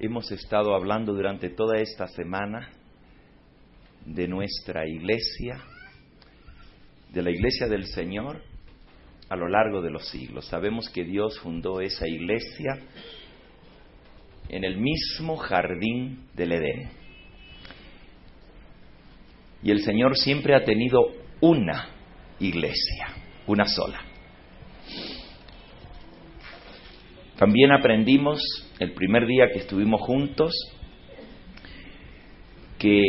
Hemos estado hablando durante toda esta semana de nuestra iglesia, de la iglesia del Señor a lo largo de los siglos. Sabemos que Dios fundó esa iglesia en el mismo jardín del Edén. Y el Señor siempre ha tenido una iglesia, una sola. También aprendimos el primer día que estuvimos juntos que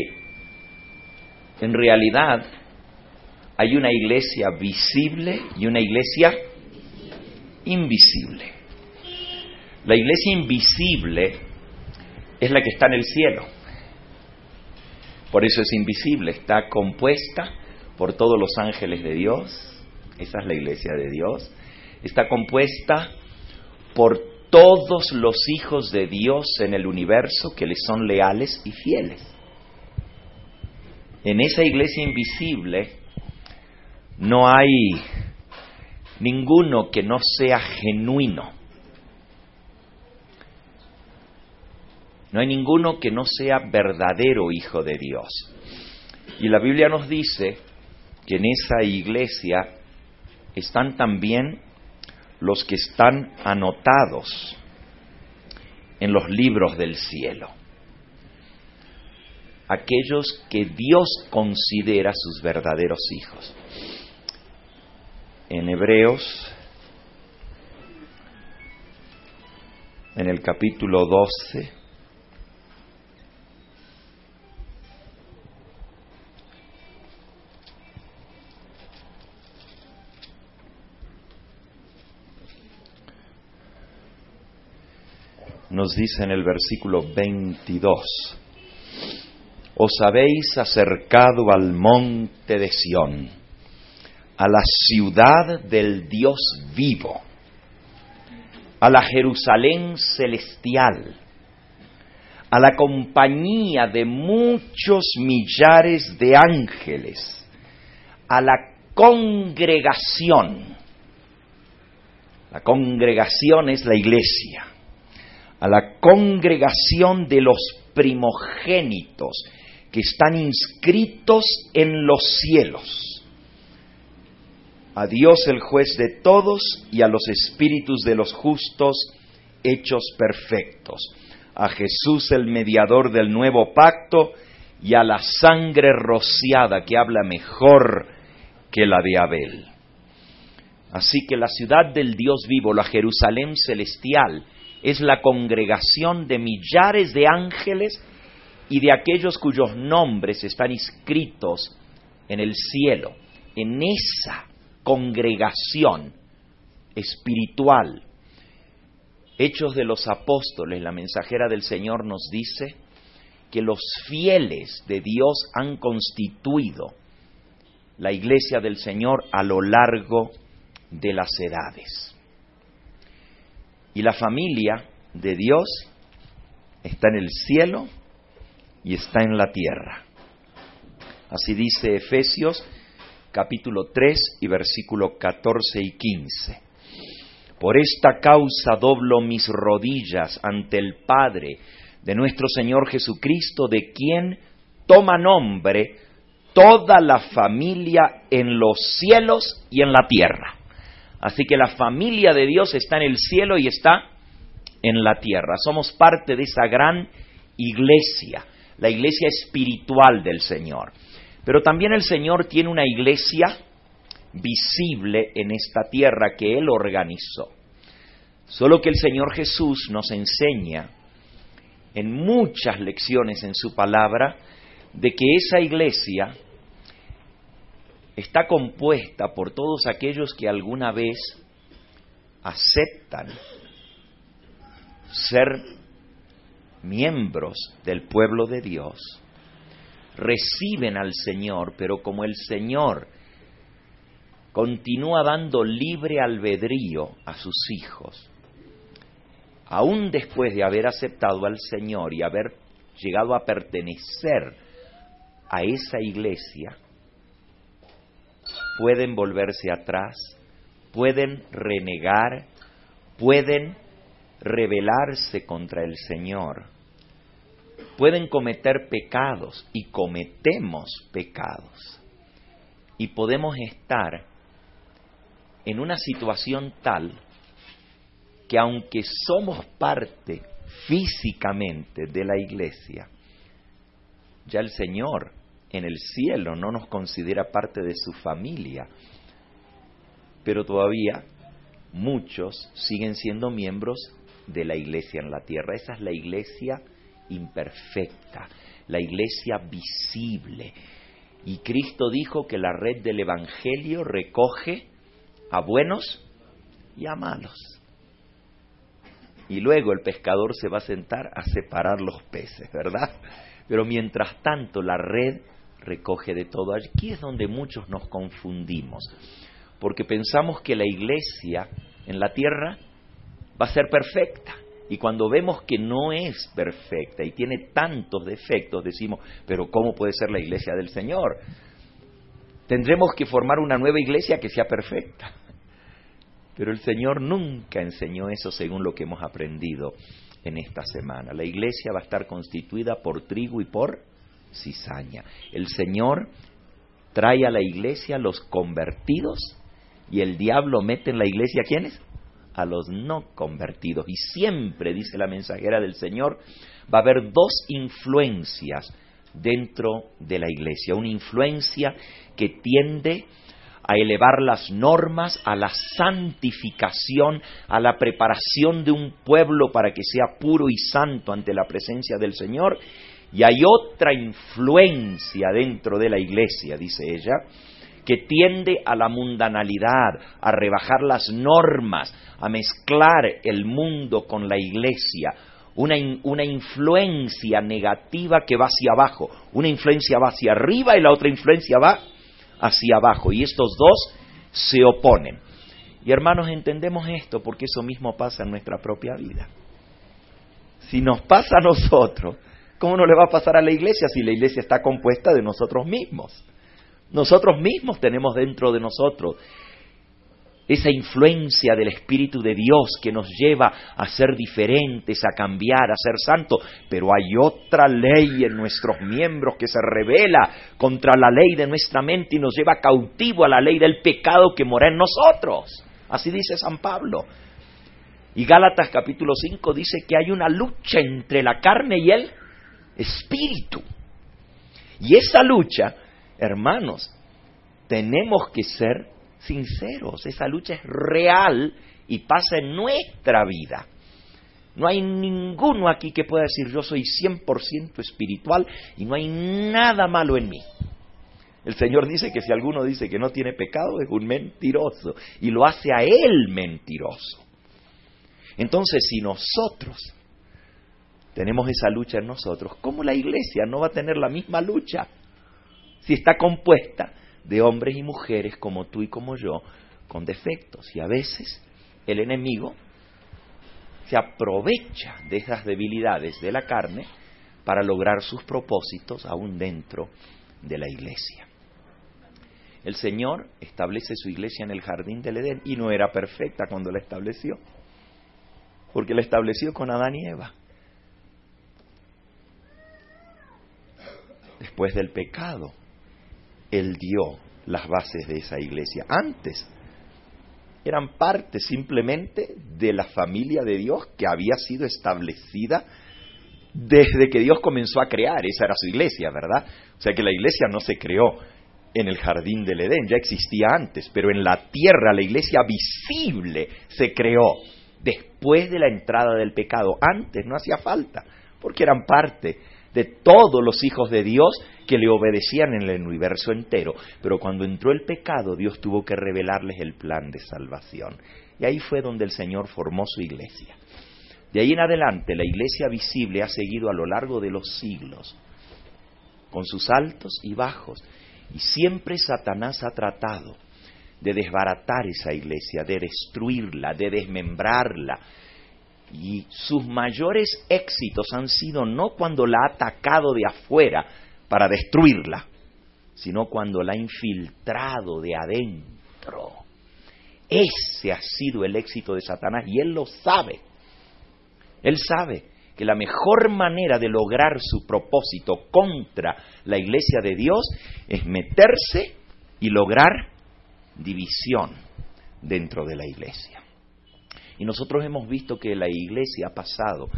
en realidad hay una iglesia visible y una iglesia invisible. La iglesia invisible es la que está en el cielo. Por eso es invisible, está compuesta por todos los ángeles de Dios, esa es la iglesia de Dios, está compuesta por todos los hijos de Dios en el universo que le son leales y fieles. En esa iglesia invisible no hay ninguno que no sea genuino. No hay ninguno que no sea verdadero hijo de Dios. Y la Biblia nos dice que en esa iglesia están también los que están anotados en los libros del cielo. Aquellos que Dios considera sus verdaderos hijos. En Hebreos, en el capítulo 12, nos dice en el versículo 22, os habéis acercado al monte de Sión, a la ciudad del Dios vivo, a la Jerusalén celestial, a la compañía de muchos millares de ángeles, a la congregación. La congregación es la iglesia a la congregación de los primogénitos que están inscritos en los cielos, a Dios el juez de todos y a los espíritus de los justos hechos perfectos, a Jesús el mediador del nuevo pacto y a la sangre rociada que habla mejor que la de Abel. Así que la ciudad del Dios vivo, la Jerusalén celestial, es la congregación de millares de ángeles y de aquellos cuyos nombres están inscritos en el cielo, en esa congregación espiritual. Hechos de los Apóstoles, la mensajera del Señor nos dice que los fieles de Dios han constituido la iglesia del Señor a lo largo de las edades. Y la familia de Dios está en el cielo y está en la tierra. Así dice Efesios capítulo 3 y versículo 14 y 15. Por esta causa doblo mis rodillas ante el Padre de nuestro Señor Jesucristo, de quien toma nombre toda la familia en los cielos y en la tierra. Así que la familia de Dios está en el cielo y está en la tierra. Somos parte de esa gran iglesia, la iglesia espiritual del Señor. Pero también el Señor tiene una iglesia visible en esta tierra que Él organizó. Solo que el Señor Jesús nos enseña en muchas lecciones en su palabra de que esa iglesia está compuesta por todos aquellos que alguna vez aceptan ser miembros del pueblo de Dios, reciben al Señor, pero como el Señor continúa dando libre albedrío a sus hijos, aún después de haber aceptado al Señor y haber llegado a pertenecer a esa iglesia, pueden volverse atrás, pueden renegar, pueden rebelarse contra el Señor pueden cometer pecados y cometemos pecados. Y podemos estar en una situación tal que aunque somos parte físicamente de la iglesia, ya el Señor en el cielo no nos considera parte de su familia, pero todavía muchos siguen siendo miembros de la iglesia en la tierra. Esa es la iglesia imperfecta, la iglesia visible. Y Cristo dijo que la red del Evangelio recoge a buenos y a malos. Y luego el pescador se va a sentar a separar los peces, ¿verdad? Pero mientras tanto la red recoge de todo. Aquí es donde muchos nos confundimos, porque pensamos que la iglesia en la tierra va a ser perfecta. Y cuando vemos que no es perfecta y tiene tantos defectos, decimos, pero ¿cómo puede ser la iglesia del Señor? Tendremos que formar una nueva iglesia que sea perfecta. Pero el Señor nunca enseñó eso según lo que hemos aprendido en esta semana. La iglesia va a estar constituida por trigo y por cizaña. El Señor trae a la iglesia los convertidos y el diablo mete en la iglesia ¿quiénes? A los no convertidos. Y siempre, dice la mensajera del Señor, va a haber dos influencias dentro de la iglesia. Una influencia que tiende a elevar las normas, a la santificación, a la preparación de un pueblo para que sea puro y santo ante la presencia del Señor. Y hay otra influencia dentro de la iglesia, dice ella, que tiende a la mundanalidad, a rebajar las normas, a mezclar el mundo con la iglesia, una, una, influencia negativa que va hacia abajo, una influencia va hacia arriba y la otra influencia va hacia abajo. Y estos dos se oponen. Y hermanos, entendemos esto porque eso mismo pasa en nuestra propia vida. Si nos pasa a nosotros, ¿cómo no le va a pasar a la iglesia si la iglesia está compuesta de nosotros mismos? Nosotros mismos tenemos dentro de nosotros esa influencia del Espíritu de Dios que nos lleva a ser diferentes, a cambiar, a ser santos, pero hay otra ley en nuestros miembros que se revela contra la ley de nuestra mente y nos lleva cautivo a la ley del pecado que mora en nosotros. Así dice San Pablo. Y Gálatas capítulo 5 dice que hay una lucha entre la carne y el espíritu. Y esa lucha, hermanos, tenemos que ser sinceros, esa lucha es real y pasa en nuestra vida. No hay ninguno aquí que pueda decir yo soy 100% espiritual y no hay nada malo en mí. El Señor dice que si alguno dice que no tiene pecado es un mentiroso y lo hace a él mentiroso. Entonces, si nosotros tenemos esa lucha en nosotros, ¿cómo la iglesia no va a tener la misma lucha? Si está compuesta de hombres y mujeres como tú y como yo, con defectos. Y a veces el enemigo se aprovecha de esas debilidades de la carne para lograr sus propósitos aún dentro de la iglesia. El Señor establece su iglesia en el jardín del Edén y no era perfecta cuando la estableció, porque la estableció con Adán y Eva. Después del pecado, él dio las bases de esa iglesia. Antes eran parte simplemente de la familia de Dios que había sido establecida desde que Dios comenzó a crear. Esa era su iglesia, ¿verdad? O sea que la iglesia no se creó en el jardín del Edén, ya existía antes, pero en la tierra la iglesia visible se creó después de la entrada del pecado. Antes no hacía falta, porque eran parte de todos los hijos de Dios que le obedecían en el universo entero. Pero cuando entró el pecado, Dios tuvo que revelarles el plan de salvación. Y ahí fue donde el Señor formó su iglesia. De ahí en adelante, la iglesia visible ha seguido a lo largo de los siglos, con sus altos y bajos. Y siempre Satanás ha tratado de desbaratar esa iglesia, de destruirla, de desmembrarla, y sus mayores éxitos han sido no cuando la ha atacado de afuera para destruirla, sino cuando la ha infiltrado de adentro. Ese ha sido el éxito de Satanás y él lo sabe. Él sabe que la mejor manera de lograr su propósito contra la iglesia de Dios es meterse y lograr división dentro de la iglesia. Y nosotros hemos visto que la iglesia ha pasado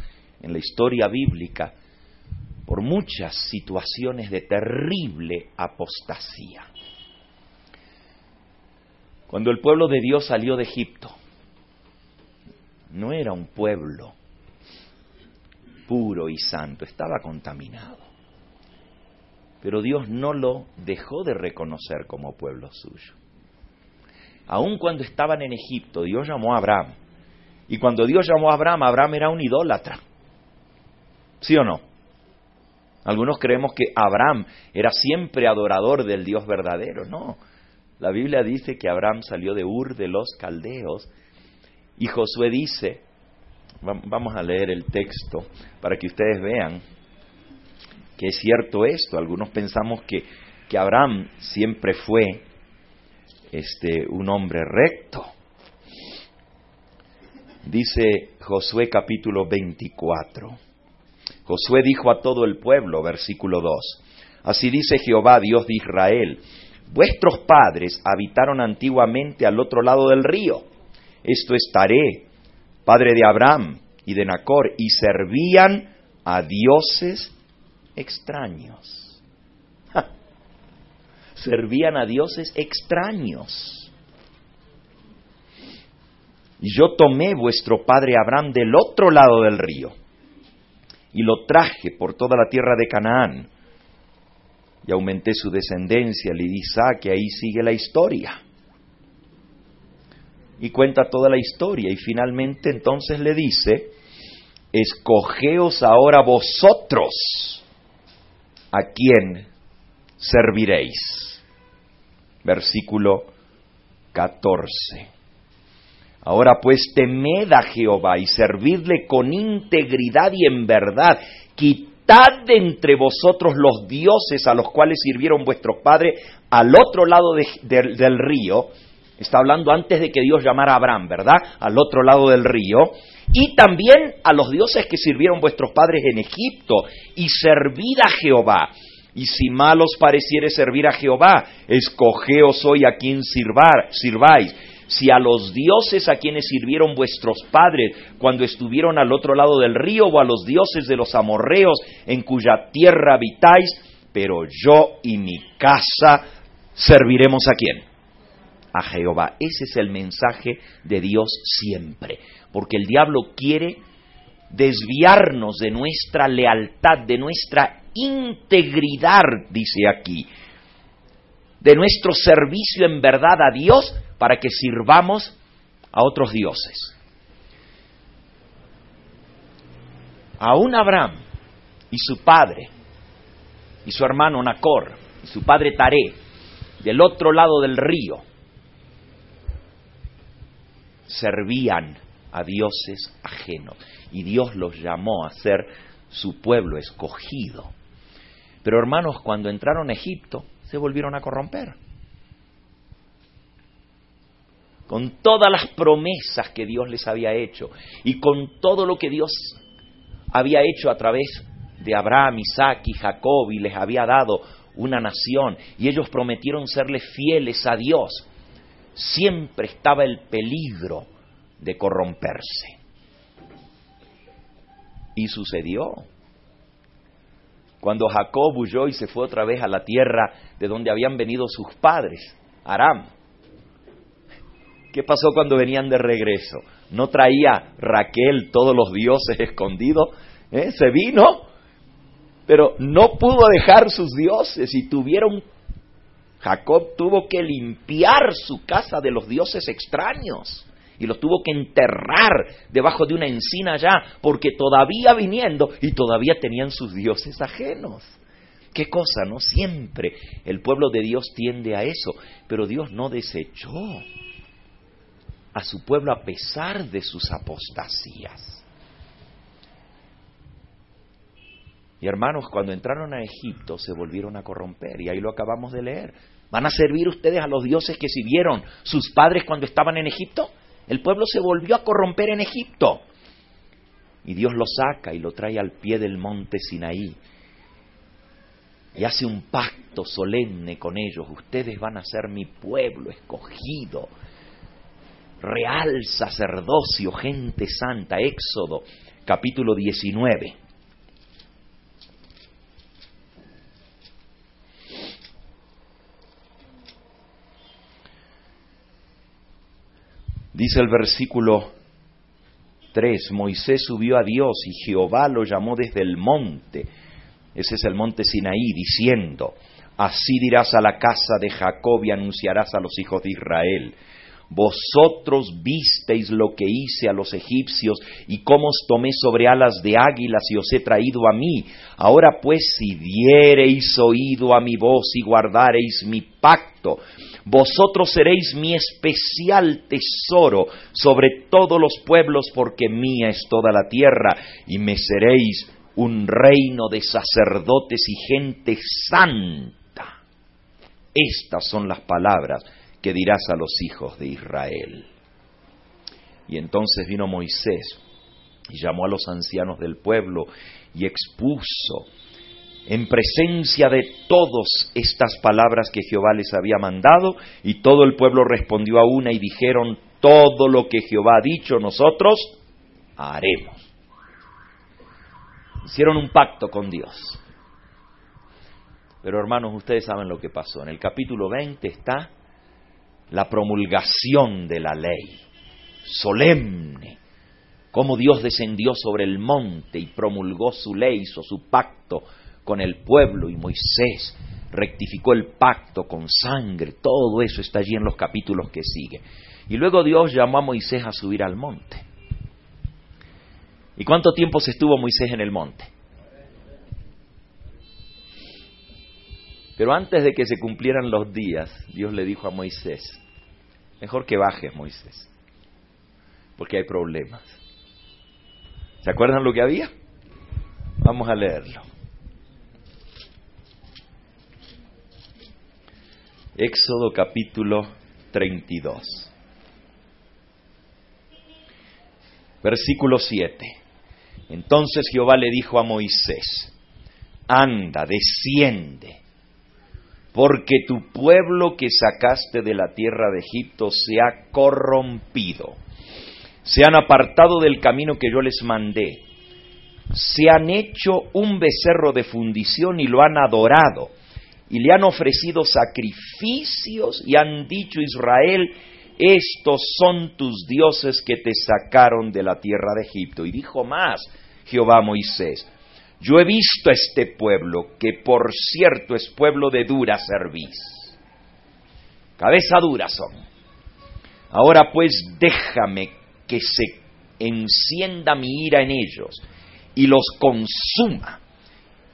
en la historia bíblica por muchas situaciones de terrible apostasía. Cuando el pueblo de Dios salió de Egipto, no era un pueblo puro y santo, estaba contaminado. Pero Dios no lo dejó de reconocer como pueblo suyo. Aun cuando estaban en Egipto, Dios llamó a Abraham. Y cuando Dios llamó a Abraham, Abraham era un idólatra. ¿Sí o no? Algunos creemos que Abraham era siempre adorador del Dios verdadero. No. La Biblia dice que Abraham salió de Ur de los Caldeos y Josué dice, vamos a leer el texto para que ustedes vean que es cierto esto. Algunos pensamos que, que Abraham siempre fue este, un hombre recto. Dice Josué capítulo 24. Josué dijo a todo el pueblo, versículo 2, Así dice Jehová, Dios de Israel, vuestros padres habitaron antiguamente al otro lado del río, esto es Taré, padre de Abraham y de Nacor, y servían a dioses extraños. Servían a dioses extraños. Y yo tomé vuestro padre Abraham del otro lado del río y lo traje por toda la tierra de Canaán y aumenté su descendencia, le di Isaac, ahí sigue la historia. Y cuenta toda la historia y finalmente entonces le dice, escogeos ahora vosotros a quién serviréis. Versículo 14. Ahora pues temed a Jehová y servidle con integridad y en verdad. Quitad de entre vosotros los dioses a los cuales sirvieron vuestros padres al otro lado del río. Está hablando antes de que Dios llamara a Abraham, ¿verdad? Al otro lado del río. Y también a los dioses que sirvieron vuestros padres en Egipto. Y servid a Jehová. Y si mal os pareciere servir a Jehová, escogeos hoy a quien sirváis si a los dioses a quienes sirvieron vuestros padres cuando estuvieron al otro lado del río o a los dioses de los amorreos en cuya tierra habitáis, pero yo y mi casa serviremos a quién? A Jehová. Ese es el mensaje de Dios siempre, porque el diablo quiere desviarnos de nuestra lealtad, de nuestra integridad, dice aquí, de nuestro servicio en verdad a Dios para que sirvamos a otros dioses. Aún Abraham y su padre y su hermano Nacor y su padre Taré del otro lado del río servían a dioses ajenos y Dios los llamó a ser su pueblo escogido. Pero hermanos, cuando entraron a Egipto, se volvieron a corromper con todas las promesas que Dios les había hecho y con todo lo que Dios había hecho a través de Abraham, Isaac y Jacob y les había dado una nación y ellos prometieron serles fieles a Dios, siempre estaba el peligro de corromperse. Y sucedió. Cuando Jacob huyó y se fue otra vez a la tierra de donde habían venido sus padres, Aram, ¿Qué pasó cuando venían de regreso? ¿No traía Raquel todos los dioses escondidos? ¿Eh? Se vino, pero no pudo dejar sus dioses y tuvieron... Jacob tuvo que limpiar su casa de los dioses extraños y los tuvo que enterrar debajo de una encina allá, porque todavía viniendo y todavía tenían sus dioses ajenos. Qué cosa, ¿no? Siempre el pueblo de Dios tiende a eso, pero Dios no desechó a su pueblo a pesar de sus apostasías. Y hermanos, cuando entraron a Egipto se volvieron a corromper, y ahí lo acabamos de leer. ¿Van a servir ustedes a los dioses que sirvieron sus padres cuando estaban en Egipto? El pueblo se volvió a corromper en Egipto. Y Dios lo saca y lo trae al pie del monte Sinaí. Y hace un pacto solemne con ellos. Ustedes van a ser mi pueblo escogido, real sacerdocio, gente santa. Éxodo capítulo 19. Dice el versículo 3, Moisés subió a Dios y Jehová lo llamó desde el monte, ese es el monte Sinaí, diciendo, así dirás a la casa de Jacob y anunciarás a los hijos de Israel. Vosotros visteis lo que hice a los egipcios y cómo os tomé sobre alas de águilas y os he traído a mí. Ahora pues si diereis oído a mi voz y guardareis mi pacto, vosotros seréis mi especial tesoro sobre todos los pueblos, porque mía es toda la tierra, y me seréis un reino de sacerdotes y gente santa. Estas son las palabras que dirás a los hijos de Israel. Y entonces vino Moisés y llamó a los ancianos del pueblo y expuso en presencia de todos estas palabras que Jehová les había mandado, y todo el pueblo respondió a una y dijeron, todo lo que Jehová ha dicho nosotros haremos. Hicieron un pacto con Dios. Pero hermanos, ustedes saben lo que pasó. En el capítulo 20 está la promulgación de la ley, solemne, cómo Dios descendió sobre el monte y promulgó su ley, hizo su pacto con el pueblo y Moisés rectificó el pacto con sangre, todo eso está allí en los capítulos que siguen. Y luego Dios llamó a Moisés a subir al monte. ¿Y cuánto tiempo se estuvo Moisés en el monte? Pero antes de que se cumplieran los días, Dios le dijo a Moisés, mejor que bajes Moisés, porque hay problemas. ¿Se acuerdan lo que había? Vamos a leerlo. Éxodo capítulo 32. Versículo 7. Entonces Jehová le dijo a Moisés, anda, desciende, porque tu pueblo que sacaste de la tierra de Egipto se ha corrompido, se han apartado del camino que yo les mandé, se han hecho un becerro de fundición y lo han adorado. Y le han ofrecido sacrificios y han dicho Israel, estos son tus dioses que te sacaron de la tierra de Egipto. Y dijo más Jehová Moisés, yo he visto a este pueblo, que por cierto es pueblo de dura cerviz. Cabeza dura son. Ahora pues déjame que se encienda mi ira en ellos y los consuma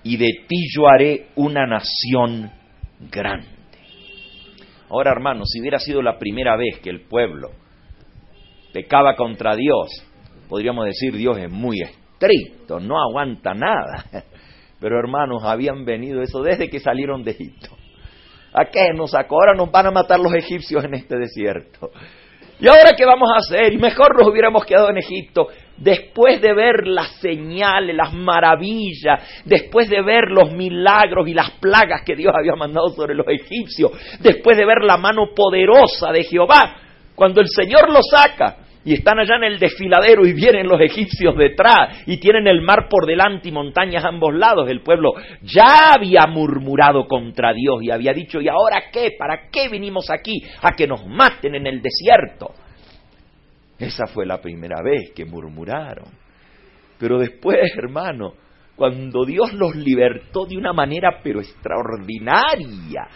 y de ti yo haré una nación grande. Ahora, hermanos, si hubiera sido la primera vez que el pueblo pecaba contra Dios, podríamos decir Dios es muy estricto, no aguanta nada. Pero hermanos, habían venido eso desde que salieron de Egipto. ¿A qué nos sacó? Ahora nos van a matar los egipcios en este desierto. ¿Y ahora qué vamos a hacer? Y mejor nos hubiéramos quedado en Egipto después de ver las señales, las maravillas, después de ver los milagros y las plagas que Dios había mandado sobre los egipcios, después de ver la mano poderosa de Jehová, cuando el Señor los saca y están allá en el desfiladero y vienen los egipcios detrás y tienen el mar por delante y montañas a ambos lados, el pueblo ya había murmurado contra Dios y había dicho, ¿y ahora qué? ¿Para qué vinimos aquí? A que nos maten en el desierto. Esa fue la primera vez que murmuraron. Pero después, hermano, cuando Dios los libertó de una manera pero extraordinaria,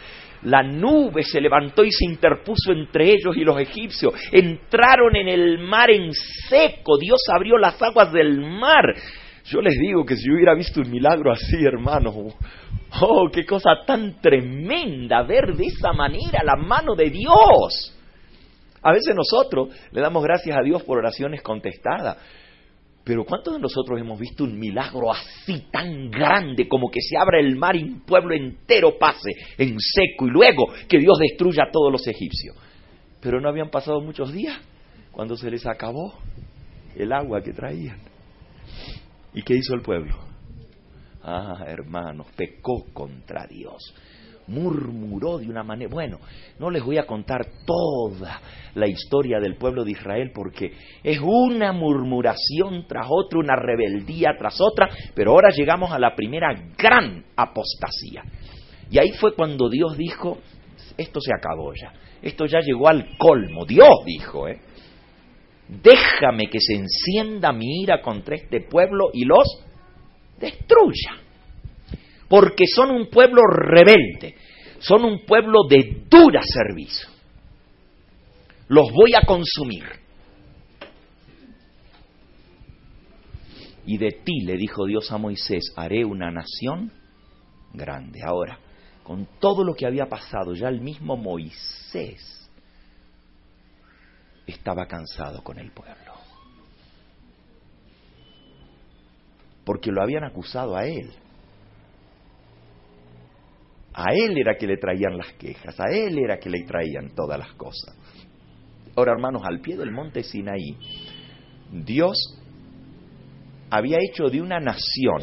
la nube se levantó y se interpuso entre ellos y los egipcios. Entraron en el mar en seco. Dios abrió las aguas del mar. Yo les digo que si yo hubiera visto un milagro así, hermano, oh, qué cosa tan tremenda ver de esa manera la mano de Dios. A veces nosotros le damos gracias a Dios por oraciones contestadas. Pero ¿cuántos de nosotros hemos visto un milagro así tan grande como que se abra el mar y un pueblo entero pase en seco y luego que Dios destruya a todos los egipcios? Pero no habían pasado muchos días cuando se les acabó el agua que traían. ¿Y qué hizo el pueblo? Ah, hermanos, pecó contra Dios murmuró de una manera... Bueno, no les voy a contar toda la historia del pueblo de Israel porque es una murmuración tras otra, una rebeldía tras otra, pero ahora llegamos a la primera gran apostasía. Y ahí fue cuando Dios dijo, esto se acabó ya, esto ya llegó al colmo, Dios dijo, ¿eh? déjame que se encienda mi ira contra este pueblo y los destruya porque son un pueblo rebelde, son un pueblo de dura servicio. Los voy a consumir. Y de ti, le dijo Dios a Moisés, haré una nación grande. Ahora, con todo lo que había pasado, ya el mismo Moisés estaba cansado con el pueblo. Porque lo habían acusado a él. A él era que le traían las quejas, a él era que le traían todas las cosas. Ahora, hermanos, al pie del monte Sinaí, Dios había hecho de una nación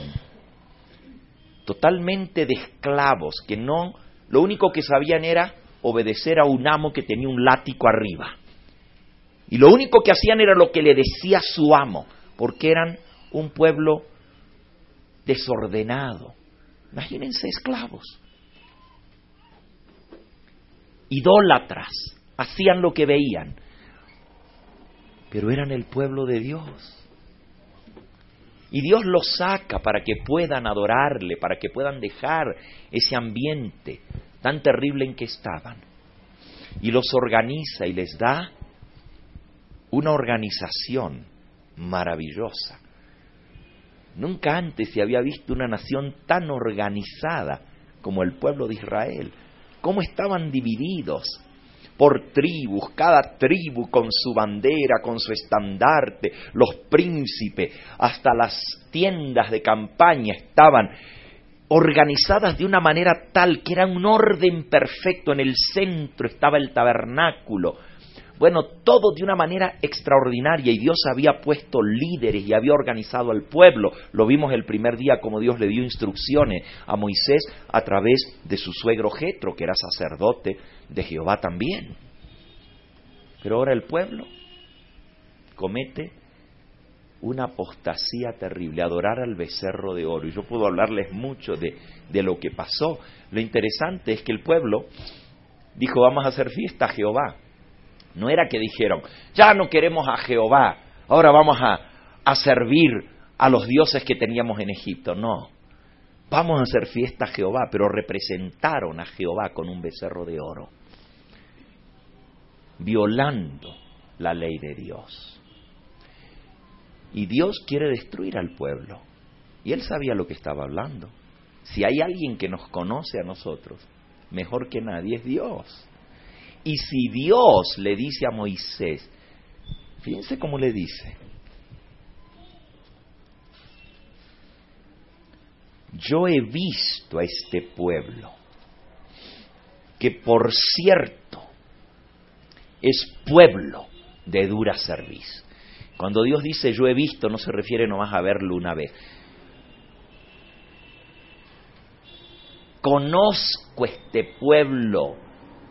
totalmente de esclavos que no, lo único que sabían era obedecer a un amo que tenía un látigo arriba. Y lo único que hacían era lo que le decía su amo, porque eran un pueblo desordenado. Imagínense esclavos idólatras, hacían lo que veían, pero eran el pueblo de Dios. Y Dios los saca para que puedan adorarle, para que puedan dejar ese ambiente tan terrible en que estaban. Y los organiza y les da una organización maravillosa. Nunca antes se había visto una nación tan organizada como el pueblo de Israel cómo estaban divididos por tribus, cada tribu con su bandera, con su estandarte, los príncipes, hasta las tiendas de campaña estaban organizadas de una manera tal que era un orden perfecto. En el centro estaba el tabernáculo, bueno, todo de una manera extraordinaria y Dios había puesto líderes y había organizado al pueblo. Lo vimos el primer día como Dios le dio instrucciones a Moisés a través de su suegro Jetro, que era sacerdote de Jehová también. Pero ahora el pueblo comete una apostasía terrible, adorar al becerro de oro. Y yo puedo hablarles mucho de, de lo que pasó. Lo interesante es que el pueblo dijo, vamos a hacer fiesta a Jehová. No era que dijeron, ya no queremos a Jehová, ahora vamos a, a servir a los dioses que teníamos en Egipto. No, vamos a hacer fiesta a Jehová, pero representaron a Jehová con un becerro de oro, violando la ley de Dios. Y Dios quiere destruir al pueblo. Y él sabía lo que estaba hablando. Si hay alguien que nos conoce a nosotros, mejor que nadie es Dios. Y si Dios le dice a Moisés, fíjense cómo le dice, yo he visto a este pueblo, que por cierto es pueblo de dura servicio. Cuando Dios dice yo he visto, no se refiere nomás a verlo una vez. Conozco este pueblo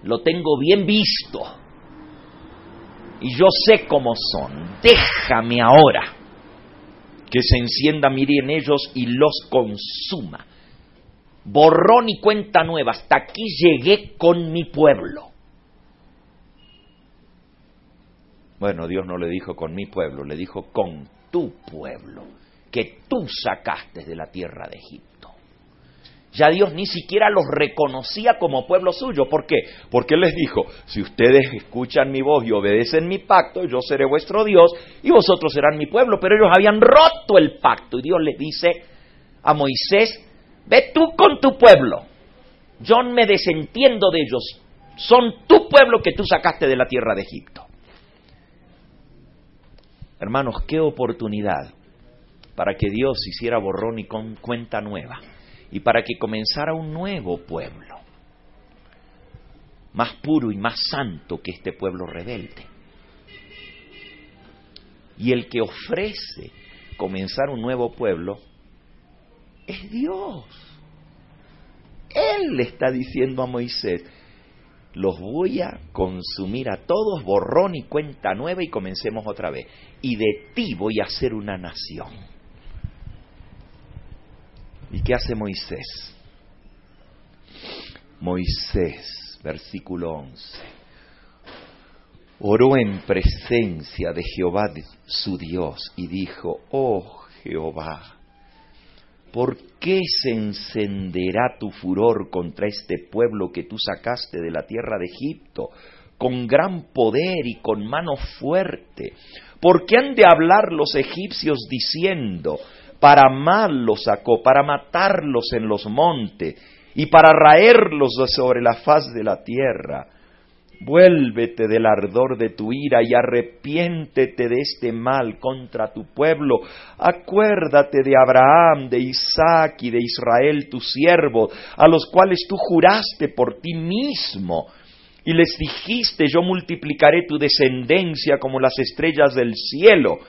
lo tengo bien visto. Y yo sé cómo son. Déjame ahora que se encienda mi en ellos y los consuma. Borrón y cuenta nueva. Hasta aquí llegué con mi pueblo. Bueno, Dios no le dijo con mi pueblo, le dijo con tu pueblo, que tú sacaste de la tierra de Egipto. Ya Dios ni siquiera los reconocía como pueblo suyo. ¿Por qué? Porque Él les dijo, si ustedes escuchan mi voz y obedecen mi pacto, yo seré vuestro Dios y vosotros serán mi pueblo. Pero ellos habían roto el pacto y Dios les dice a Moisés, ve tú con tu pueblo. Yo me desentiendo de ellos. Son tu pueblo que tú sacaste de la tierra de Egipto. Hermanos, qué oportunidad para que Dios hiciera borrón y con cuenta nueva y para que comenzara un nuevo pueblo, más puro y más santo que este pueblo rebelde. Y el que ofrece comenzar un nuevo pueblo es Dios. Él le está diciendo a Moisés, los voy a consumir a todos, borrón y cuenta nueva y comencemos otra vez. Y de ti voy a hacer una nación. ¿Y qué hace Moisés? Moisés, versículo 11, oró en presencia de Jehová su Dios y dijo, oh Jehová, ¿por qué se encenderá tu furor contra este pueblo que tú sacaste de la tierra de Egipto con gran poder y con mano fuerte? ¿Por qué han de hablar los egipcios diciendo, para mal los sacó, para matarlos en los montes y para raerlos sobre la faz de la tierra? Vuélvete del ardor de tu ira y arrepiéntete de este mal contra tu pueblo. Acuérdate de Abraham, de Isaac y de Israel, tu siervo, a los cuales tú juraste por ti mismo. Y les dijiste, yo multiplicaré tu descendencia como las estrellas del cielo,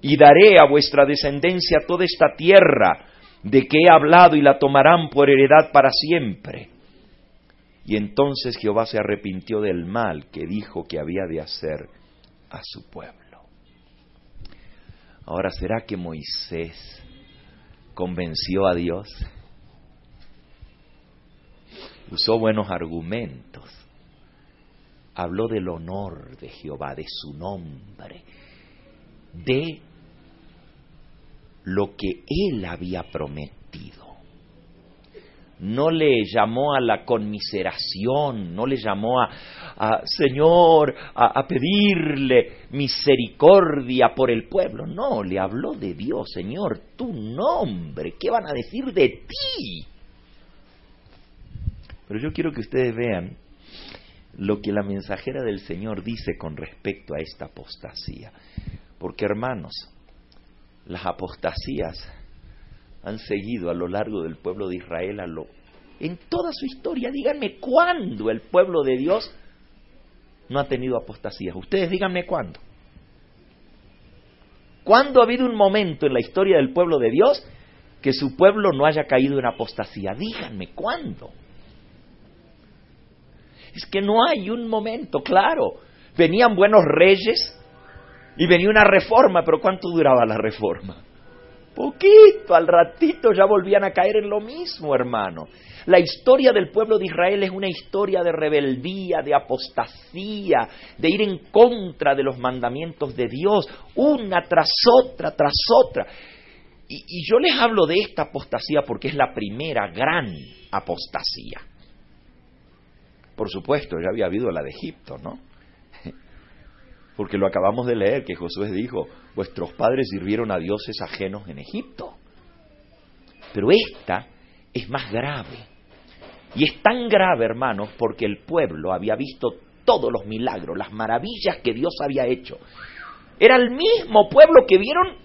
y daré a vuestra descendencia toda esta tierra de que he hablado y la tomarán por heredad para siempre. Y entonces Jehová se arrepintió del mal que dijo que había de hacer a su pueblo. Ahora, ¿será que Moisés convenció a Dios? Usó buenos argumentos. Habló del honor de Jehová, de su nombre, de lo que él había prometido. No le llamó a la conmiseración, no le llamó a, Señor, a, pedirle misericordia por el pueblo, no, le habló de Dios, Señor, tu nombre, ¿qué van a decir de ti? Pero yo quiero que ustedes vean lo que la mensajera del Señor dice con respecto a esta apostasía, porque hermanos, las apostasías han seguido a lo largo del pueblo de Israel a lo, en toda su historia. Díganme cuándo el pueblo de Dios no ha tenido apostasías. Ustedes díganme cuándo. ¿Cuándo ha habido un momento en la historia del pueblo de Dios que su pueblo no haya caído en apostasía? Díganme cuándo. Es que no hay un momento, claro. Venían buenos reyes y venía una reforma, pero ¿cuánto duraba la reforma? Poquito, al ratito ya volvían a caer en lo mismo, hermano. La historia del pueblo de Israel es una historia de rebeldía, de apostasía, de ir en contra de los mandamientos de Dios, una tras otra, tras otra. Y, yo les hablo de esta apostasía porque es la primera gran apostasía. Por supuesto, ya había habido la de Egipto, ¿no? Porque lo acabamos de leer, que Josué dijo, vuestros padres sirvieron a dioses ajenos en Egipto. Pero esta es más grave. Y es tan grave, hermanos, porque el pueblo había visto todos los milagros, las maravillas que Dios había hecho. Era el mismo pueblo que vieron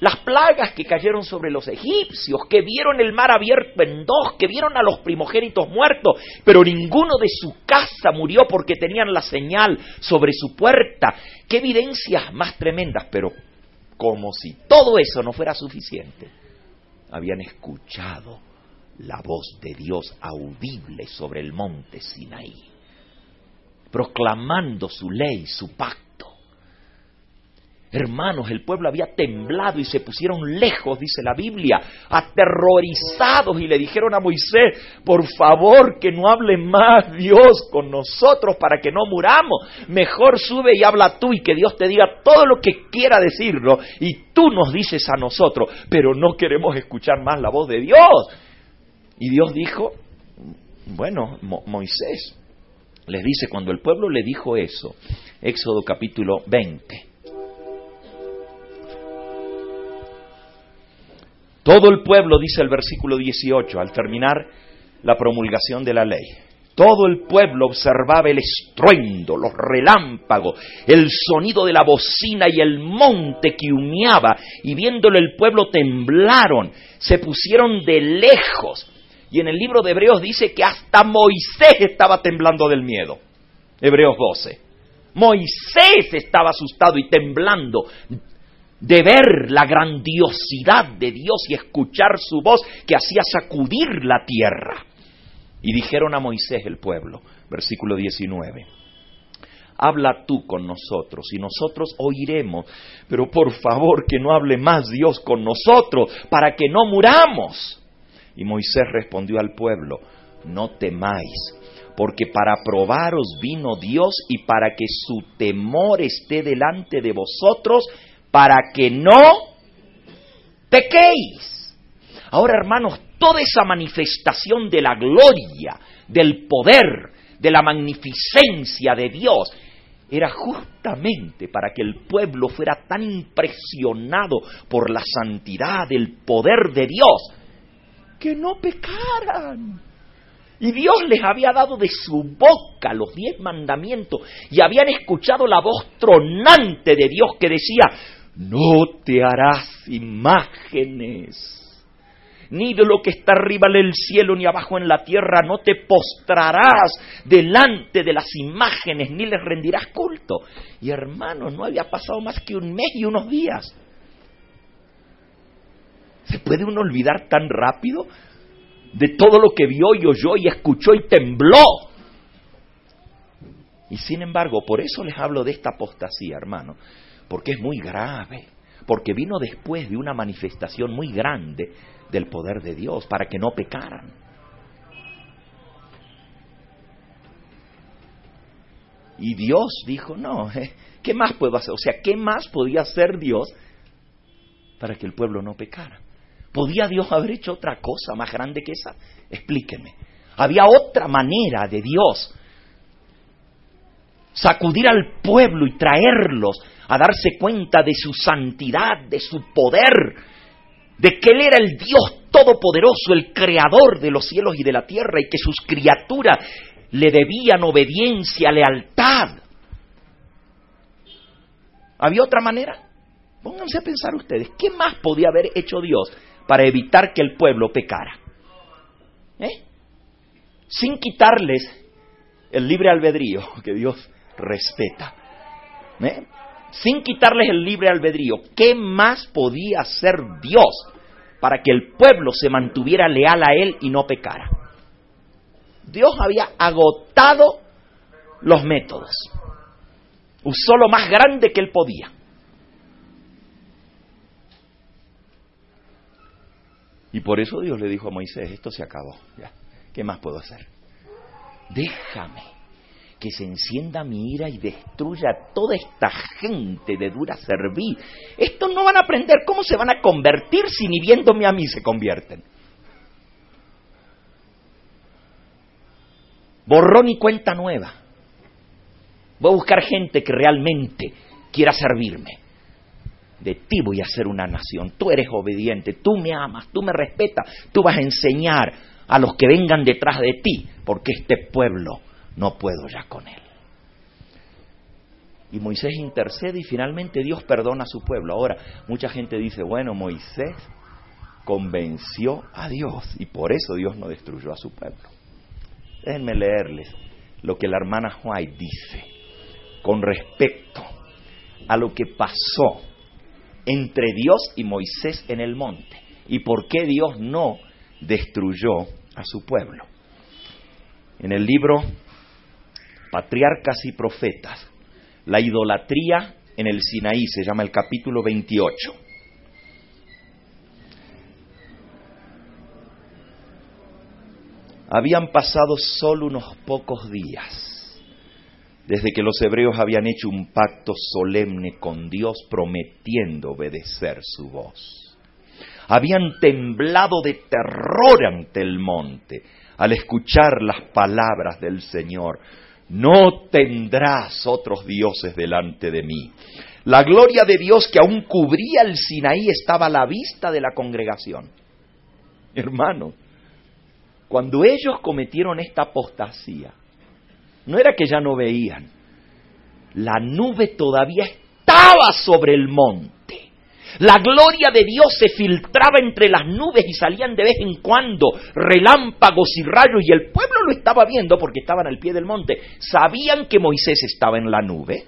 las plagas que cayeron sobre los egipcios, que vieron el mar abierto en dos, que vieron a los primogénitos muertos, pero ninguno de su casa murió porque tenían la señal sobre su puerta. Qué evidencias más tremendas, pero como si todo eso no fuera suficiente, habían escuchado la voz de Dios audible sobre el monte Sinaí, proclamando su ley, su pacto Hermanos, el pueblo había temblado y se pusieron lejos, dice la Biblia, aterrorizados y le dijeron a Moisés, por favor que no hable más Dios con nosotros para que no muramos. Mejor sube y habla tú y que Dios te diga todo lo que quiera decirlo y tú nos dices a nosotros, pero no queremos escuchar más la voz de Dios. Y Dios dijo, bueno, Moisés les dice, cuando el pueblo le dijo eso, Éxodo capítulo 20, Todo el pueblo, dice el versículo 18, al terminar la promulgación de la ley, todo el pueblo observaba el estruendo, los relámpagos, el sonido de la bocina y el monte que humeaba, y viéndolo el pueblo temblaron, se pusieron de lejos. Y en el libro de Hebreos dice que hasta Moisés estaba temblando del miedo. Hebreos 12. Moisés estaba asustado y temblando de ver la grandiosidad de Dios y escuchar su voz que hacía sacudir la tierra. Y dijeron a Moisés el pueblo, versículo 19, habla tú con nosotros y nosotros oiremos, pero por favor que no hable más Dios con nosotros para que no muramos. Y Moisés respondió al pueblo, no temáis, porque para probaros vino Dios y para que su temor esté delante de vosotros, para que no pequéis. Ahora, hermanos, toda esa manifestación de la gloria, del poder, de la magnificencia de Dios, era justamente para que el pueblo fuera tan impresionado por la santidad, el poder de Dios, que no pecaran. Y Dios les había dado de su boca los diez mandamientos y habían escuchado la voz tronante de Dios que decía, no te harás imágenes, ni de lo que está arriba en el cielo ni abajo en la tierra, no te postrarás delante de las imágenes, ni les rendirás culto. Y hermanos, no había pasado más que un mes y unos días. ¿Se puede uno olvidar tan rápido de todo lo que vio y oyó y escuchó y tembló? Y sin embargo, por eso les hablo de esta apostasía, hermano, porque es muy grave, porque vino después de una manifestación muy grande del poder de Dios para que no pecaran. Y Dios dijo, no, eh, ¿qué más puedo hacer? O sea, ¿qué más podía hacer Dios para que el pueblo no pecara? ¿Podía Dios haber hecho otra cosa más grande que esa? Explíqueme. Había otra manera de Dios sacudir al pueblo y traerlos a darse cuenta de su santidad, de su poder, de que Él era el Dios todopoderoso, el creador de los cielos y de la tierra, y que sus criaturas le debían obediencia, lealtad. ¿Había otra manera? Pónganse a pensar ustedes, ¿qué más podía haber hecho Dios para evitar que el pueblo pecara? ¿Eh? Sin quitarles el libre albedrío que Dios respeta. ¿Eh? Sin quitarles el libre albedrío, ¿qué más podía hacer Dios para que el pueblo se mantuviera leal a Él y no pecara? Dios había agotado los métodos. Usó lo más grande que Él podía. Y por eso Dios le dijo a Moisés, esto se acabó, ya, ¿qué más puedo hacer? Déjame que se encienda mi ira y destruya a toda esta gente de dura servir. Estos no van a aprender cómo se van a convertir si ni viéndome a mí se convierten. Borrón y cuenta nueva. Voy a buscar gente que realmente quiera servirme. De ti voy a ser una nación. Tú eres obediente, tú me amas, tú me respetas, tú vas a enseñar a los que vengan detrás de ti, porque este pueblo no puedo ya con él. Y Moisés intercede y finalmente Dios perdona a su pueblo. Ahora, mucha gente dice, bueno, Moisés convenció a Dios y por eso Dios no destruyó a su pueblo. Déjenme leerles lo que la hermana White dice con respecto a lo que pasó entre Dios y Moisés en el monte y por qué Dios no destruyó a su pueblo. En el libro Patriarcas y Profetas, la idolatría en el Sinaí, se llama el capítulo 28. Habían pasado solo unos pocos días desde que los hebreos habían hecho un pacto solemne con Dios prometiendo obedecer su voz. Habían temblado de terror ante el monte al escuchar las palabras del Señor. No tendrás otros dioses delante de mí. La gloria de Dios que aún cubría el Sinaí estaba a la vista de la congregación. Hermano, cuando ellos cometieron esta apostasía, no era que ya no veían, la nube todavía estaba sobre el monte. La gloria de Dios se filtraba entre las nubes y salían de vez en cuando relámpagos y rayos y el pueblo lo estaba viendo porque estaban al pie del monte. Sabían que Moisés estaba en la nube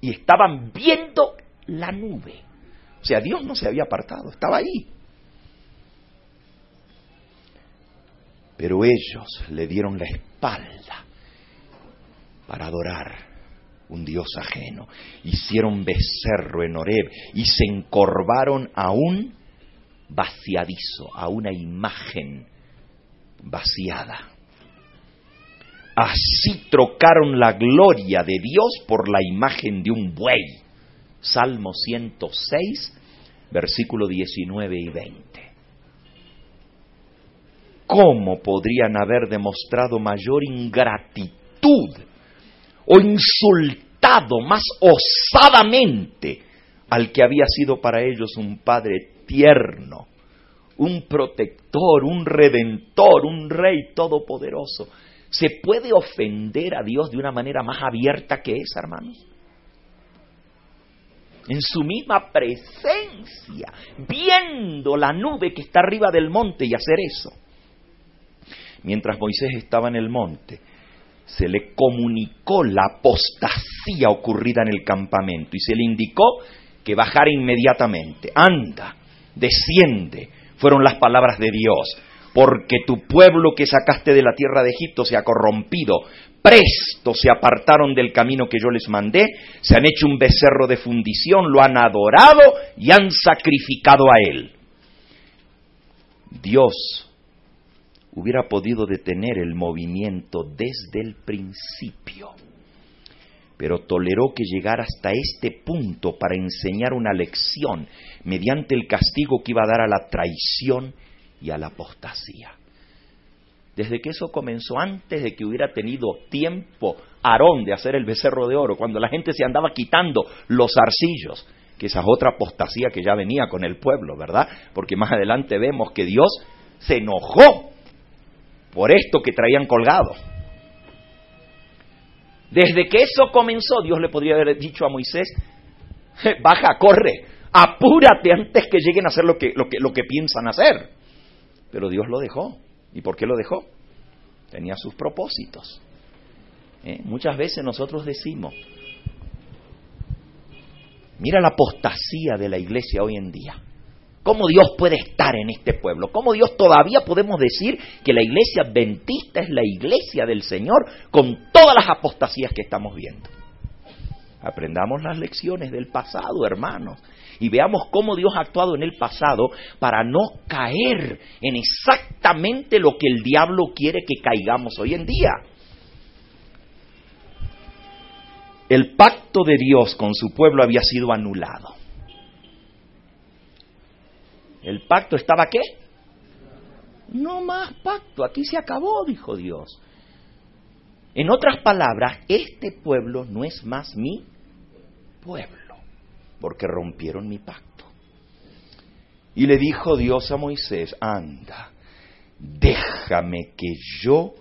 y estaban viendo la nube. O sea, Dios no se había apartado, estaba ahí. Pero ellos le dieron la espalda para adorar un Dios ajeno. Hicieron becerro en Horeb y se encorvaron a un vaciadizo, a una imagen vaciada. Así trocaron la gloria de Dios por la imagen de un buey. Salmo 106, versículo 19 y 20. ¿Cómo podrían haber demostrado mayor ingratitud o insultado más osadamente al que había sido para ellos un Padre tierno, un protector, un redentor, un rey todopoderoso? ¿Se puede ofender a Dios de una manera más abierta que esa, hermanos? En su misma presencia, viendo la nube que está arriba del monte y hacer eso. Mientras Moisés estaba en el monte, se le comunicó la apostasía ocurrida en el campamento y se le indicó que bajara inmediatamente. Anda, desciende, fueron las palabras de Dios porque tu pueblo que sacaste de la tierra de Egipto se ha corrompido, presto se apartaron del camino que yo les mandé, se han hecho un becerro de fundición, lo han adorado y han sacrificado a él. Dios hubiera podido detener el movimiento desde el principio, pero toleró que llegara hasta este punto para enseñar una lección mediante el castigo que iba a dar a la traición y a la apostasía. Desde que eso comenzó, antes de que hubiera tenido tiempo Aarón de hacer el becerro de oro, cuando la gente se andaba quitando los arcillos, que esa es otra apostasía que ya venía con el pueblo, ¿verdad? Porque más adelante vemos que Dios se enojó por esto que traían colgado. Desde que eso comenzó, Dios le podría haber dicho a Moisés, baja, corre, apúrate antes que lleguen a hacer lo que, lo que, lo que piensan hacer. Pero Dios lo dejó. ¿Y por qué lo dejó? Tenía sus propósitos. ¿Eh? Muchas veces nosotros decimos, mira la apostasía de la iglesia hoy en día. ¿Cómo Dios puede estar en este pueblo? ¿Cómo Dios todavía podemos decir que la iglesia adventista es la iglesia del Señor con todas las apostasías que estamos viendo? Aprendamos las lecciones del pasado, hermanos y veamos cómo Dios ha actuado en el pasado para no caer en exactamente lo que el diablo quiere que caigamos hoy en día. El pacto de Dios con su pueblo había sido anulado. ¿El pacto estaba qué? No más pacto, aquí se acabó, dijo Dios. En otras palabras, este pueblo no es más mi pueblo porque rompieron mi pacto. Y le dijo Dios a Moisés, anda, déjame que yo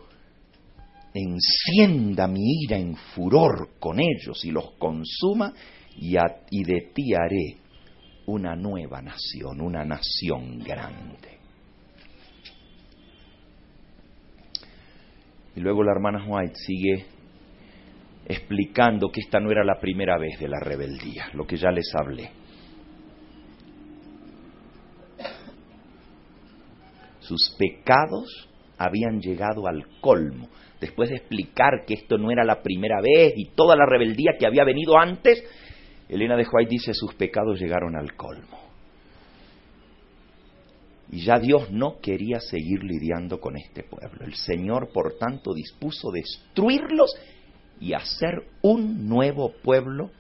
encienda mi ira en furor con ellos y los consuma y, y de ti haré una nueva nación, una nación grande. Y luego la hermana White sigue explicando que esta no era la primera vez de la rebeldía, lo que ya les hablé. Sus pecados habían llegado al colmo. Después de explicar que esto no era la primera vez y toda la rebeldía que había venido antes, Elena de White dice, sus pecados llegaron al colmo. Y ya Dios no quería seguir lidiando con este pueblo. El Señor, por tanto, dispuso destruirlos y hacer un nuevo pueblo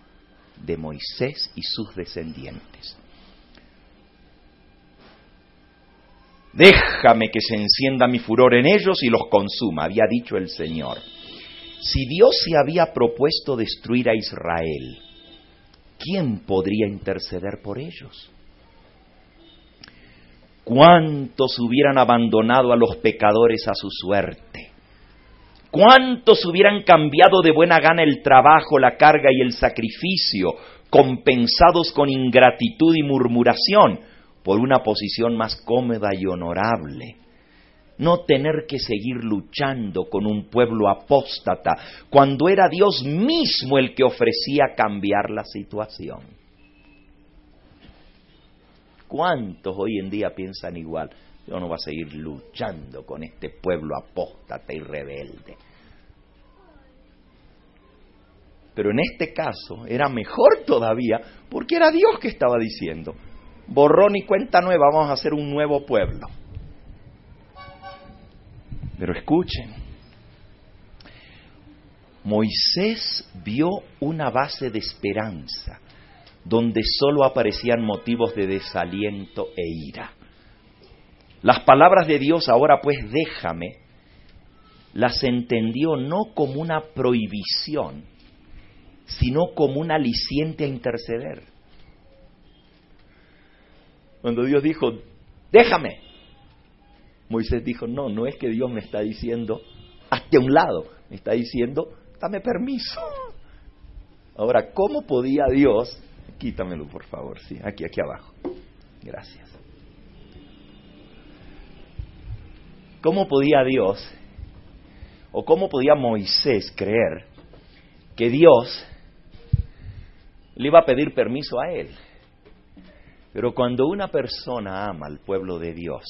de Moisés y sus descendientes. Déjame que se encienda mi furor en ellos y los consuma, había dicho el Señor. Si Dios se había propuesto destruir a Israel, ¿quién podría interceder por ellos? ¿Cuántos hubieran abandonado a los pecadores a su suerte? ¿Cuántos hubieran cambiado de buena gana el trabajo, la carga y el sacrificio, compensados con ingratitud y murmuración, por una posición más cómoda y honorable? No tener que seguir luchando con un pueblo apóstata, cuando era Dios mismo el que ofrecía cambiar la situación. ¿Cuántos hoy en día piensan igual? Yo no voy a seguir luchando con este pueblo apóstata y rebelde. Pero en este caso era mejor todavía porque era Dios que estaba diciendo, borrón y cuenta nueva, vamos a hacer un nuevo pueblo. Pero escuchen, Moisés vio una base de esperanza donde solo aparecían motivos de desaliento e ira. Las palabras de Dios, ahora pues déjame, las entendió no como una prohibición, sino como un aliciente a interceder. Cuando Dios dijo, déjame, Moisés dijo, no, no es que Dios me está diciendo, hazte a un lado, me está diciendo, dame permiso. Ahora, ¿cómo podía Dios, quítamelo por favor, sí, aquí, aquí abajo, gracias. ¿Cómo podía Dios, o cómo podía Moisés creer que Dios le iba a pedir permiso a él? Pero cuando una persona ama al pueblo de Dios,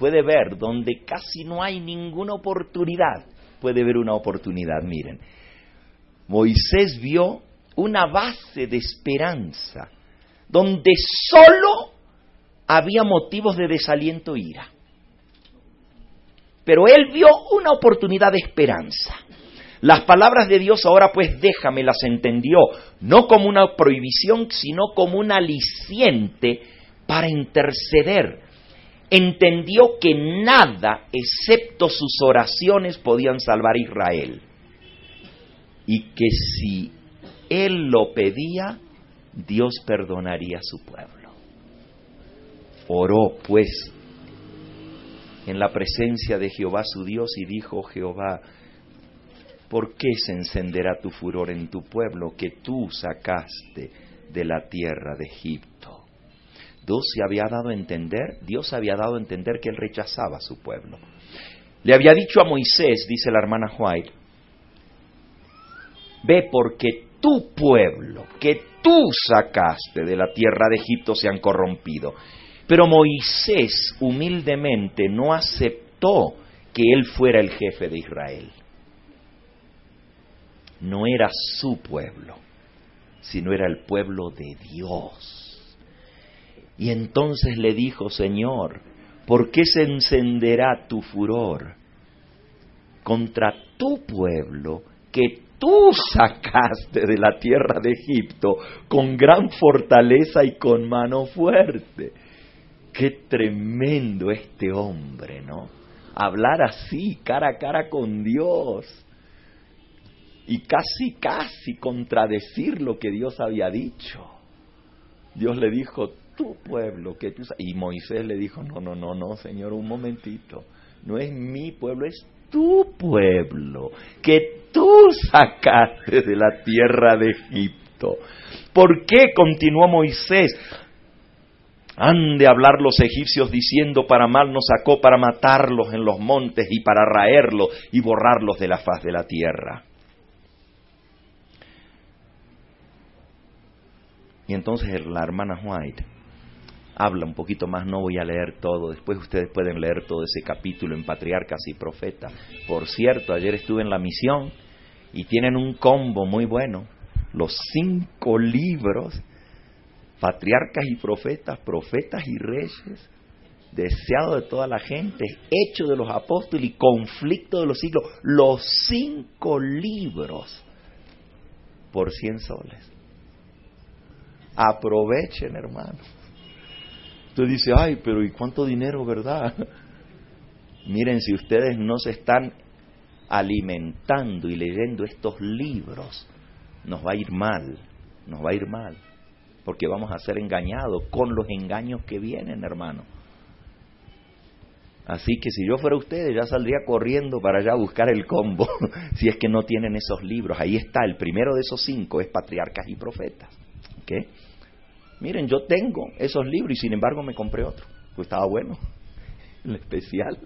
puede ver donde casi no hay ninguna oportunidad, puede ver una oportunidad. Miren, Moisés vio una base de esperanza donde solo había motivos de desaliento e ira. Pero él vio una oportunidad de esperanza. Las palabras de Dios ahora pues déjame las entendió, no como una prohibición, sino como un aliciente para interceder entendió que nada excepto sus oraciones podían salvar a Israel. Y que si él lo pedía, Dios perdonaría a su pueblo. Oró pues en la presencia de Jehová su Dios y dijo Jehová, ¿por qué se encenderá tu furor en tu pueblo que tú sacaste de la tierra de Egipto? Dios se había dado a entender, Dios había dado a entender que él rechazaba a su pueblo. Le había dicho a Moisés, dice la hermana White, ve porque tu pueblo, que tú sacaste de la tierra de Egipto, se han corrompido. Pero Moisés humildemente no aceptó que él fuera el jefe de Israel. No era su pueblo, sino era el pueblo de Dios. Y entonces le dijo, Señor, ¿por qué se encenderá tu furor contra tu pueblo que tú sacaste de la tierra de Egipto con gran fortaleza y con mano fuerte? Qué tremendo este hombre, ¿no? Hablar así, cara a cara con Dios. Y casi, casi contradecir lo que Dios había dicho. Dios le dijo, tu pueblo que tú y Moisés le dijo no no no no señor un momentito. No es mi pueblo es tu pueblo que tú sacaste de la tierra de Egipto ¿por qué continuó Moisés han de hablar los egipcios diciendo para mal nos sacó para matarlos en los montes y para raerlos y borrarlos de la faz de la tierra Y entonces la hermana White habla un poquito más, no voy a leer todo, después ustedes pueden leer todo ese capítulo en Patriarcas y Profetas. Por cierto, ayer estuve en la misión y tienen un combo muy bueno, los cinco libros, Patriarcas y Profetas, Profetas y Reyes, deseado de toda la gente, hecho de los apóstoles y conflicto de los siglos, los cinco libros por cien soles. Aprovechen, hermanos. Usted dice, ay, pero ¿y cuánto dinero, verdad? Miren, si ustedes no se están alimentando y leyendo estos libros, nos va a ir mal, nos va a ir mal, porque vamos a ser engañados con los engaños que vienen, hermano. Así que si yo fuera ustedes, ya saldría corriendo para allá a buscar el combo, si es que no tienen esos libros. Ahí está, el primero de esos cinco es Patriarcas y Profetas. ¿Okay? miren, yo tengo esos libros y sin embargo me compré otro, pues estaba bueno, el especial.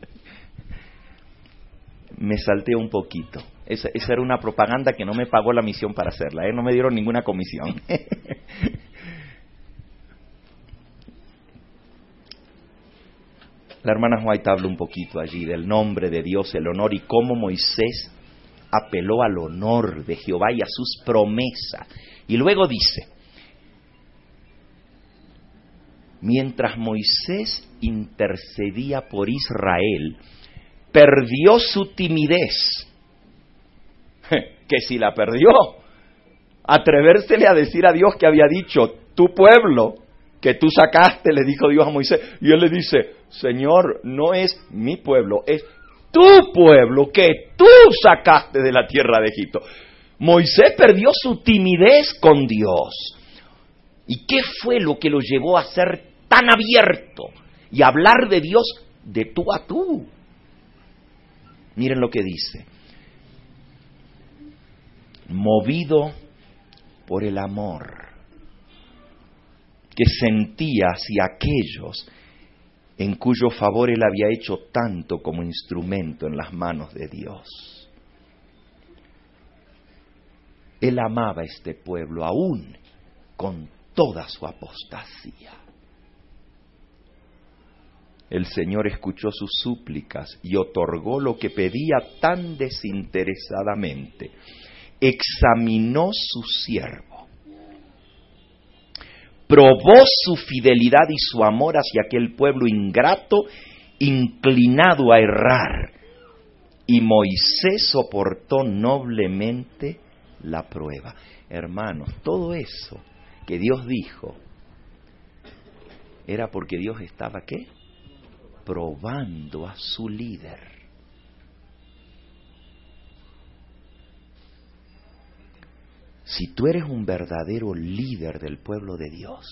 Me salté un poquito. Esa, era una propaganda que no me pagó la misión para hacerla, ¿eh? no me dieron ninguna comisión. la hermana White habla un poquito allí del nombre de Dios, el honor y cómo Moisés apeló al honor de Jehová y a sus promesas. Y luego dice, mientras Moisés intercedía por Israel, perdió su timidez. Que si la perdió, atrevérsele a decir a Dios que había dicho, tu pueblo que tú sacaste, le dijo Dios a Moisés, y él le dice, Señor, no es mi pueblo, es tu pueblo que tú sacaste de la tierra de Egipto. Moisés perdió su timidez con Dios. ¿Y qué fue lo que lo llevó a ser tan abierto y hablar de Dios de tú a tú? Miren lo que dice. Movido por el amor que sentía hacia aquellos en cuyo favor él había hecho tanto como instrumento en las manos de Dios. Él amaba a este pueblo aún con toda su apostasía. El Señor escuchó sus súplicas y otorgó lo que pedía tan desinteresadamente. Examinó su siervo probó su fidelidad y su amor hacia aquel pueblo ingrato, inclinado a errar. Y Moisés soportó noblemente la prueba. Hermanos, todo eso que Dios dijo era porque Dios estaba qué? Probando a su líder. Si tú eres un verdadero líder del pueblo de Dios,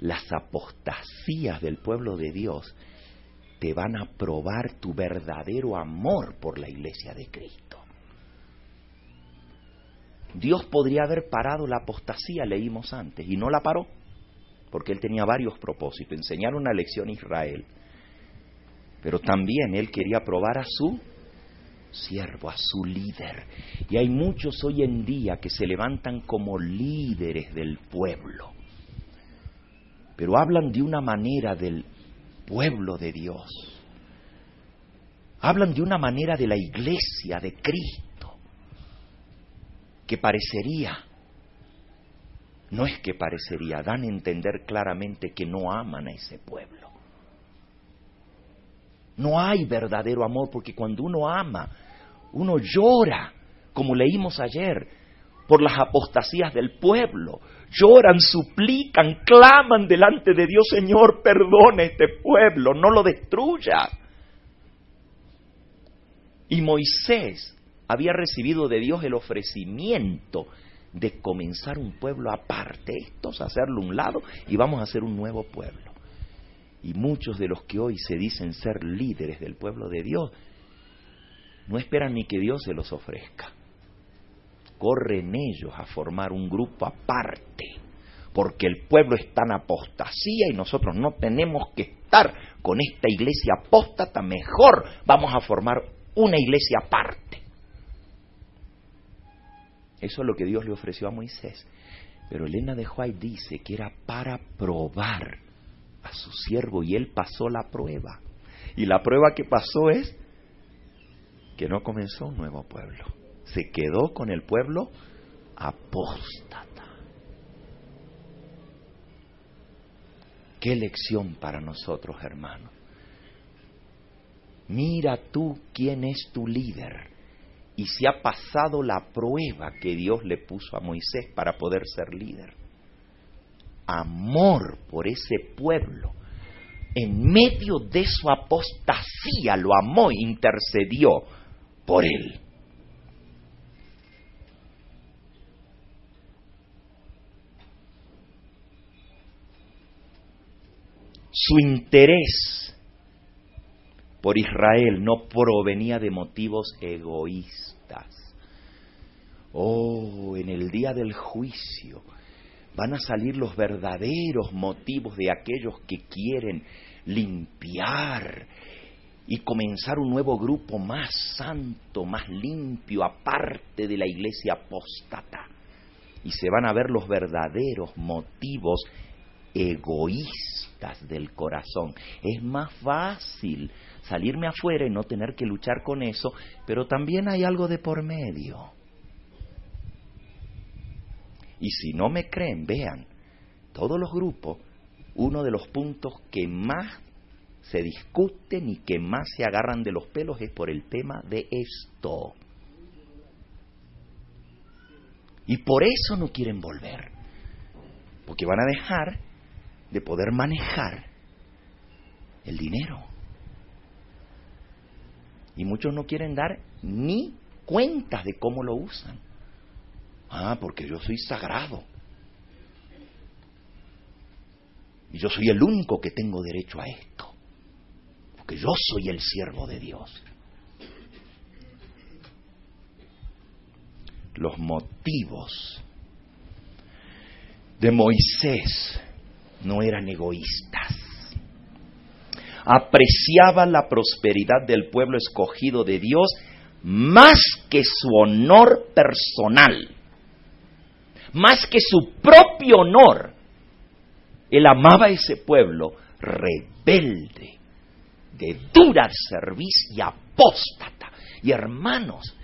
las apostasías del pueblo de Dios te van a probar tu verdadero amor por la iglesia de Cristo. Dios podría haber parado la apostasía, leímos antes, y no la paró, porque Él tenía varios propósitos, enseñar una lección a Israel, pero también Él quería probar a su siervo, a su líder. Y hay muchos hoy en día que se levantan como líderes del pueblo, pero hablan de una manera del pueblo de Dios. Hablan de una manera de la iglesia de Cristo, que parecería, no es que parecería, dan a entender claramente que no aman a ese pueblo. No hay verdadero amor porque cuando uno ama, uno llora, como leímos ayer, por las apostasías del pueblo. Lloran, suplican, claman delante de Dios, Señor, perdone este pueblo, no lo destruya. Y Moisés había recibido de Dios el ofrecimiento de comenzar un pueblo aparte, estos hacerlo un lado y vamos a hacer un nuevo pueblo. Y muchos de los que hoy se dicen ser líderes del pueblo de Dios, no esperan ni que Dios se los ofrezca. Corren ellos a formar un grupo aparte, porque el pueblo está en apostasía y nosotros no tenemos que estar con esta iglesia apóstata, mejor vamos a formar una iglesia aparte. Eso es lo que Dios le ofreció a Moisés. Pero Elena de White dice que era para probar a su siervo y él pasó la prueba. Y la prueba que pasó es que no comenzó un nuevo pueblo, se quedó con el pueblo apóstata. Qué lección para nosotros, hermanos. Mira tú quién es tu líder y si ha pasado la prueba que Dios le puso a Moisés para poder ser líder amor por ese pueblo, en medio de su apostasía lo amó, intercedió por él. Su interés por Israel no provenía de motivos egoístas. Oh, en el día del juicio, van a salir los verdaderos motivos de aquellos que quieren limpiar y comenzar un nuevo grupo más santo, más limpio, aparte de la iglesia apóstata. Y se van a ver los verdaderos motivos egoístas del corazón. Es más fácil salirme afuera y no tener que luchar con eso, pero también hay algo de por medio. Y si no me creen, vean, todos los grupos, uno de los puntos que más se discuten y que más se agarran de los pelos es por el tema de esto. Y por eso no quieren volver. Porque van a dejar de poder manejar el dinero. Y muchos no quieren dar ni cuentas de cómo lo usan. Ah, porque yo soy sagrado. Y yo soy el único que tengo derecho a esto. Porque yo soy el siervo de Dios. Los motivos de Moisés no eran egoístas. Apreciaba la prosperidad del pueblo escogido de Dios más que su honor personal, más que su propio honor. Él amaba a ese pueblo rebelde, de dura servicio y apóstata. Y hermanos,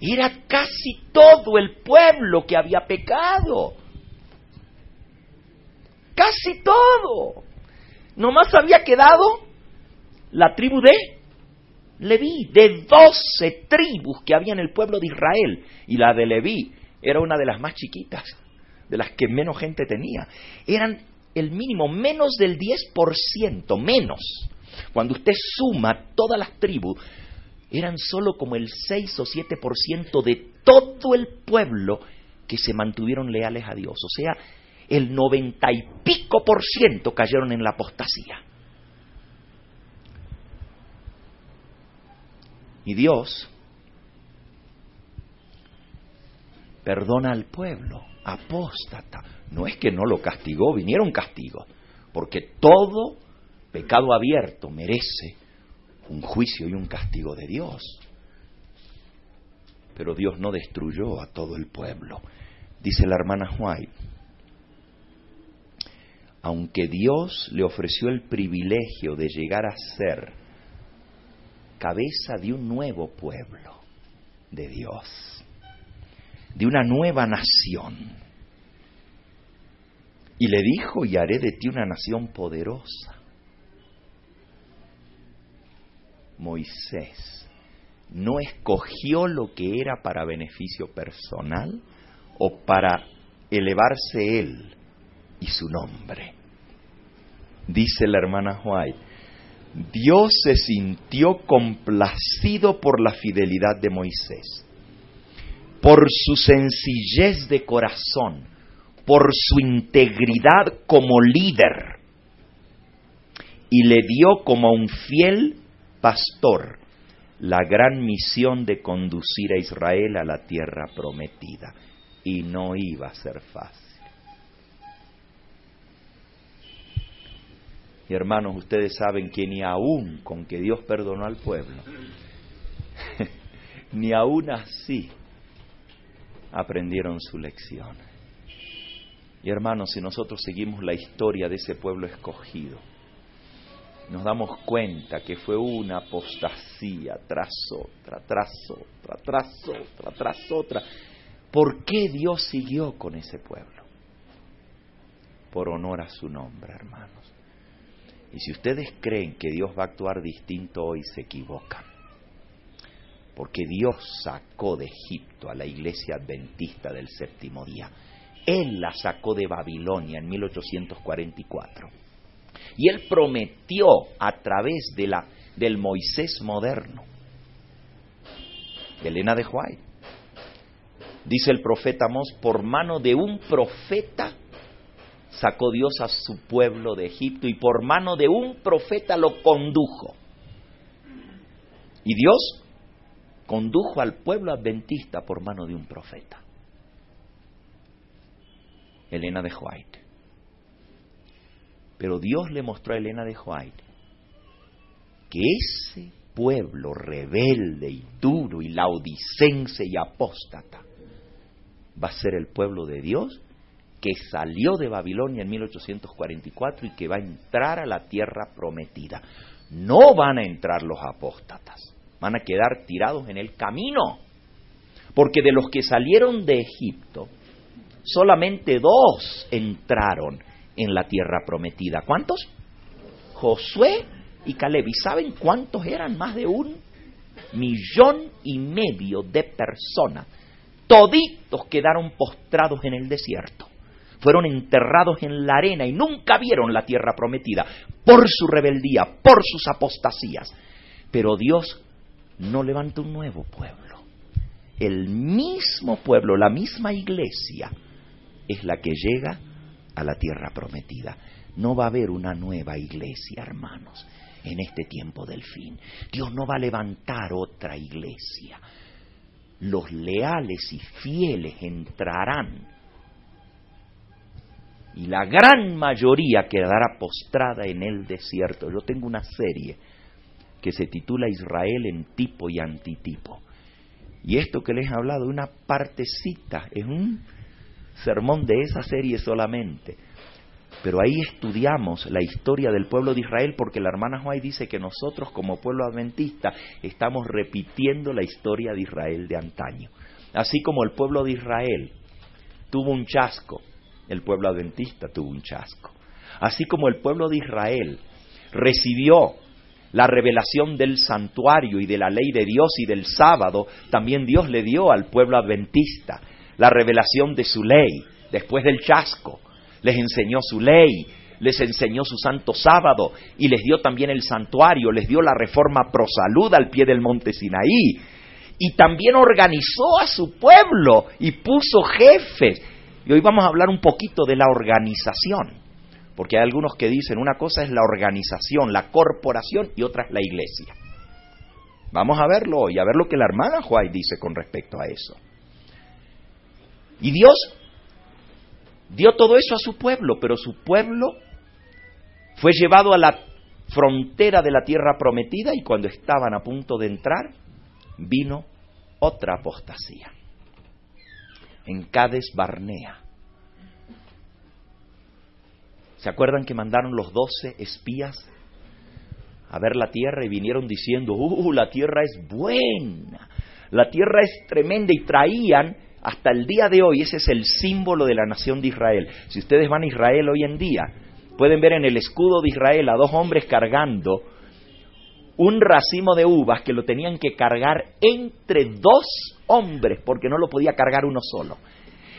era casi todo el pueblo que había pecado. Casi todo. Nomás había quedado la tribu de Leví, de doce tribus que había en el pueblo de Israel. Y la de Leví era una de las más chiquitas, de las que menos gente tenía. Eran el mínimo, menos del 10%, menos. Cuando usted suma todas las tribus, eran solo como el 6 o 7% de todo el pueblo que se mantuvieron leales a Dios. O sea, el noventa y pico por ciento cayeron en la apostasía. Y Dios perdona al pueblo, apóstata. No es que no lo castigó, vinieron castigos, porque todo pecado abierto merece un juicio y un castigo de Dios. Pero Dios no destruyó a todo el pueblo. Dice la hermana White, aunque Dios le ofreció el privilegio de llegar a ser cabeza de un nuevo pueblo de Dios, de una nueva nación, y le dijo, y haré de ti una nación poderosa. Moisés no escogió lo que era para beneficio personal o para elevarse él y su nombre. Dice la hermana White, Dios se sintió complacido por la fidelidad de Moisés, por su sencillez de corazón, por su integridad como líder, y le dio como un fiel pastor la gran misión de conducir a Israel a la tierra prometida. Y no iba a ser fácil. Y hermanos, ustedes saben que ni aún con que Dios perdonó al pueblo, ni aún así aprendieron su lección. Y hermanos, si nosotros seguimos la historia de ese pueblo escogido, nos damos cuenta que fue una apostasía tras otra, tras otra, tras otra, tras otra. ¿Por qué Dios siguió con ese pueblo? Por honor a su nombre, hermanos. Y si ustedes creen que Dios va a actuar distinto hoy, se equivocan. Porque Dios sacó de Egipto a la iglesia adventista del séptimo día. Él la sacó de Babilonia en 1844 y él prometió a través de la, del Moisés moderno. Elena de White. Dice el profeta Mos, por mano de un profeta sacó Dios a su pueblo de Egipto y por mano de un profeta lo condujo. Y Dios condujo al pueblo adventista por mano de un profeta. Elena de White. Pero Dios le mostró a Elena de White que ese pueblo rebelde y duro y laudicense y apóstata va a ser el pueblo de Dios que salió de Babilonia en 1844 y que va a entrar a la tierra prometida. No van a entrar los apóstatas, van a quedar tirados en el camino. Porque de los que salieron de Egipto, solamente dos entraron en la tierra prometida. ¿Cuántos? Josué y Caleb. ¿Y saben cuántos eran? Más de un millón y medio de personas. Toditos quedaron postrados en el desierto. Fueron enterrados en la arena y nunca vieron la tierra prometida por su rebeldía, por sus apostasías. Pero Dios no levanta un nuevo pueblo. El mismo pueblo, la misma iglesia, es la que llega a la tierra prometida. No va a haber una nueva iglesia, hermanos, en este tiempo del fin. Dios no va a levantar otra iglesia. Los leales y fieles entrarán y la gran mayoría quedará postrada en el desierto. Yo tengo una serie que se titula Israel en tipo y antitipo. Y esto que les he hablado, una partecita, es un sermón de esa serie solamente. Pero ahí estudiamos la historia del pueblo de Israel porque la hermana Juárez dice que nosotros como pueblo adventista estamos repitiendo la historia de Israel de antaño. Así como el pueblo de Israel tuvo un chasco, el pueblo adventista tuvo un chasco. Así como el pueblo de Israel recibió la revelación del santuario y de la ley de Dios y del sábado, también Dios le dio al pueblo adventista la revelación de su ley después del chasco. Les enseñó su ley, les enseñó su santo sábado y les dio también el santuario, les dio la reforma pro salud al pie del monte Sinaí. Y también organizó a su pueblo y puso jefes. Y hoy vamos a hablar un poquito de la organización. Porque hay algunos que dicen una cosa es la organización, la corporación y otra es la iglesia. Vamos a verlo hoy, a ver lo que la hermana Juárez dice con respecto a eso. Y Dios dio todo eso a su pueblo, pero su pueblo fue llevado a la frontera de la tierra prometida y cuando estaban a punto de entrar, vino otra apostasía. En Cades Barnea. ¿Se acuerdan que mandaron los doce espías a ver la tierra y vinieron diciendo, ¡uh, la tierra es buena! La tierra es tremenda y traían hasta el día de hoy, ese es el símbolo de la nación de Israel. Si ustedes van a Israel hoy en día, pueden ver en el escudo de Israel a dos hombres cargando un racimo de uvas que lo tenían que cargar entre dos hombres porque no lo podía cargar uno solo.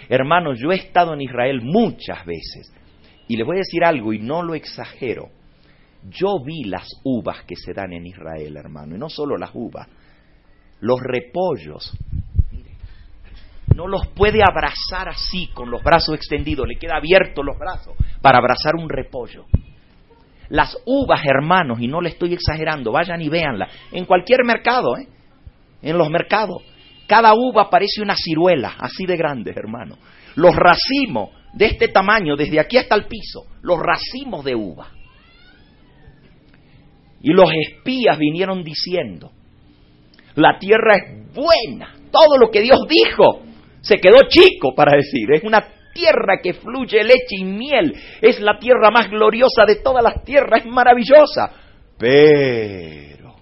Hermanos, yo he estado en Israel muchas veces y les voy a decir algo y no lo exagero. Yo vi las uvas que se dan en Israel, hermano, y no solo las uvas, los repollos no los puede abrazar así, con los brazos extendidos, le queda abiertos los brazos para abrazar un repollo. Las uvas, hermanos, y no le estoy exagerando, vayan y véanlas, en cualquier mercado, ¿eh? en los mercados, cada uva parece una ciruela, así de grande, hermano. Los racimos de este tamaño, desde aquí hasta el piso, los racimos de uva. Y los espías vinieron diciendo, la tierra es buena, todo lo que Dios dijo, se quedó chico para decir, es una tierra que fluye leche y miel, es la tierra más gloriosa de todas las tierras, es maravillosa, pero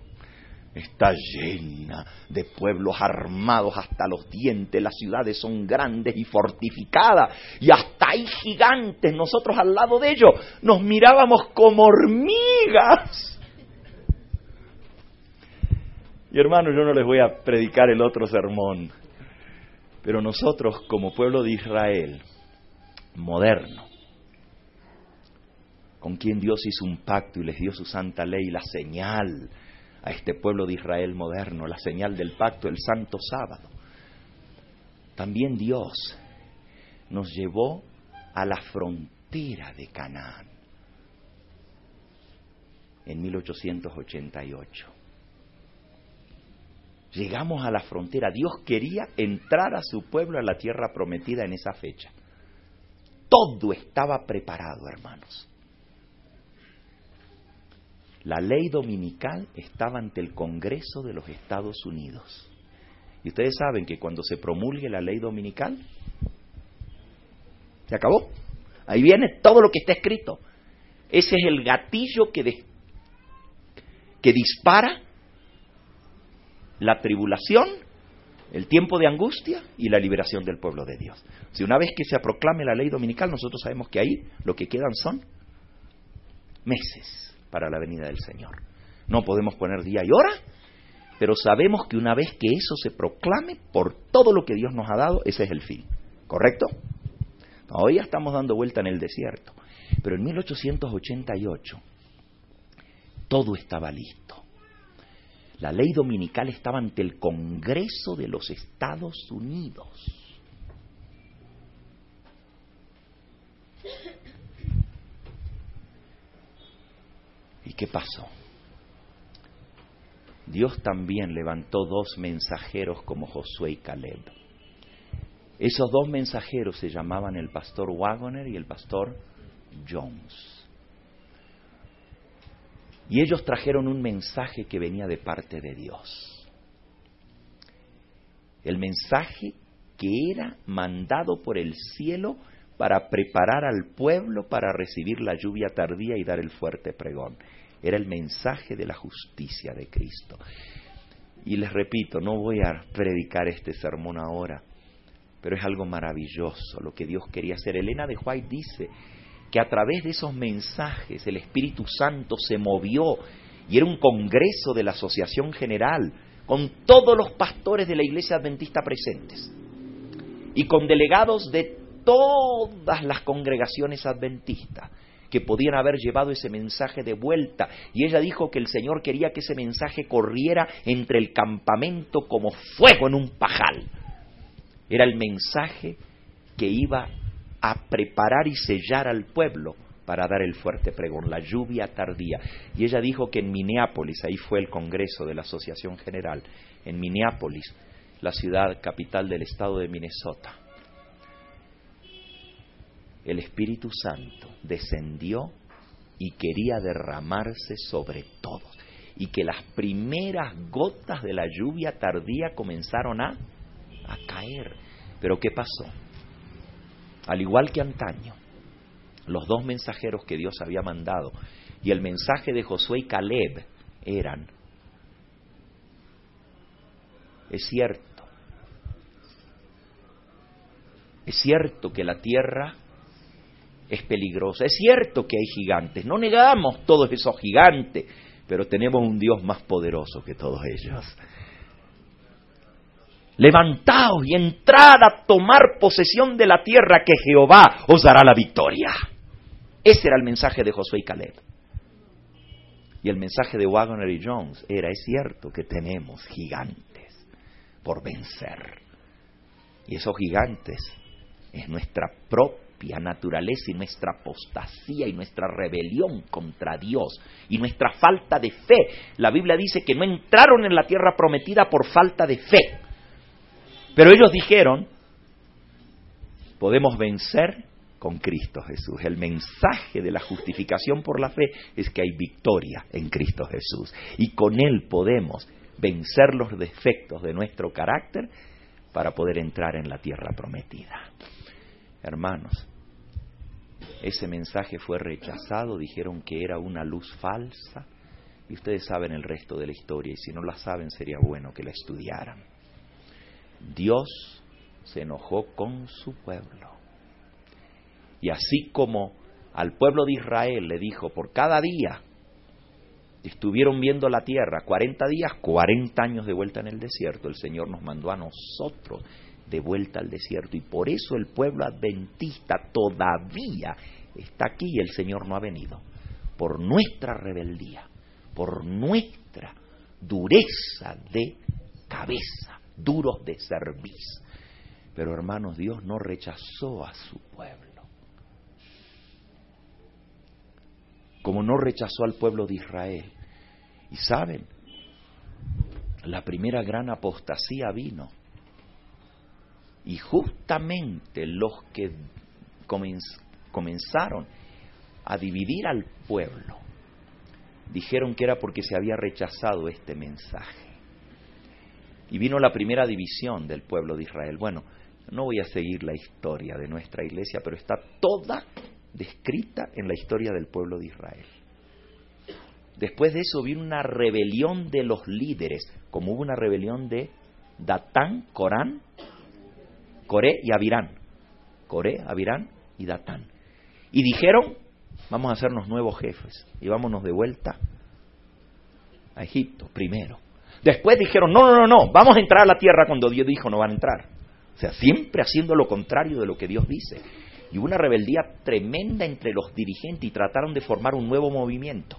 está llena de pueblos armados hasta los dientes, las ciudades son grandes y fortificadas, y hasta hay gigantes, nosotros al lado de ellos nos mirábamos como hormigas. Y hermano, yo no les voy a predicar el otro sermón. Pero nosotros como pueblo de Israel, moderno, con quien Dios hizo un pacto y les dio su santa ley, la señal a este pueblo de Israel moderno, la señal del pacto, el santo sábado. También Dios nos llevó a la frontera de Canaán en 1888 llegamos a la frontera. Dios quería entrar a su pueblo a la tierra prometida en esa fecha. Todo estaba preparado, hermanos. La ley dominical estaba ante el Congreso de los Estados Unidos. Y ustedes saben que cuando se promulgue la ley dominical, Se acabó. Ahí viene todo lo que está escrito. Ese es el gatillo que, que dispara la tribulación, el tiempo de angustia y la liberación del pueblo de Dios. Si una vez que se proclame la ley dominical, nosotros sabemos que ahí lo que quedan son meses para la venida del Señor. No podemos poner día y hora, pero sabemos que una vez que eso se proclame por todo lo que Dios nos ha dado, ese es el fin. ¿Correcto? Hoy ya estamos dando vuelta en el desierto, pero en 1888 todo estaba listo. La ley dominical estaba ante el Congreso de los Estados Unidos. ¿Y qué pasó? Dios también levantó dos mensajeros como Josué y Caleb. Esos dos mensajeros se llamaban el pastor Wagoner y el pastor Jones. Y ellos trajeron un mensaje que venía de parte de Dios. El mensaje que era mandado por el cielo para preparar al pueblo para recibir la lluvia tardía y dar el fuerte pregón. Era el mensaje de la justicia de Cristo. Y les repito, no voy a predicar este sermón ahora, pero es algo maravilloso lo que Dios quería hacer. Elena de White dice que a través de esos mensajes el Espíritu Santo se movió y era un congreso de la Asociación General con todos los pastores de la Iglesia Adventista presentes y con delegados de todas las congregaciones adventistas que podían haber llevado ese mensaje de vuelta. Y ella dijo que el Señor quería que ese mensaje corriera entre el campamento como fuego en un pajal. Era el mensaje que iba a preparar y sellar al pueblo para dar el fuerte pregón, la lluvia tardía. Y ella dijo que en Minneapolis, ahí fue el Congreso de la Asociación General, en Minneapolis, la ciudad capital del estado de Minnesota, el Espíritu Santo descendió y quería derramarse sobre todos. Y que las primeras gotas de la lluvia tardía comenzaron a, a caer. Pero ¿qué pasó? Al igual que antaño, los dos mensajeros que Dios había mandado y el mensaje de Josué y Caleb eran, es cierto, es cierto que la tierra es peligrosa, es cierto que hay gigantes, no negamos todos esos gigantes, pero tenemos un Dios más poderoso que todos ellos levantaos y entrad a tomar posesión de la tierra que Jehová os dará la victoria. Ese era el mensaje de Josué y Caleb. Y el mensaje de Wagner y Jones era, es cierto que tenemos gigantes por vencer. Y esos gigantes es nuestra propia naturaleza y nuestra apostasía y nuestra rebelión contra Dios y nuestra falta de fe. La Biblia dice que no entraron en la tierra prometida por falta de fe. Pero ellos dijeron, podemos vencer con Cristo Jesús. El mensaje de la justificación por la fe es que hay victoria en Cristo Jesús. Y con Él podemos vencer los defectos de nuestro carácter para poder entrar en la tierra prometida. Hermanos, ese mensaje fue rechazado, dijeron que era una luz falsa, y ustedes saben el resto de la historia, y si no la saben sería bueno que la estudiaran. Dios se enojó con su pueblo. Y así como al pueblo de Israel le dijo, por cada día estuvieron viendo la tierra, 40 días, 40 años de vuelta en el desierto, el Señor nos mandó a nosotros de vuelta al desierto. Y por eso el pueblo adventista todavía está aquí y el Señor no ha venido. Por nuestra rebeldía, por nuestra dureza de cabeza duros de cerviz. Pero hermanos, Dios no rechazó a su pueblo. Como no rechazó al pueblo de Israel. Y saben, la primera gran apostasía vino. Y justamente los que comenzaron a dividir al pueblo dijeron que era porque se había rechazado este mensaje y vino la primera división del pueblo de Israel. Bueno, No voy a seguir la historia de nuestra iglesia, pero está toda descrita en la historia del pueblo de Israel. Después de eso vino una rebelión de los líderes, como hubo una rebelión de Datán, Corán, Coré y Abirán. Coré, Abirán y Datán. Y dijeron, vamos a hacernos nuevos jefes y vámonos de vuelta a Egipto primero. Después dijeron, no, no, no, no, vamos a entrar a la tierra cuando Dios dijo no van a entrar. O sea, siempre haciendo lo contrario de lo que Dios dice. Y hubo una rebeldía tremenda entre los dirigentes y trataron de formar un nuevo movimiento,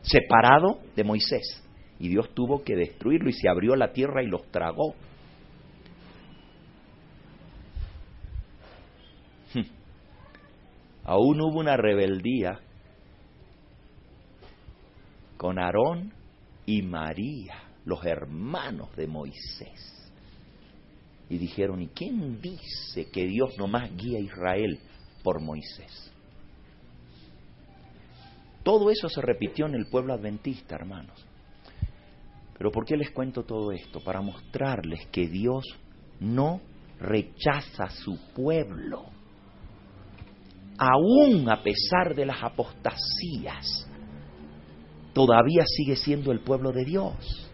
separado de Moisés. Y Dios tuvo que destruirlo y se abrió la tierra y los tragó. Hmm. Aún hubo una rebeldía con Aarón y María, los hermanos de Moisés. Y dijeron, ¿y quién dice que Dios nomás guía a Israel por Moisés? Todo eso se repitió en el pueblo adventista, hermanos. Pero ¿por qué les cuento todo esto? Para mostrarles que Dios no rechaza a su pueblo, aún a pesar de las apostasías todavía sigue siendo el pueblo de Dios.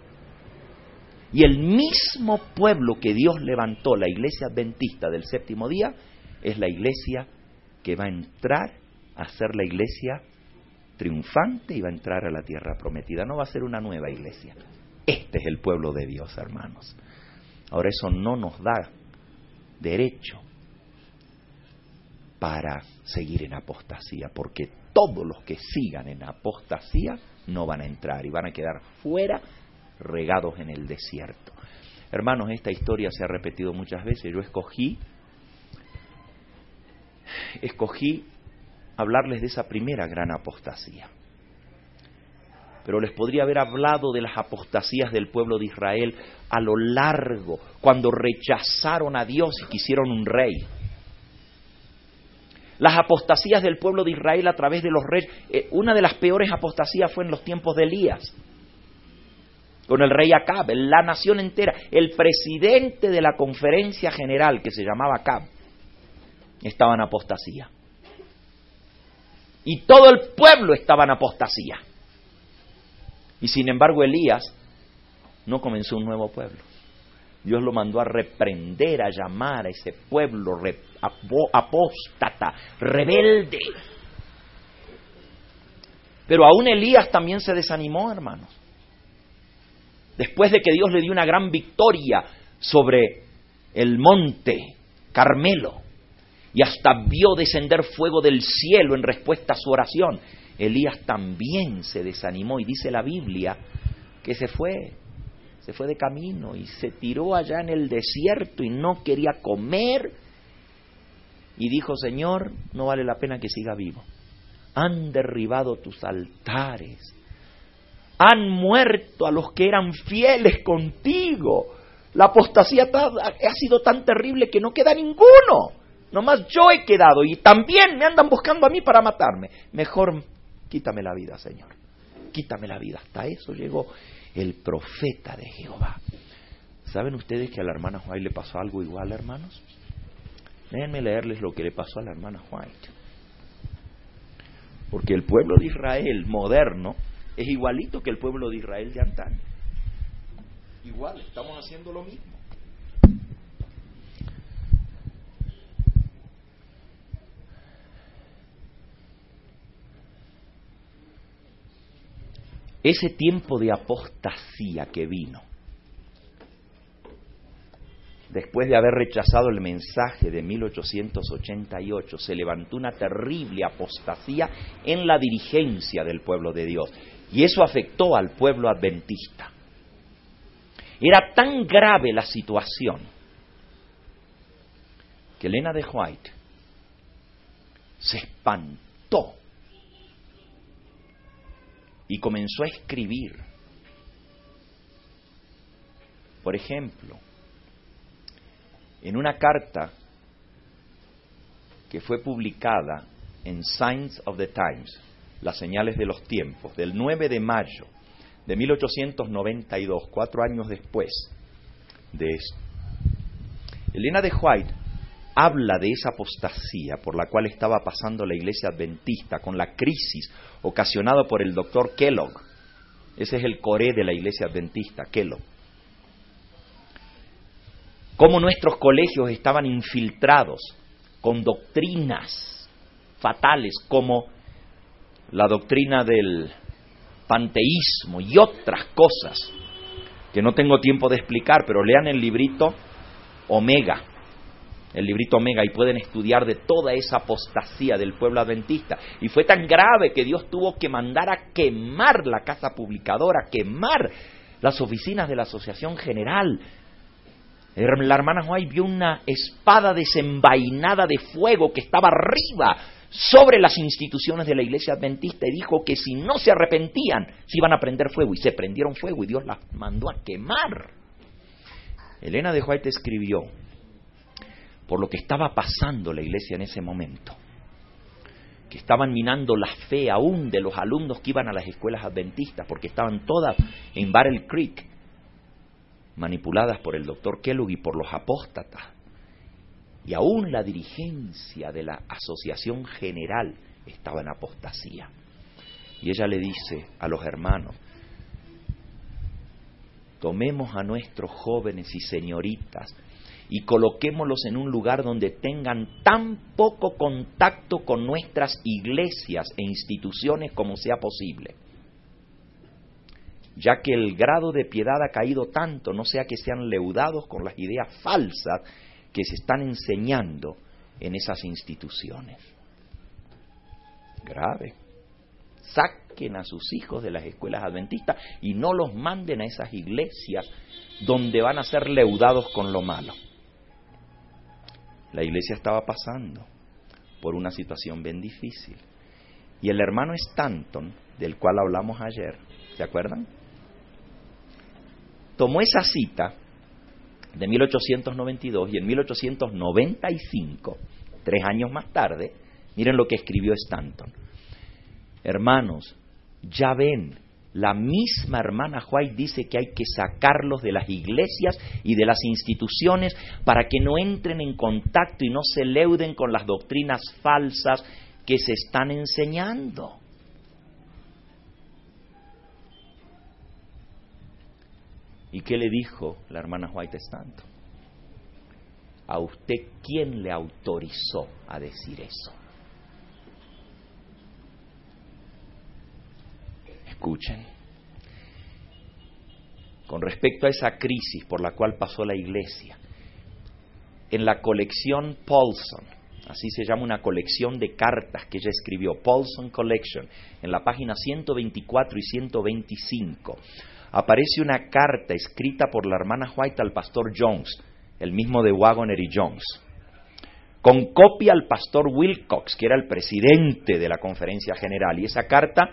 Y el mismo pueblo que Dios levantó, la iglesia adventista del séptimo día, es la iglesia que va a entrar a ser la iglesia triunfante y va a entrar a la tierra prometida. No va a ser una nueva iglesia. Este es el pueblo de Dios, hermanos. Ahora eso no nos da derecho para seguir en apostasía, porque todos los que sigan en apostasía no van a entrar y van a quedar fuera, regados en el desierto. Hermanos, esta historia se ha repetido muchas veces. Yo escogí, escogí hablarles de esa primera gran apostasía. Pero les podría haber hablado de las apostasías del pueblo de Israel a lo largo, cuando rechazaron a Dios y quisieron un rey las apostasías del pueblo de Israel a través de los reyes. Eh, una de las peores apostasías fue en los tiempos de Elías, con el rey Acab, la nación entera. El presidente de la conferencia general, que se llamaba Acab, estaba en apostasía. Y todo el pueblo estaba en apostasía. Y sin embargo Elías no comenzó un nuevo pueblo. Dios lo mandó a reprender, a llamar a ese pueblo apóstata, rebelde. Pero aún Elías también se desanimó, hermanos. Después de que Dios le dio una gran victoria sobre el monte Carmelo y hasta vio descender fuego del cielo en respuesta a su oración, Elías también se desanimó y dice la Biblia que se fue se fue de camino y se tiró allá en el desierto y no quería comer. Y dijo, Señor, no vale la pena que siga vivo. Han derribado tus altares. Han muerto a los que eran fieles contigo. La apostasía ha sido tan terrible que no queda ninguno. Nomás yo he quedado y también me andan buscando a mí para matarme. Mejor quítame la vida, Señor. Quítame la vida. Hasta eso llegó el profeta de Jehová. ¿Saben ustedes que a la hermana White le pasó algo igual, hermanos? Déjenme leerles lo que le pasó a la hermana White. Porque el pueblo de Israel moderno es igualito que el pueblo de Israel de antaño. Igual, estamos haciendo lo mismo. ese tiempo de apostasía que vino, después de haber rechazado el mensaje de 1888, se levantó una terrible apostasía en la dirigencia del pueblo de Dios. Y eso afectó al pueblo adventista. Era tan grave la situación que Elena de White se espantó y comenzó a escribir. Por ejemplo, en una carta que fue publicada en Signs of the Times, las señales de los tiempos, del 9 de mayo de 1892, cuatro años después de esto. Elena de White habla de esa apostasía por la cual estaba pasando la iglesia adventista con la crisis ocasionada por el doctor Kellogg. Ese es el coré de la iglesia adventista, Kellogg. Cómo nuestros colegios estaban infiltrados con doctrinas fatales como la doctrina del panteísmo y otras cosas que no tengo tiempo de explicar, pero lean el librito Omega, el librito Omega, y pueden estudiar de toda esa apostasía del pueblo adventista. Y fue tan grave que Dios tuvo que mandar a quemar la casa publicadora, quemar las oficinas de la Asociación General. La hermana White vio una espada desenvainada de fuego que estaba arriba sobre las instituciones de la iglesia adventista y dijo que si no se arrepentían, se iban a prender fuego. Y se prendieron fuego y Dios las mandó a quemar. Elena de White escribió, por lo que estaba pasando la iglesia en ese momento, que estaban minando la fe aún de los alumnos que iban a las escuelas adventistas, porque estaban todas en Battle Creek, manipuladas por el doctor Kellogg y por los apóstatas. Y aún la dirigencia de la Asociación General estaba en apostasía. Y ella le dice a los hermanos, tomemos a nuestros jóvenes y señoritas y coloquémoslos en un lugar donde tengan tan poco contacto con nuestras iglesias e instituciones como sea posible, ya que el grado de piedad ha caído tanto, no sea que sean leudados con las ideas falsas que se están enseñando en esas instituciones. Grave. Saquen a sus hijos de las escuelas adventistas y no los manden a esas iglesias donde van a ser leudados con lo malo. La iglesia estaba pasando por una situación bien difícil. Y el hermano Stanton, del cual hablamos ayer, ¿se acuerdan? Tomó esa cita de 1892 y en 1895, tres años más tarde, miren lo que escribió Stanton. Hermanos, ya ven la misma hermana White dice que hay que sacarlos de las iglesias y de las instituciones para que no entren en contacto y no se leuden con las doctrinas falsas que se están enseñando. ¿Y qué le dijo la hermana White Stanton? ¿A usted quién le autorizó a decir eso? Escuchen. Con respecto a esa crisis por la cual pasó la iglesia, en la colección Paulson, así se llama una colección de cartas que ella escribió, Paulson Collection, en la página 124 y 125, aparece una carta escrita por la hermana White al pastor Jones, el mismo de Wagoner y Jones, con copia al pastor Wilcox, que era el presidente de la conferencia general, y esa carta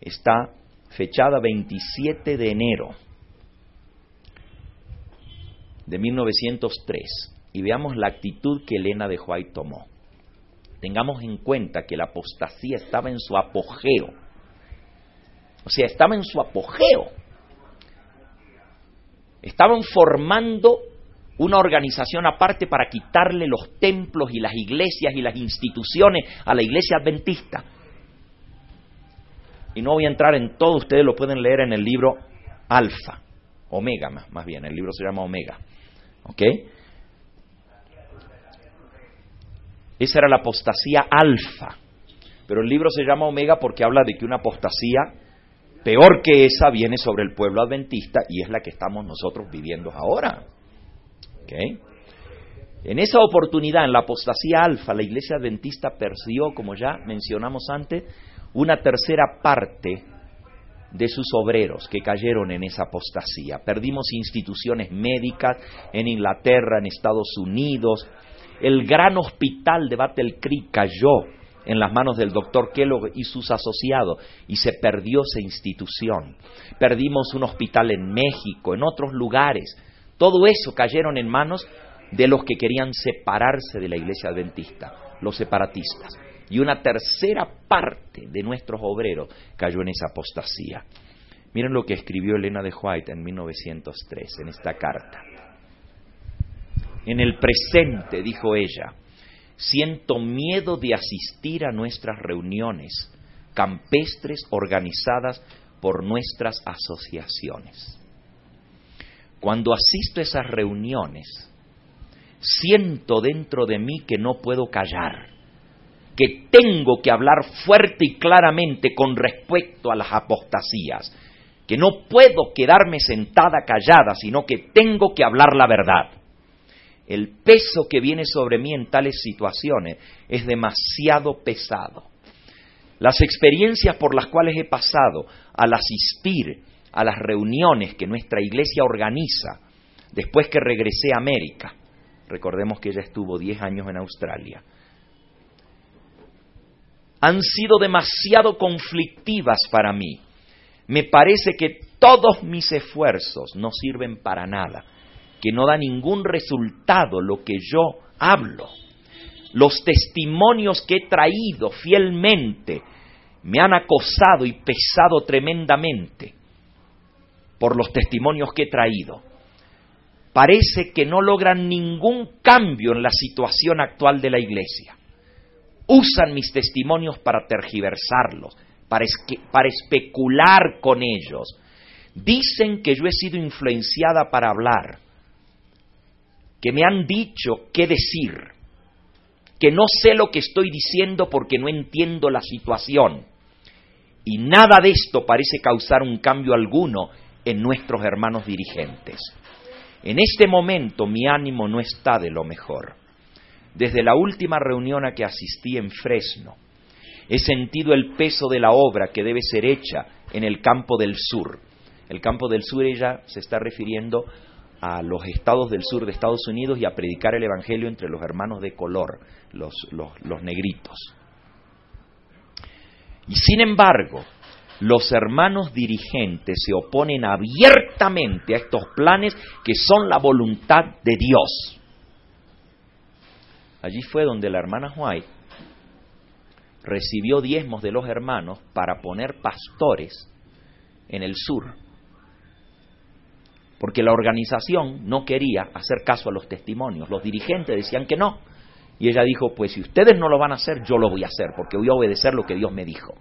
está fechada 27 de enero de 1903 y veamos la actitud que Elena de White tomó. Tengamos en cuenta que la apostasía estaba en su apogeo. O sea, estaba en su apogeo. Estaban formando una organización aparte para quitarle los templos y las iglesias y las instituciones a la iglesia adventista y no voy a entrar en todo, ustedes lo pueden leer en el libro Alfa, Omega más, bien, el libro se llama Omega. ¿Ok? Esa era la apostasía alfa. Pero el libro se llama Omega porque habla de que una apostasía peor que esa viene sobre el pueblo adventista y es la que estamos nosotros viviendo ahora. ¿Ok? En esa oportunidad, en la apostasía alfa, la iglesia adventista perdió, como ya mencionamos antes, una tercera parte de sus obreros que cayeron en esa apostasía. Perdimos instituciones médicas en Inglaterra, en Estados Unidos. El gran hospital de Battle Creek cayó en las manos del doctor Kellogg y sus asociados y se perdió esa institución. Perdimos un hospital en México, en otros lugares. Todo eso cayeron en manos de los que querían separarse de la iglesia adventista, los separatistas y una tercera parte de nuestros obreros cayó en esa apostasía. Miren lo que escribió Elena de White en 1903 en esta carta. En el presente, dijo ella, siento miedo de asistir a nuestras reuniones campestres organizadas por nuestras asociaciones. Cuando asisto a esas reuniones, siento dentro de mí que no puedo callar, que tengo que hablar fuerte y claramente con respecto a las apostasías, que no puedo quedarme sentada callada, sino que tengo que hablar la verdad. El peso que viene sobre mí en tales situaciones es demasiado pesado. Las experiencias por las cuales he pasado al asistir a las reuniones que nuestra iglesia organiza después que regresé a América, recordemos que ella estuvo 10 años en Australia, han sido demasiado conflictivas para mí. Me parece que todos mis esfuerzos no sirven para nada, que no da ningún resultado lo que yo hablo. Los testimonios que he traído fielmente me han acosado y pesado tremendamente por los testimonios que he traído. Parece que no logran ningún cambio en la situación actual de la iglesia usan mis testimonios para tergiversarlos, para, para especular con ellos. Dicen que yo he sido influenciada para hablar, que me han dicho qué decir, que no sé lo que estoy diciendo porque no entiendo la situación. Y nada de esto parece causar un cambio alguno en nuestros hermanos dirigentes. En este momento mi ánimo no está de lo mejor. Desde la última reunión a que asistí en Fresno, he sentido el peso de la obra que debe ser hecha en el campo del sur. El campo del sur ella se está refiriendo a los estados del sur de Estados Unidos y a predicar el Evangelio entre los hermanos de color, los, los negritos. Y sin embargo, los hermanos dirigentes se oponen abiertamente a estos planes que son la voluntad de Dios. Allí fue donde la hermana White recibió diezmos de los hermanos para poner pastores en el sur. Porque la organización no quería hacer caso a los testimonios. Los dirigentes decían que no. Y ella dijo, pues si ustedes no lo van a hacer, yo lo voy a hacer, porque voy a obedecer lo que Dios me dijo.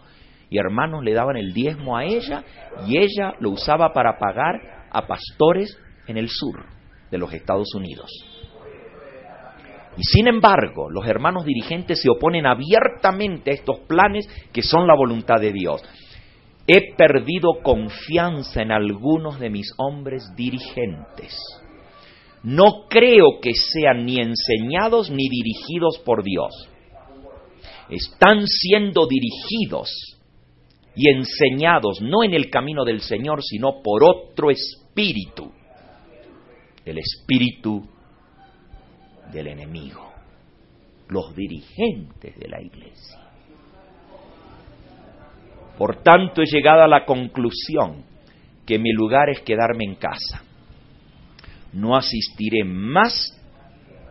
Y hermanos le daban el diezmo a ella y ella lo usaba para pagar a pastores en el sur de los Estados Unidos. Y sin embargo, los hermanos dirigentes se oponen abiertamente a estos planes que son la voluntad de Dios. He perdido confianza en algunos de mis hombres dirigentes. No creo que sean ni enseñados ni dirigidos por Dios. Están siendo dirigidos y enseñados no en el camino del Señor, sino por otro espíritu, el espíritu del enemigo, los dirigentes de la iglesia. Por tanto, he llegado a la conclusión que mi lugar es quedarme en casa. No asistiré más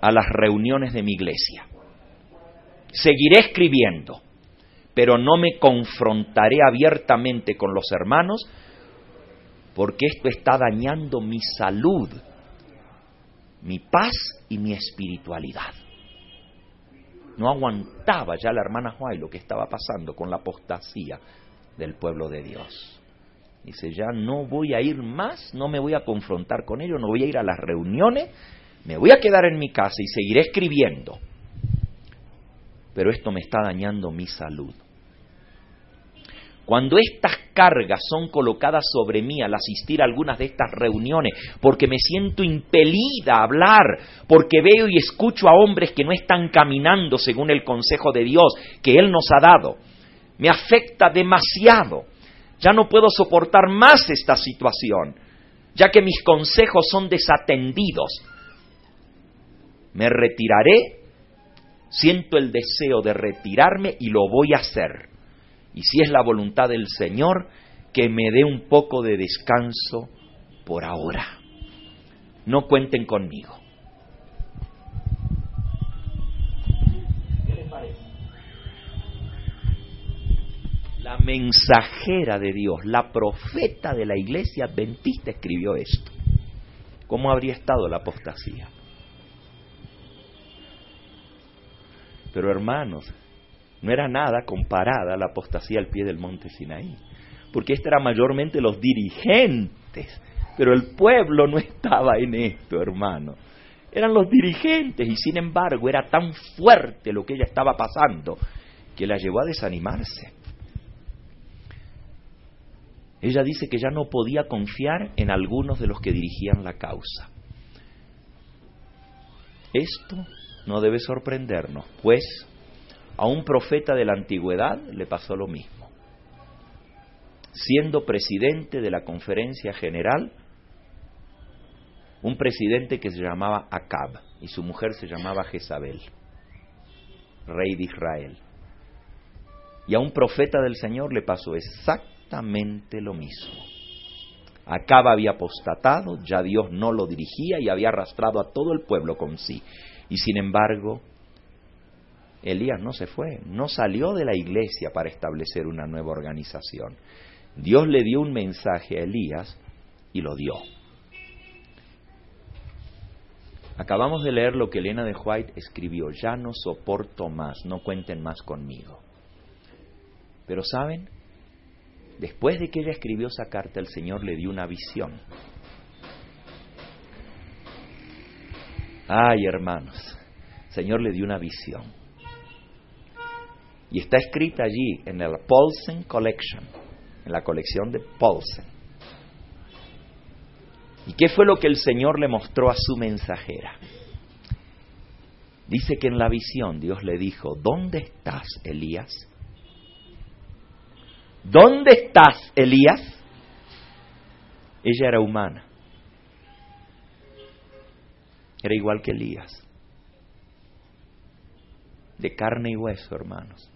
a las reuniones de mi iglesia. Seguiré escribiendo, pero no me confrontaré abiertamente con los hermanos porque esto está dañando mi salud mi paz y mi espiritualidad. No aguantaba ya la hermana Juay lo que estaba pasando con la apostasía del pueblo de Dios. Dice, ya no voy a ir más, no me voy a confrontar con ellos, no voy a ir a las reuniones, me voy a quedar en mi casa y seguiré escribiendo. Pero esto me está dañando mi salud. Cuando estas cargas son colocadas sobre mí al asistir a algunas de estas reuniones, porque me siento impelida a hablar, porque veo y escucho a hombres que no están caminando según el consejo de Dios que Él nos ha dado, me afecta demasiado. Ya no puedo soportar más esta situación, ya que mis consejos son desatendidos. Me retiraré, siento el deseo de retirarme y lo voy a hacer y si es la voluntad del Señor, que me dé un poco de descanso por ahora. No cuenten conmigo. La mensajera de Dios, la profeta de la iglesia adventista escribió esto. ¿Cómo habría estado la apostasía? Pero hermanos, no era nada comparada a la apostasía al pie del monte Sinaí, porque esto era mayormente los dirigentes, pero el pueblo no estaba en esto, hermano. Eran los dirigentes y sin embargo era tan fuerte lo que ella estaba pasando que la llevó a desanimarse. Ella dice que ya no podía confiar en algunos de los que dirigían la causa. Esto no debe sorprendernos, pues a un profeta de la antigüedad le pasó lo mismo. Siendo presidente de la conferencia general, un presidente que se llamaba Acab y su mujer se llamaba Jezabel, rey de Israel. Y a un profeta del Señor le pasó exactamente lo mismo. Acab había apostatado, ya Dios no lo dirigía y había arrastrado a todo el pueblo con sí. Y sin embargo, Elías no se fue, no salió de la iglesia para establecer una nueva organización. Dios le dio un mensaje a Elías y lo dio. Acabamos de leer lo que Elena de White escribió, ya no soporto más, no cuenten más conmigo. Pero saben, después de que ella escribió esa carta, el Señor le dio una visión. Ay, hermanos, el Señor le dio una visión. Y está escrita allí en el Paulsen Collection, en la colección de Paulsen. ¿Y qué fue lo que el Señor le mostró a su mensajera? Dice que en la visión Dios le dijo, ¿dónde estás, Elías? ¿Dónde estás, Elías? Ella era humana. Era igual que Elías. De carne y hueso, hermanos.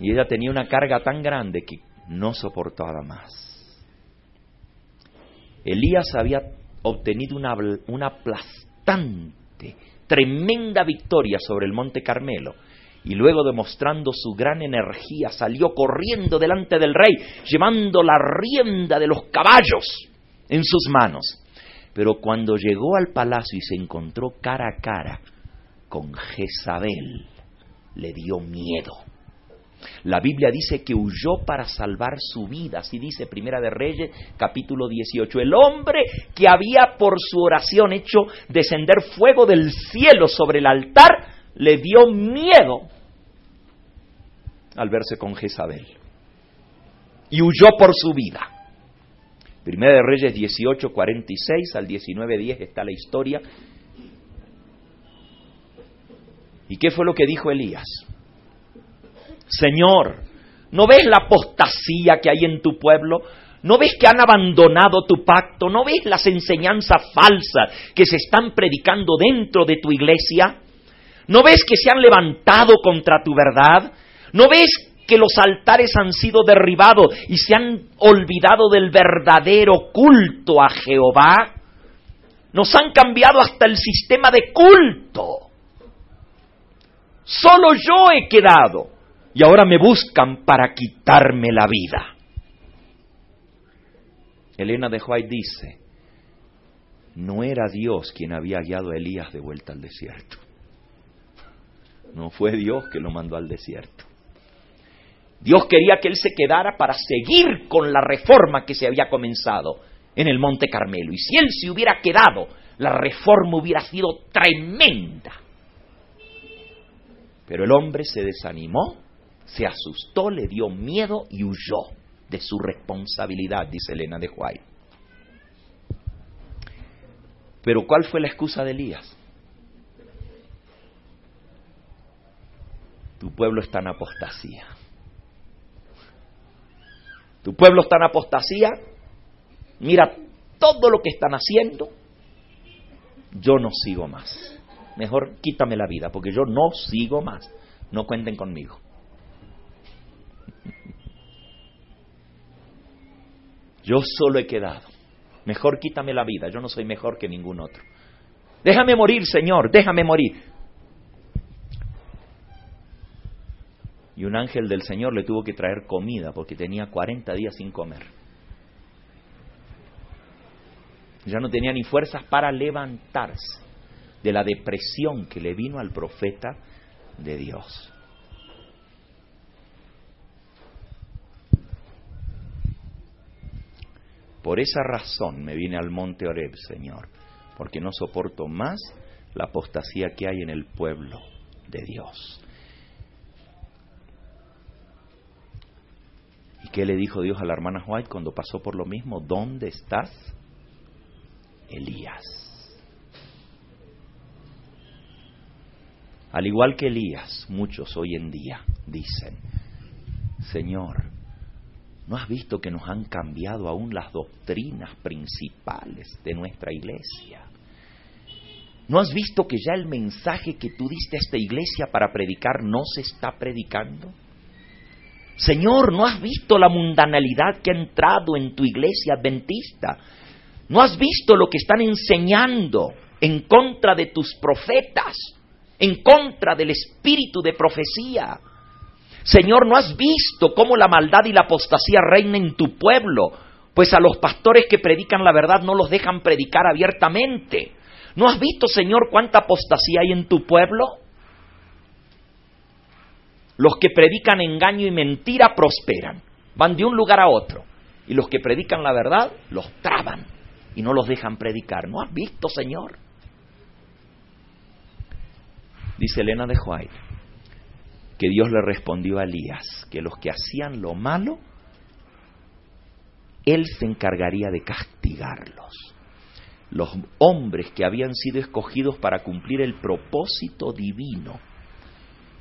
Y ella tenía una carga tan grande que no soportaba más. Elías había obtenido una, una aplastante, tremenda victoria sobre el monte Carmelo y luego demostrando su gran energía salió corriendo delante del rey, llevando la rienda de los caballos en sus manos. Pero cuando llegó al palacio y se encontró cara a cara con Jezabel, le dio miedo. La Biblia dice que huyó para salvar su vida, así dice Primera de Reyes, capítulo 18. El hombre que había por su oración hecho descender fuego del cielo sobre el altar, le dio miedo al verse con Jezabel. Y huyó por su vida. Primera de Reyes 18, 46 al 19, 10 está la historia. ¿Y qué fue lo que dijo Elías? Señor, ¿no ves la apostasía que hay en tu pueblo? ¿No ves que han abandonado tu pacto? ¿No ves las enseñanzas falsas que se están predicando dentro de tu iglesia? ¿No ves que se han levantado contra tu verdad? ¿No ves que los altares han sido derribados y se han olvidado del verdadero culto a Jehová? Nos han cambiado hasta el sistema de culto. Solo yo he quedado y ahora me buscan para quitarme la vida. Elena de White dice, no era Dios quien había guiado a Elías de vuelta al desierto. No fue Dios que lo mandó al desierto. Dios quería que él se quedara para seguir con la reforma que se había comenzado en el Monte Carmelo. Y si él se hubiera quedado, la reforma hubiera sido tremenda. Pero el hombre se desanimó se asustó, le dio miedo y huyó de su responsabilidad, dice Elena de White. Pero ¿cuál fue la excusa de Elías? Tu pueblo está en apostasía. Tu pueblo está en apostasía. Mira todo lo que están haciendo. Yo no sigo más. Mejor quítame la vida, porque yo no sigo más. No cuenten conmigo. Yo solo he quedado. Mejor quítame la vida, yo no soy mejor que ningún otro. Déjame morir, Señor, déjame morir. Y un ángel del Señor le tuvo que traer comida porque tenía 40 días sin comer. Ya no tenía ni fuerzas para levantarse. de la depresión que le vino al profeta de Dios. Por esa razón me vine al monte Oreb, Señor, porque no soporto más la apostasía que hay en el pueblo de Dios. ¿Y qué le dijo Dios a la hermana White cuando pasó por lo mismo? ¿Dónde estás? Elías. Al igual que Elías, muchos hoy en día dicen, Señor, ¿no has visto que nos han cambiado aún las doctrinas principales de nuestra iglesia? ¿No has visto que ya el mensaje que tú diste a esta iglesia para predicar no se está predicando? Señor, ¿no has visto la mundanalidad que ha entrado en tu iglesia adventista? ¿No has visto lo que están enseñando en contra de tus profetas? En contra del espíritu de profecía. Señor, ¿no has visto cómo la maldad y la apostasía reina en tu pueblo? Pues a los pastores que predican la verdad no los dejan predicar abiertamente. ¿No has visto, Señor, cuánta apostasía hay en tu pueblo? Los que predican engaño y mentira prosperan, van de un lugar a otro. Y los que predican la verdad los traban y no los dejan predicar. ¿No has visto, Señor? Dice Elena de White que Dios le respondió a Elías que los que hacían lo malo, Él se encargaría de castigarlos los hombres que habían sido escogidos para cumplir el propósito divino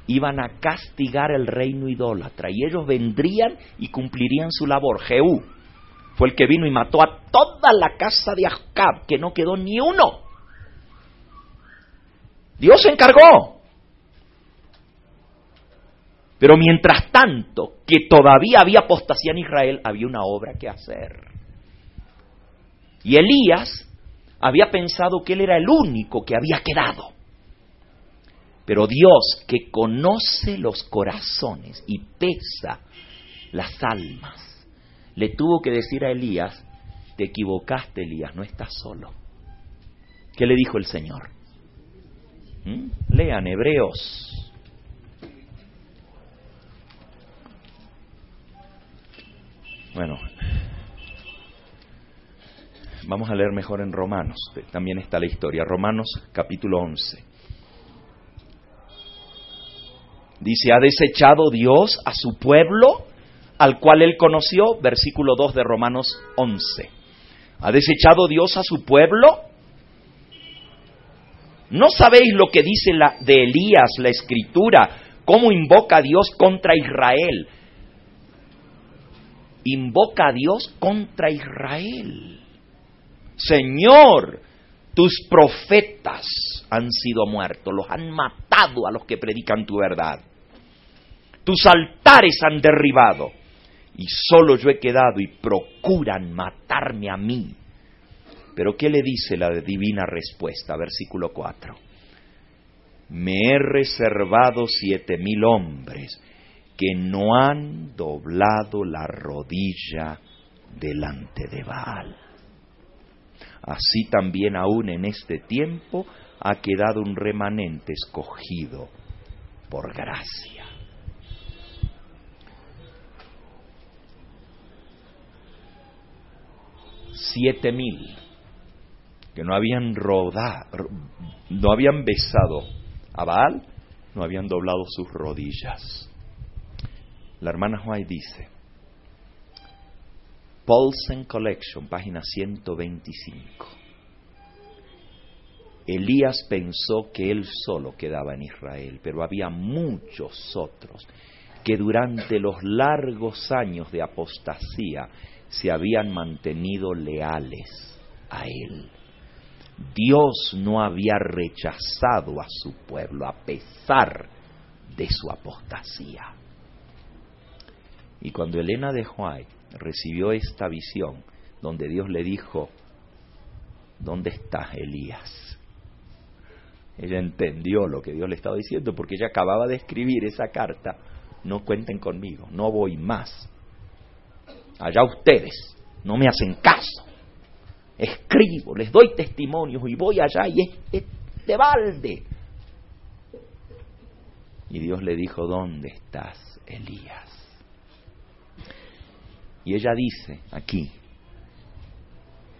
iban a castigar el reino idólatra y ellos vendrían y cumplirían su labor. Jehú fue el que vino y mató a toda la casa de Acab, que no quedó ni uno. Dios se encargó. Pero mientras tanto, que todavía había apostasía en Israel, había una obra que hacer. Y Elías había pensado que él era el único que había quedado. Pero Dios, que conoce los corazones y pesa las almas, le tuvo que decir a Elías, te equivocaste Elías, no estás solo. ¿Qué le dijo el Señor? ¿Mm? Lean Hebreos. Bueno, Vamos a leer mejor en Romanos, también está la historia. Romanos capítulo 11. Dice, ¿ha desechado Dios a su pueblo al cual él conoció? Versículo 2 de Romanos 11. ¿Ha desechado Dios a su pueblo? ¿No sabéis lo que dice la, de Elías la escritura? ¿Cómo invoca a Dios contra Israel? Invoca a Dios contra Israel. Señor, tus profetas han sido muertos, los han matado a los que predican tu verdad. Tus altares han derribado y solo yo he quedado y procuran matarme a mí. Pero ¿qué le dice la divina respuesta? Versículo 4. Me he reservado siete mil hombres que no han doblado la rodilla delante de Baal así también aún en este tiempo ha quedado un remanente escogido por gracia. Siete mil que no habían rodado, no habían besado a Baal, no habían doblado sus rodillas. La hermana White dice, Paulsen Collection, página 125. Elías pensó que él solo quedaba en Israel, pero había muchos otros que durante los largos años de apostasía se habían mantenido leales a él. Dios no había rechazado a su pueblo a pesar de su apostasía. Y cuando Elena de White recibió esta visión donde Dios le dijo, ¿dónde está Elías? Ella entendió lo que Dios le estaba diciendo porque ella acababa de escribir esa carta, no cuenten conmigo, no voy más. Allá ustedes, no me hacen caso. Escribo, les doy testimonios y voy allá y de balde. Y Dios le dijo, ¿dónde estás, Elías? Y ella dice aquí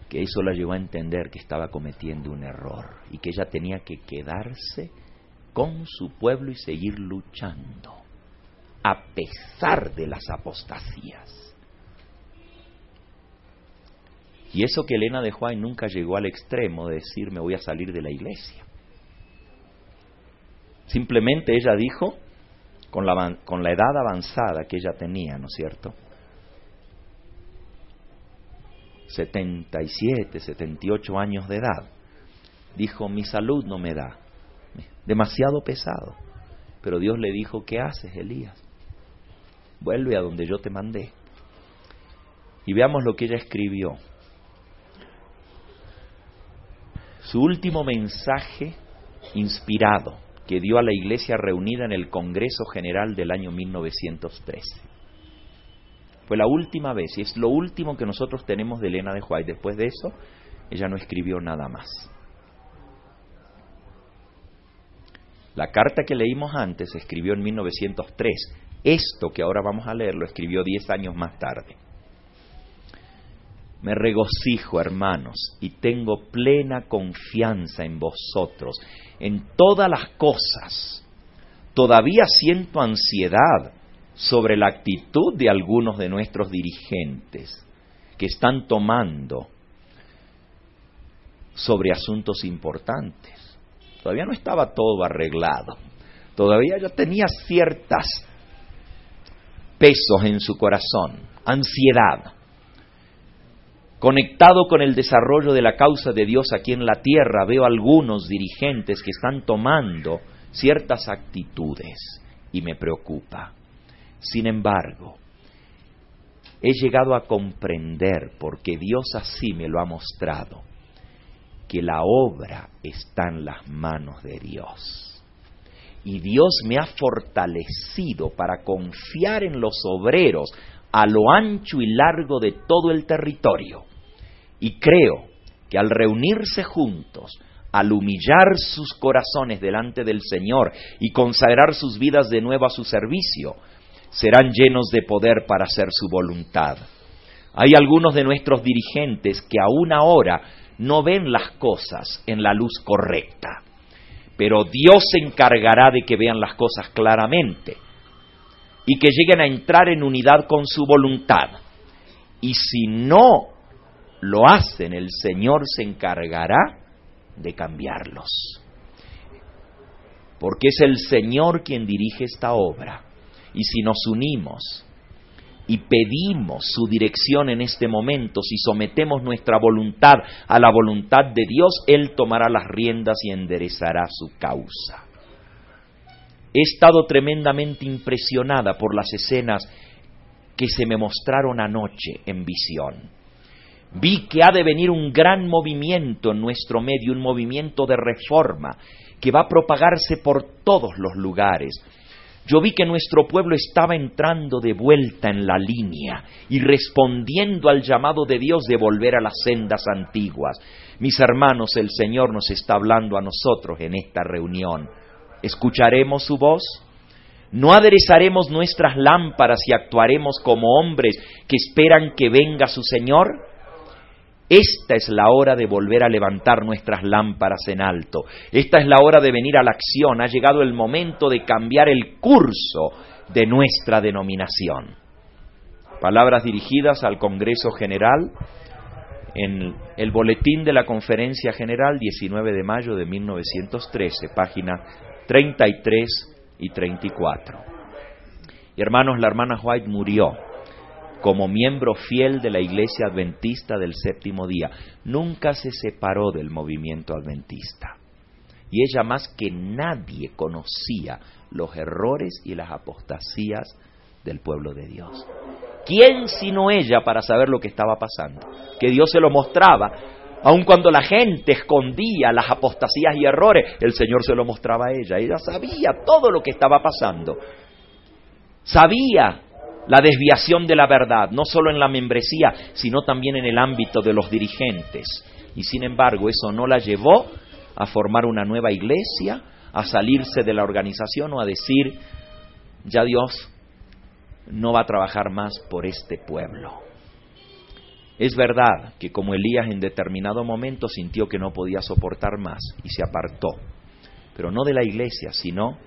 que eso la llevó a entender que estaba cometiendo un error y que ella tenía que quedarse con su pueblo y seguir luchando, a pesar de las apostasías. Y eso que Elena de Juan nunca llegó al extremo de decir me voy a salir de la iglesia. Simplemente ella dijo, con la, con la edad avanzada que ella tenía, ¿no es cierto? 77, 78 años de edad, dijo, mi salud no me da, demasiado pesado. Pero Dios le dijo, ¿qué haces, Elías? Vuelve a donde yo te mandé. Y veamos lo que ella escribió. Su último mensaje inspirado que dio a la iglesia reunida en el Congreso General del año 1913. Fue la última vez y es lo último que nosotros tenemos de Elena de White. Después de eso, ella no escribió nada más. La carta que leímos antes se escribió en 1903. Esto que ahora vamos a leer lo escribió diez años más tarde. Me regocijo, hermanos, y tengo plena confianza en vosotros, en todas las cosas. Todavía siento ansiedad sobre la actitud de algunos de nuestros dirigentes que están tomando sobre asuntos importantes. Todavía no estaba todo arreglado. Todavía yo tenía ciertas pesos en su corazón, ansiedad Conectado con el desarrollo de la causa de Dios aquí en la tierra, veo algunos dirigentes que están tomando ciertas actitudes y me preocupa. Sin embargo, he llegado a comprender, porque Dios así me lo ha mostrado, que la obra está en las manos de Dios. Y Dios me ha fortalecido para confiar en los obreros a lo ancho y largo de todo el territorio. Y creo que al reunirse juntos, al humillar sus corazones delante del Señor y consagrar sus vidas de nuevo a su servicio, serán llenos de poder para hacer su voluntad. Hay algunos de nuestros dirigentes que aún ahora no ven las cosas en la luz correcta, pero Dios se encargará de que vean las cosas claramente y que lleguen a entrar en unidad con su voluntad. Y si no lo hacen, el Señor se encargará de cambiarlos. Porque es el Señor quien dirige esta obra. Y si nos unimos y pedimos su dirección en este momento, si sometemos nuestra voluntad a la voluntad de Dios, Él tomará las riendas y enderezará su causa. He estado tremendamente impresionada por las escenas que se me mostraron anoche en visión. Vi que ha de venir un gran movimiento en nuestro medio, un movimiento de reforma que va a propagarse por todos los lugares. Yo vi que nuestro pueblo estaba entrando de vuelta en la línea y respondiendo al llamado de Dios de volver a las sendas antiguas. Mis hermanos, el Señor nos está hablando a nosotros en esta reunión. ¿Escucharemos su voz? ¿No aderezaremos nuestras lámparas y actuaremos como hombres que esperan que venga su Señor? Esta es la hora de volver a levantar nuestras lámparas en alto. Esta es la hora de venir a la acción. Ha llegado el momento de cambiar el curso de nuestra denominación. Palabras dirigidas al Congreso General en el Boletín de la Conferencia General 19 de mayo de 1913, página 33 y 34. Y hermanos, la hermana White murió como miembro fiel de la Iglesia Adventista del séptimo día. Nunca se separó del movimiento adventista. Y ella más que nadie conocía los errores y las apostasías del pueblo de Dios. ¿Quién sino ella para saber lo que estaba pasando? Que Dios se lo mostraba Aun cuando la gente escondía las apostasías y errores, el Señor se lo mostraba a ella. Ella sabía todo lo que estaba pasando. Sabía la desviación de la verdad, no solo en la membresía, sino también en el ámbito de los dirigentes. Y sin embargo, eso no la llevó a formar una nueva iglesia, a salirse de la organización o a decir, ya Dios no va a trabajar más por este pueblo. Es verdad que como Elías en determinado momento sintió que no podía soportar más y se apartó, pero no de la iglesia, sino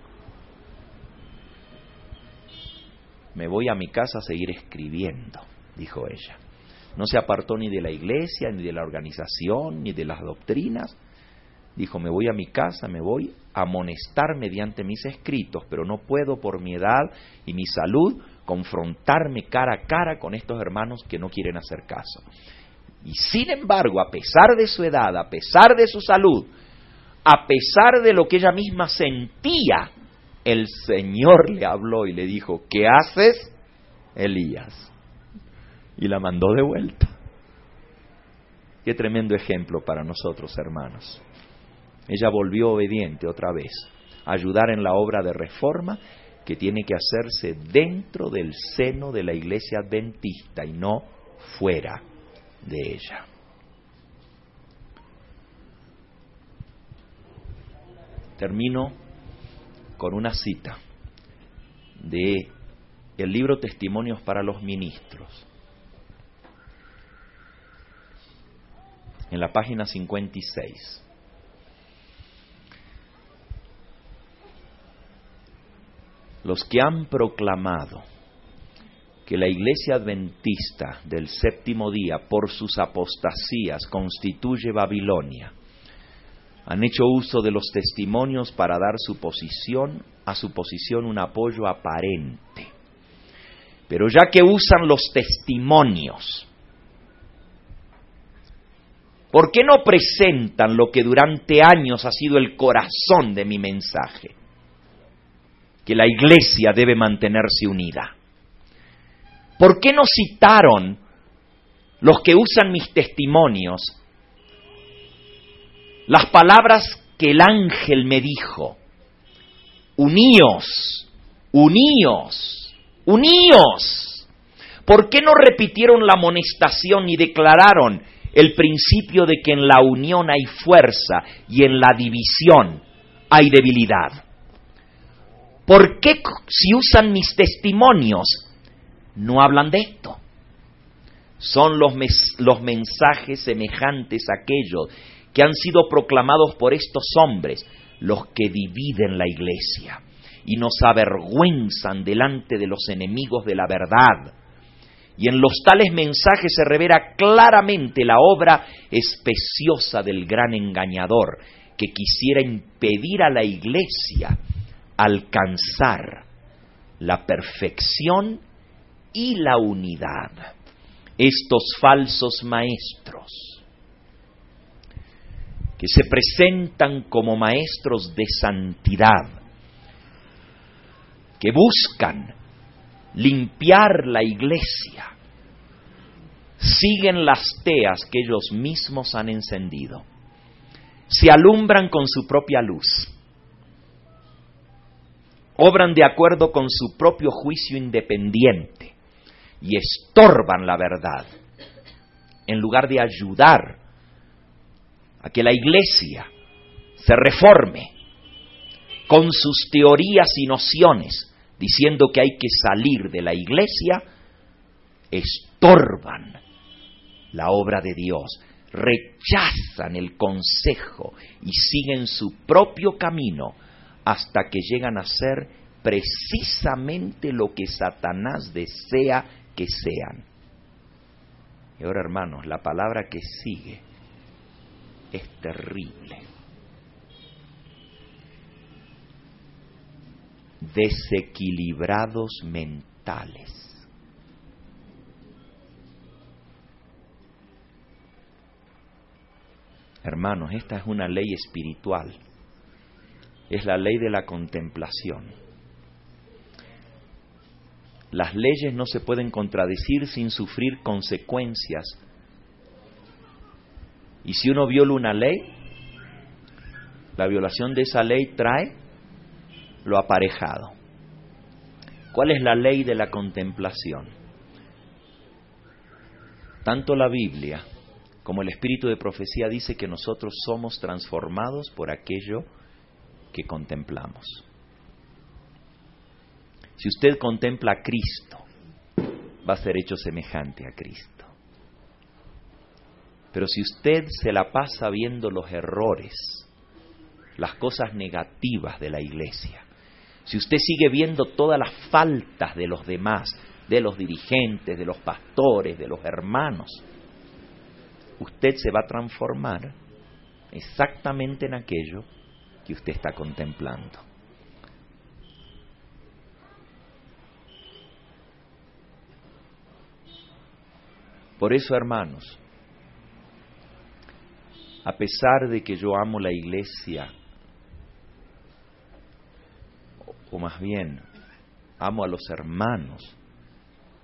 me voy a mi casa a seguir escribiendo, dijo ella. No se apartó ni de la iglesia, ni de la organización, ni de las doctrinas. Dijo, me voy a mi casa, me voy a amonestar mediante mis escritos, pero no puedo por mi edad y mi salud confrontarme cara a cara con estos hermanos que no quieren hacer caso. Y sin embargo, a pesar de su edad, a pesar de su salud, a pesar de lo que ella misma sentía, el Señor le habló y le dijo, ¿qué haces, Elías? Y la mandó de vuelta. Qué tremendo ejemplo para nosotros, hermanos. Ella volvió obediente otra vez, a ayudar en la obra de reforma que tiene que hacerse dentro del seno de la iglesia adventista y no fuera de ella. Termino con una cita de el libro Testimonios para los Ministros. En la página 56. los que han proclamado que la iglesia adventista del séptimo día por sus apostasías constituye Babilonia, han hecho uso de los testimonios para dar su posición, a su posición un apoyo aparente. Pero ya que usan los testimonios, ¿por qué no presentan lo que durante años ha sido el corazón de mi mensaje? que la iglesia debe mantenerse unida. ¿Por qué no citaron los que usan mis testimonios las palabras que el ángel me dijo? Uníos, uníos, uníos. ¿Por qué no repitieron la amonestación y declararon el principio de que en la unión hay fuerza y en la división hay debilidad? ¿Por qué si usan mis testimonios no hablan de esto? Son los, los mensajes semejantes a aquellos que han sido proclamados por estos hombres los que dividen la iglesia y nos avergüenzan delante de los enemigos de la verdad. Y en los tales mensajes se revela claramente la obra especiosa del gran engañador que quisiera impedir a la iglesia alcanzar la perfección y la unidad. Estos falsos maestros que se presentan como maestros de santidad, que buscan limpiar la iglesia, siguen las teas que ellos mismos han encendido, se alumbran con su propia luz obran de acuerdo con su propio juicio independiente y estorban la verdad, en lugar de ayudar a que la iglesia se reforme con sus teorías y nociones, diciendo que hay que salir de la iglesia, estorban la obra de Dios, rechazan el consejo y siguen su propio camino hasta que llegan a ser precisamente lo que Satanás desea que sean. Y ahora, hermanos, la palabra que sigue es terrible. Desequilibrados mentales. Hermanos, esta es una ley espiritual es la ley de la contemplación. Las leyes no se pueden contradecir sin sufrir consecuencias. Y si uno viola una ley, la violación de esa ley trae lo aparejado. ¿Cuál es la ley de la contemplación? Tanto la Biblia como el espíritu de profecía dice que nosotros somos transformados por aquello que contemplamos. Si usted contempla a Cristo, va a ser hecho semejante a Cristo. Pero si usted se la pasa viendo los errores, las cosas negativas de la iglesia, si usted sigue viendo todas las faltas de los demás, de los dirigentes, de los pastores, de los hermanos, usted se va a transformar exactamente en aquello que usted está contemplando. Por eso, hermanos, a pesar de que yo amo la iglesia, o más bien amo a los hermanos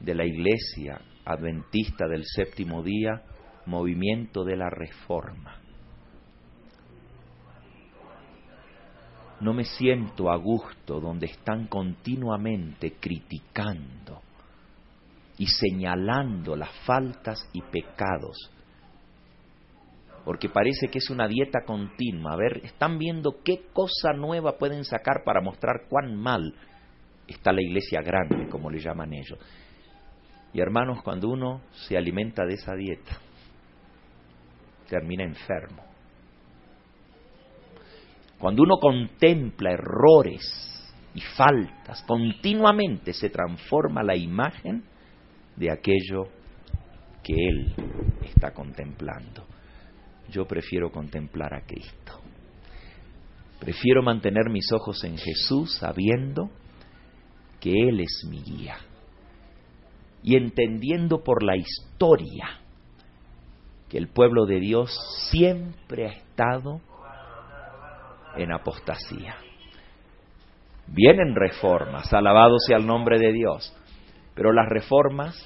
de la iglesia adventista del séptimo día, movimiento de la reforma. No me siento a gusto donde están continuamente criticando y señalando las faltas y pecados, porque parece que es una dieta continua. A ver, están viendo qué cosa nueva pueden sacar para mostrar cuán mal está la iglesia grande, como le llaman ellos. Y hermanos, cuando uno se alimenta de esa dieta, termina enfermo. Cuando uno contempla errores y faltas, continuamente se transforma la imagen de aquello que Él está contemplando. Yo prefiero contemplar a Cristo. Prefiero mantener mis ojos en Jesús sabiendo que Él es mi guía y entendiendo por la historia que el pueblo de Dios siempre ha estado en apostasía. Vienen reformas, alabado sea el nombre de Dios, pero las reformas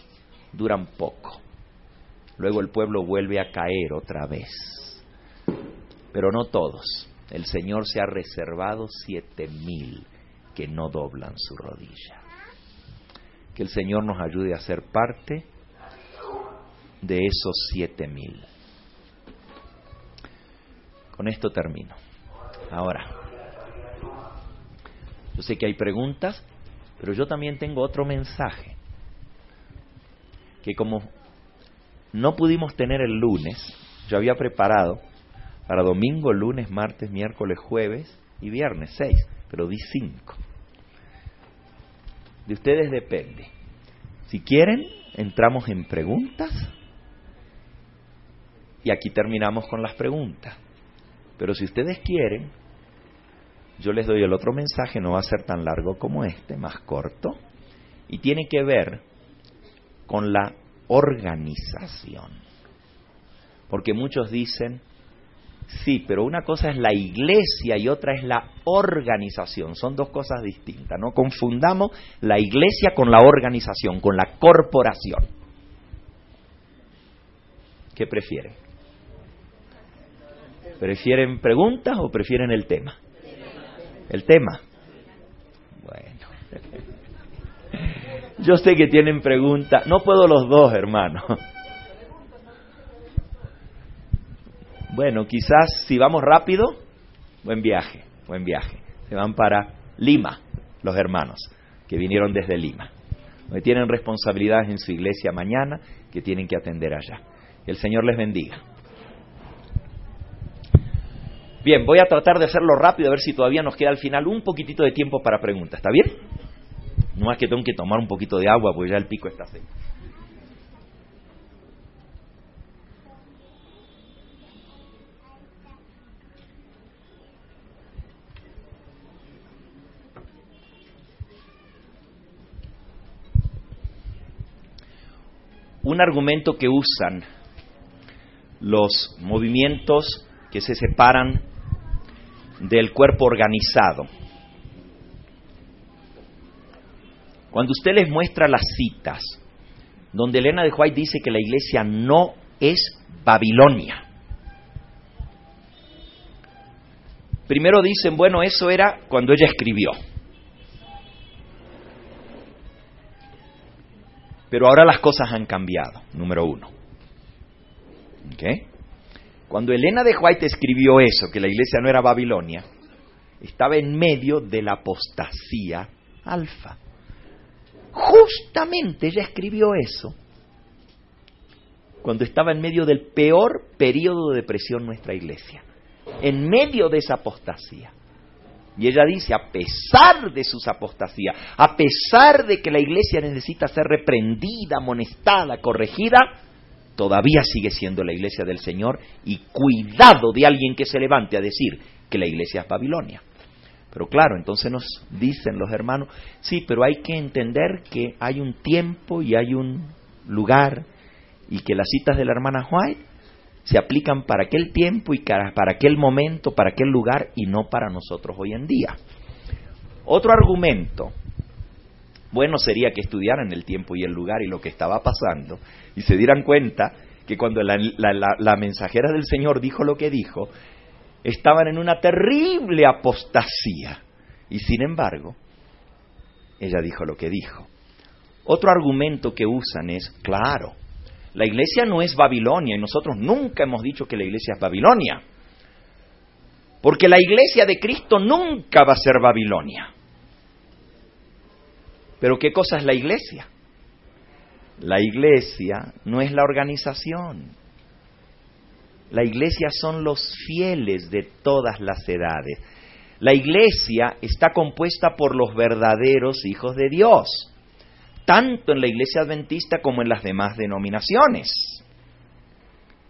duran poco. Luego el pueblo vuelve a caer otra vez. Pero no todos. El Señor se ha reservado siete mil que no doblan su rodilla. Que el Señor nos ayude a ser parte de esos siete mil. Con esto termino. Ahora, yo sé que hay preguntas, pero yo también tengo otro mensaje que como no pudimos tener el lunes, yo había preparado para domingo, lunes, martes, miércoles, jueves y viernes, seis, pero di cinco. De ustedes depende. Si quieren, entramos en preguntas y aquí terminamos con las preguntas. Pero si ustedes quieren, yo les doy el otro mensaje, no va a ser tan largo como este, más corto, y tiene que ver con la organización. Porque muchos dicen, sí, pero una cosa es la iglesia y otra es la organización. Son dos cosas distintas. No confundamos la iglesia con la organización, con la corporación. ¿Qué prefieren? ¿Prefieren preguntas o prefieren el tema? El tema. Bueno. Yo sé que tienen preguntas. No puedo los dos, hermano. Bueno, quizás si vamos rápido, buen viaje, buen viaje. Se van para Lima, los hermanos, que vinieron desde Lima. Donde tienen responsabilidades en su iglesia mañana que tienen que atender allá. Que el Señor les bendiga. Bien, voy a tratar de hacerlo rápido, a ver si todavía nos queda al final un poquitito de tiempo para preguntas. ¿Está bien? No más que tengo que tomar un poquito de agua porque ya el pico está seco. Un argumento que usan los movimientos que se separan del cuerpo organizado Cuando usted les muestra las citas, donde Elena de White dice que la iglesia no es Babilonia, primero dicen, bueno, eso era cuando ella escribió. Pero ahora las cosas han cambiado, número uno. Cuando Elena de White escribió eso, que la iglesia no era Babilonia, estaba en medio de la apostasía alfa. Justamente ella escribió eso cuando estaba en medio del peor periodo de depresión nuestra iglesia, en medio de esa apostasía. Y ella dice, a pesar de sus apostasías, a pesar de que la iglesia necesita ser reprendida, amonestada, corregida, todavía sigue siendo la iglesia del Señor y cuidado de alguien que se levante a decir que la iglesia es Babilonia. Pero claro, entonces nos dicen los hermanos, sí, pero hay que entender que hay un tiempo y hay un lugar y que las citas de la hermana White se aplican para aquel tiempo y para aquel momento, para aquel lugar y no para nosotros hoy en día. Otro argumento, bueno sería que estudiaran el tiempo y el lugar y lo que estaba pasando y se dieran cuenta que cuando la, la mensajera del Señor dijo lo que dijo, estaban en una terrible apostasía. Y sin embargo, ella dijo lo que dijo. Otro argumento que usan es, claro, la iglesia no es Babilonia y nosotros nunca hemos dicho que la iglesia es Babilonia. Porque la iglesia de Cristo nunca va a ser Babilonia. Pero ¿qué cosa es la iglesia? La iglesia no es la organización. La iglesia son los fieles de todas las edades. La iglesia está compuesta por los verdaderos hijos de Dios tanto en la iglesia adventista como en las demás denominaciones.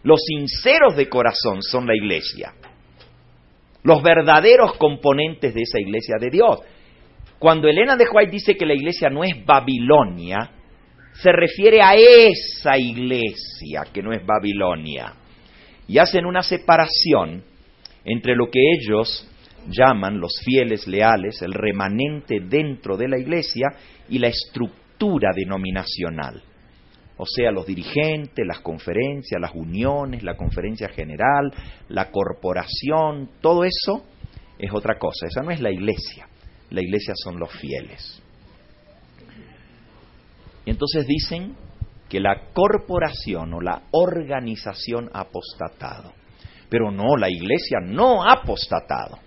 Los sinceros de corazón son la iglesia, los verdaderos componentes de esa iglesia de Dios. Cuando Elena de White dice que la iglesia no es Babilonia, se refiere a esa iglesia que no es Babilonia. Y hacen una separación entre lo que ellos llaman los fieles leales, el remanente dentro de la iglesia, y la estructura denominacional. O sea, los dirigentes, las conferencias, las uniones, la conferencia general, la corporación, todo eso es otra cosa. Esa no es la iglesia. La iglesia son los fieles. Y entonces dicen que la corporación o la organización ha apostatado. Pero no, la iglesia no ha apostatado.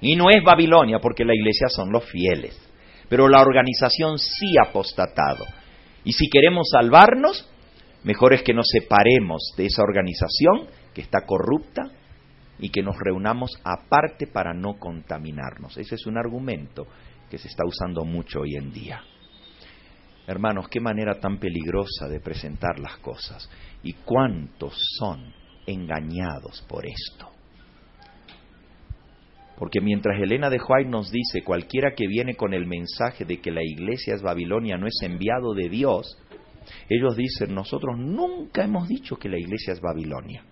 Y no es Babilonia porque la iglesia son los fieles pero la organización sí ha apostatado. Y si queremos salvarnos, mejor es que nos separemos de esa organización que está corrupta y que nos reunamos aparte para no contaminarnos. Ese es un argumento que se está usando mucho hoy en día. Hermanos, qué manera tan peligrosa de presentar las cosas y cuántos son engañados por esto. Porque mientras Elena de White nos dice, cualquiera que viene con el mensaje de que la iglesia es Babilonia no es enviado de Dios, ellos dicen, nosotros nunca hemos dicho que la iglesia es Babilonia.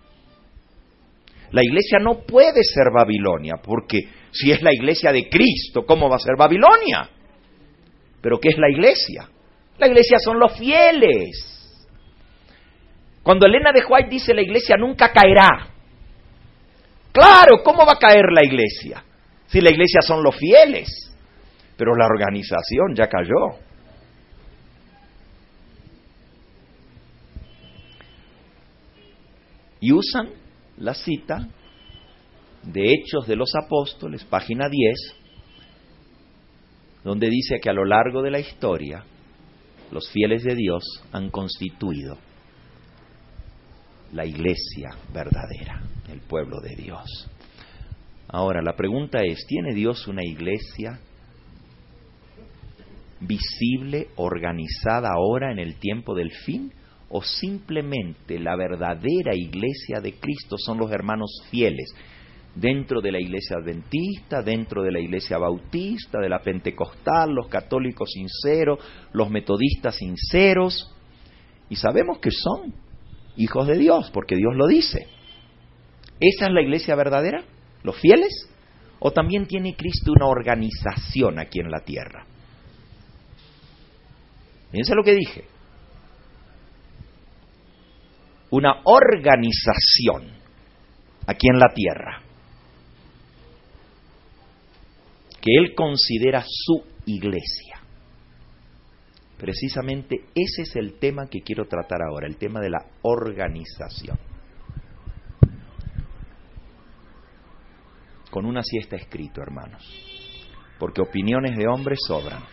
La iglesia no puede ser Babilonia, porque si es la iglesia de Cristo, ¿cómo va a ser Babilonia? Pero ¿qué es la iglesia? La iglesia son los fieles. Cuando Elena de White dice la iglesia nunca caerá, Claro, ¿cómo va a caer la iglesia? Si la iglesia son los fieles, pero la organización ya cayó. Y usan la cita de Hechos de los Apóstoles, página 10, donde dice que a lo largo de la historia los fieles de Dios han constituido la iglesia verdadera el pueblo de Dios. Ahora, la pregunta es, ¿tiene Dios una iglesia visible, organizada ahora en el tiempo del fin? ¿O simplemente la verdadera iglesia de Cristo son los hermanos fieles? Dentro de la iglesia adventista, dentro de la iglesia bautista, de la pentecostal, los católicos sinceros, los metodistas sinceros. Y sabemos que son hijos de Dios, porque Dios lo dice. ¿Esa es la iglesia verdadera? ¿Los fieles? ¿O también tiene Cristo una organización aquí en la tierra? Fíjense lo que dije. Una organización aquí en la tierra que Él considera su iglesia. Precisamente ese es el tema que quiero tratar ahora, el tema de la organización. con una sí está escrito, hermanos. Porque opiniones de hombres sobran.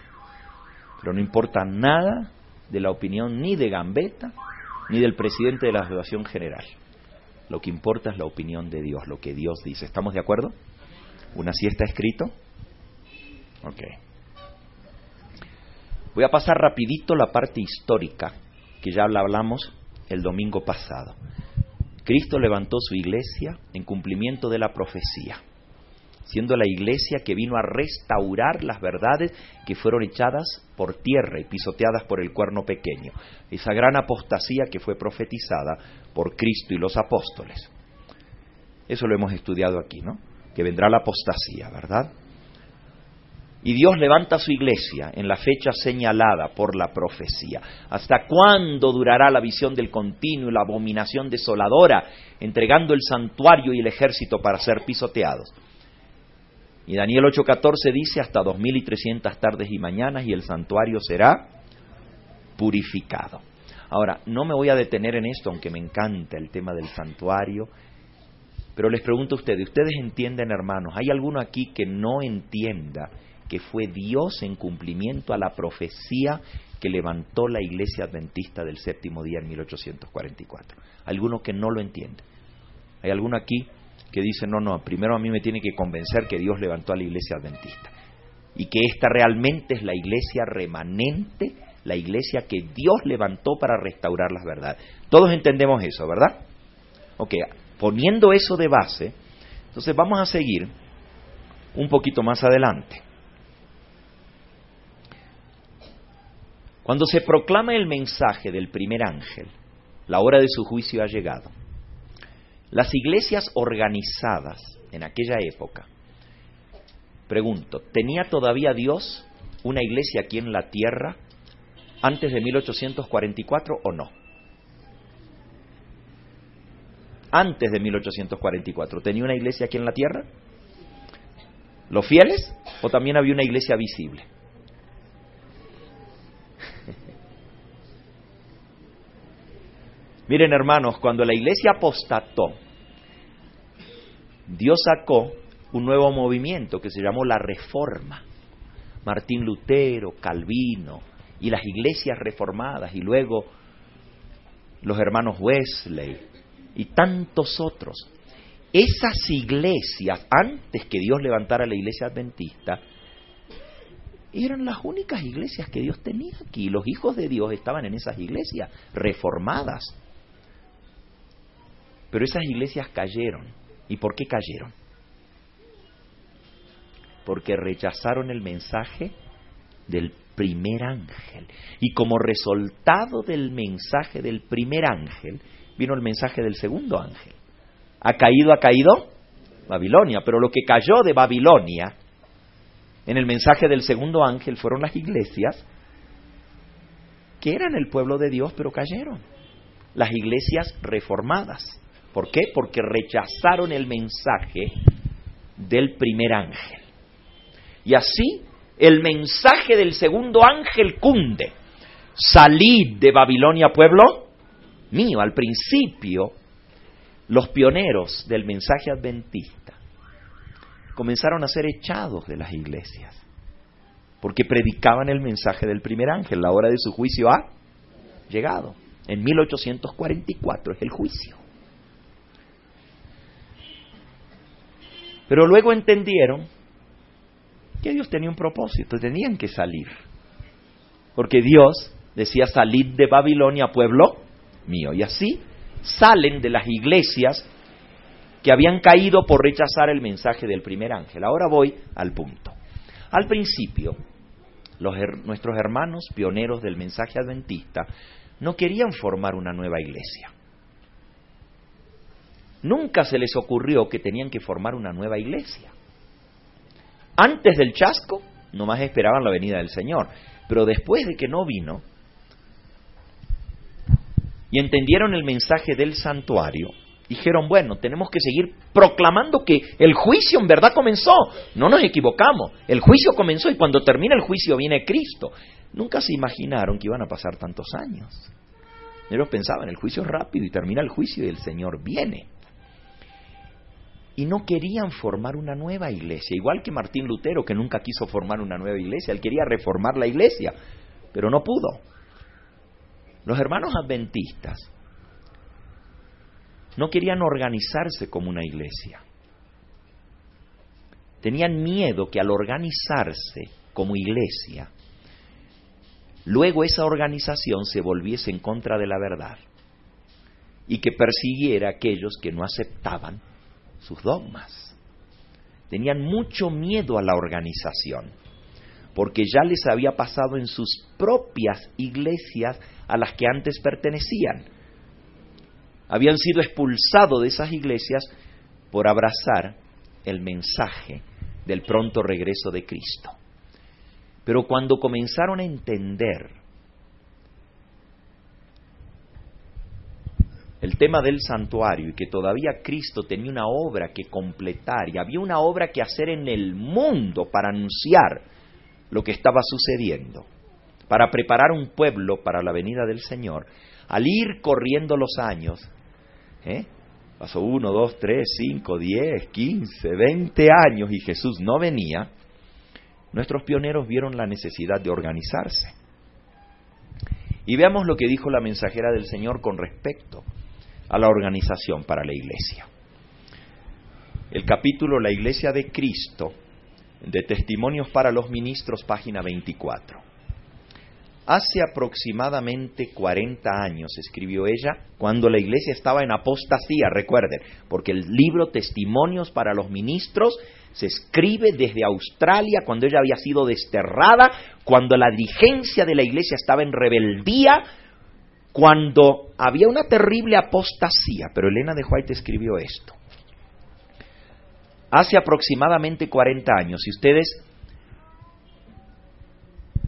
Pero no importa nada de la opinión ni de Gambetta ni del presidente de la Asociación General. Lo que importa es la opinión de Dios, lo que Dios dice. ¿Estamos de acuerdo? ¿Una sí está escrito? Ok. Voy a pasar rapidito la parte histórica, que ya la hablamos el domingo pasado. Cristo levantó su iglesia en cumplimiento de la profecía, siendo la iglesia que vino a restaurar las verdades que fueron echadas por tierra y pisoteadas por el cuerno pequeño, esa gran apostasía que fue profetizada por Cristo y los apóstoles. Eso lo hemos estudiado aquí, ¿no? Que vendrá la apostasía, ¿verdad? Y Dios levanta su iglesia en la fecha señalada por la profecía. ¿Hasta cuándo durará la visión del continuo y la abominación desoladora, entregando el santuario y el ejército para ser pisoteados? Y Daniel 8:14 dice hasta dos mil y trescientas tardes y mañanas y el santuario será purificado. Ahora, no me voy a detener en esto, aunque me encanta el tema del santuario, pero les pregunto a ustedes, ¿ustedes entienden, hermanos? ¿Hay alguno aquí que no entienda que fue Dios en cumplimiento a la profecía que levantó la iglesia adventista del séptimo día en 1844. Alguno que no lo entiende. Hay alguno aquí que dice, no, no, primero a mí me tiene que convencer que Dios levantó a la iglesia adventista. Y que esta realmente es la iglesia remanente, la iglesia que Dios levantó para restaurar las verdades. Todos entendemos eso, ¿verdad? Ok, poniendo eso de base, entonces vamos a seguir un poquito más adelante. Cuando se proclama el mensaje del primer ángel, la hora de su juicio ha llegado. Las iglesias organizadas en aquella época, pregunto, ¿tenía todavía Dios una iglesia aquí en la tierra antes de 1844 o no? Antes de 1844, ¿tenía una iglesia aquí en la tierra? ¿Los fieles o también había una iglesia visible? Miren hermanos, cuando la iglesia apostató, Dios sacó un nuevo movimiento que se llamó la Reforma. Martín Lutero, Calvino y las iglesias reformadas y luego los hermanos Wesley y tantos otros. Esas iglesias, antes que Dios levantara la iglesia adventista, eran las únicas iglesias que Dios tenía aquí. Los hijos de Dios estaban en esas iglesias reformadas. Pero esas iglesias cayeron. ¿Y por qué cayeron? Porque rechazaron el mensaje del primer ángel. Y como resultado del mensaje del primer ángel, vino el mensaje del segundo ángel. ¿Ha caído, ha caído? Babilonia. Pero lo que cayó de Babilonia en el mensaje del segundo ángel fueron las iglesias que eran el pueblo de Dios, pero cayeron. Las iglesias reformadas. ¿Por qué? Porque rechazaron el mensaje del primer ángel. Y así el mensaje del segundo ángel cunde. Salid de Babilonia, pueblo mío. Al principio, los pioneros del mensaje adventista comenzaron a ser echados de las iglesias, porque predicaban el mensaje del primer ángel. La hora de su juicio ha llegado. En 1844 es el juicio. Pero luego entendieron que Dios tenía un propósito, tenían que salir. Porque Dios decía, salid de Babilonia, pueblo mío. Y así salen de las iglesias que habían caído por rechazar el mensaje del primer ángel. Ahora voy al punto. Al principio, nuestros hermanos pioneros del mensaje adventista no querían formar una nueva iglesia. Nunca se les ocurrió que tenían que formar una nueva iglesia. Antes del chasco, nomás esperaban la venida del Señor. Pero después de que no vino y entendieron el mensaje del santuario, dijeron, bueno, tenemos que seguir proclamando que el juicio en verdad comenzó. No nos equivocamos, el juicio comenzó y cuando termina el juicio viene Cristo. Nunca se imaginaron que iban a pasar tantos años. Ellos pensaban, el juicio es rápido y termina el juicio y el Señor viene. Y no querían formar una nueva iglesia, igual que Martín Lutero, que nunca quiso formar una nueva iglesia, él quería reformar la iglesia, pero no pudo. Los hermanos adventistas no querían organizarse como una iglesia. Tenían miedo que al organizarse como iglesia, luego esa organización se volviese en contra de la verdad y que persiguiera a aquellos que no aceptaban sus dogmas. Tenían mucho miedo a la organización, porque ya les había pasado en sus propias iglesias a las que antes pertenecían. Habían sido expulsados de esas iglesias por abrazar el mensaje del pronto regreso de Cristo. Pero cuando comenzaron a entender el tema del santuario y que todavía Cristo tenía una obra que completar y había una obra que hacer en el mundo para anunciar lo que estaba sucediendo, para preparar un pueblo para la venida del Señor, al ir corriendo los años, ¿eh? pasó uno, dos, tres, cinco, diez, quince, veinte años y Jesús no venía, nuestros pioneros vieron la necesidad de organizarse. Y veamos lo que dijo la mensajera del Señor con respecto a la organización para la iglesia. El capítulo La Iglesia de Cristo, de Testimonios para los Ministros, página 24. Hace aproximadamente 40 años, escribió ella, cuando la iglesia estaba en apostasía, recuerden, porque el libro Testimonios para los Ministros se escribe desde Australia, cuando ella había sido desterrada, cuando la dirigencia de la iglesia estaba en rebeldía, cuando había una terrible apostasía, pero Elena de White escribió esto. Hace aproximadamente 40 años, y ustedes,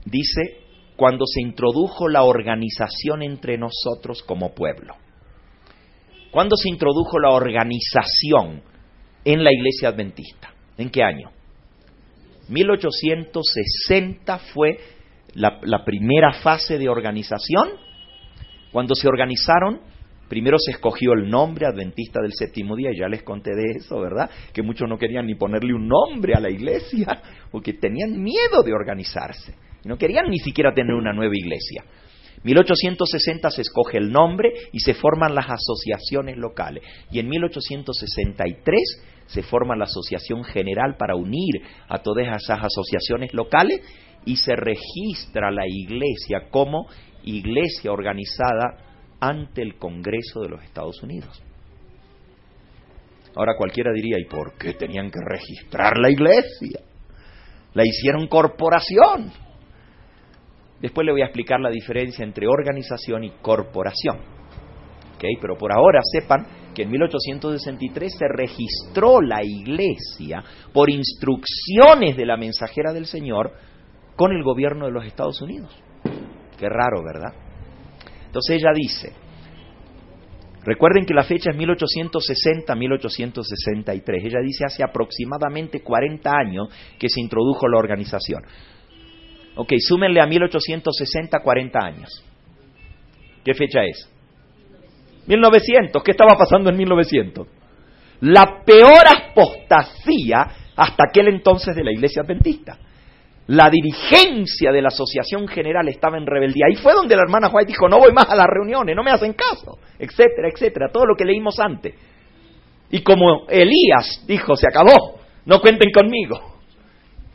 dice, cuando se introdujo la organización entre nosotros como pueblo. ¿Cuándo se introdujo la organización en la iglesia adventista? ¿En qué año? 1860 fue la, la primera fase de organización cuando se organizaron, primero se escogió el nombre Adventista del Séptimo Día, y ya les conté de eso, ¿verdad? Que muchos no querían ni ponerle un nombre a la iglesia, porque tenían miedo de organizarse. No querían ni siquiera tener una nueva iglesia. 1860 se escoge el nombre y se forman las asociaciones locales. Y en 1863 se forma la Asociación General para unir a todas esas asociaciones locales y se registra la iglesia como iglesia organizada ante el Congreso de los Estados Unidos. Ahora cualquiera diría, ¿y por qué tenían que registrar la iglesia? La hicieron corporación. Después le voy a explicar la diferencia entre organización y corporación. ¿Okay? Pero por ahora sepan que en 1863 se registró la iglesia por instrucciones de la mensajera del Señor con el gobierno de los Estados Unidos. Qué raro, ¿verdad? Entonces ella dice, recuerden que la fecha es 1860-1863, ella dice hace aproximadamente 40 años que se introdujo la organización. Ok, súmenle a 1860 40 años. ¿Qué fecha es? 1900. ¿Qué estaba pasando en 1900? La peor apostasía hasta aquel entonces de la iglesia adventista la dirigencia de la Asociación General estaba en rebeldía. Ahí fue donde la hermana White dijo, no voy más a las reuniones, no me hacen caso, etcétera, etcétera, todo lo que leímos antes. Y como Elías dijo, se acabó, no cuenten conmigo.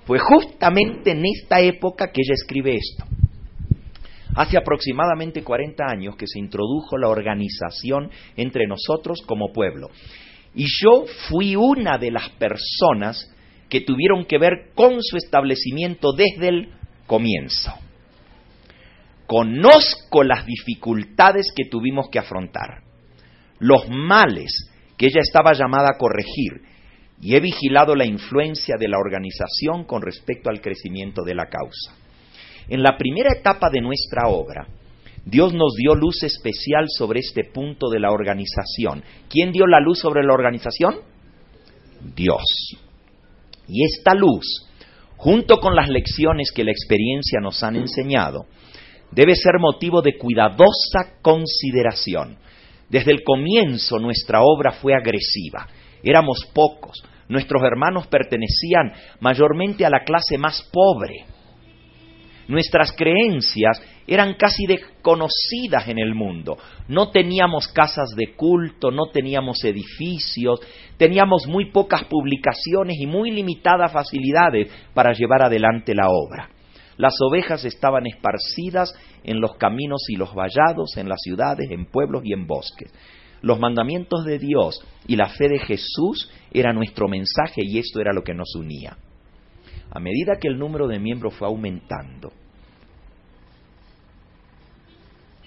Fue justamente en esta época que ella escribe esto. Hace aproximadamente 40 años que se introdujo la organización entre nosotros como pueblo. Y yo fui una de las personas que tuvieron que ver con su establecimiento desde el comienzo. Conozco las dificultades que tuvimos que afrontar, los males que ella estaba llamada a corregir, y he vigilado la influencia de la organización con respecto al crecimiento de la causa. En la primera etapa de nuestra obra, Dios nos dio luz especial sobre este punto de la organización. ¿Quién dio la luz sobre la organización? Dios. Y esta luz, junto con las lecciones que la experiencia nos han enseñado, debe ser motivo de cuidadosa consideración. Desde el comienzo nuestra obra fue agresiva. éramos pocos. Nuestros hermanos pertenecían mayormente a la clase más pobre. Nuestras creencias eran casi desconocidas en el mundo. No teníamos casas de culto, no teníamos edificios, teníamos muy pocas publicaciones y muy limitadas facilidades para llevar adelante la obra. Las ovejas estaban esparcidas en los caminos y los vallados, en las ciudades, en pueblos y en bosques. Los mandamientos de Dios y la fe de Jesús era nuestro mensaje y esto era lo que nos unía. A medida que el número de miembros fue aumentando,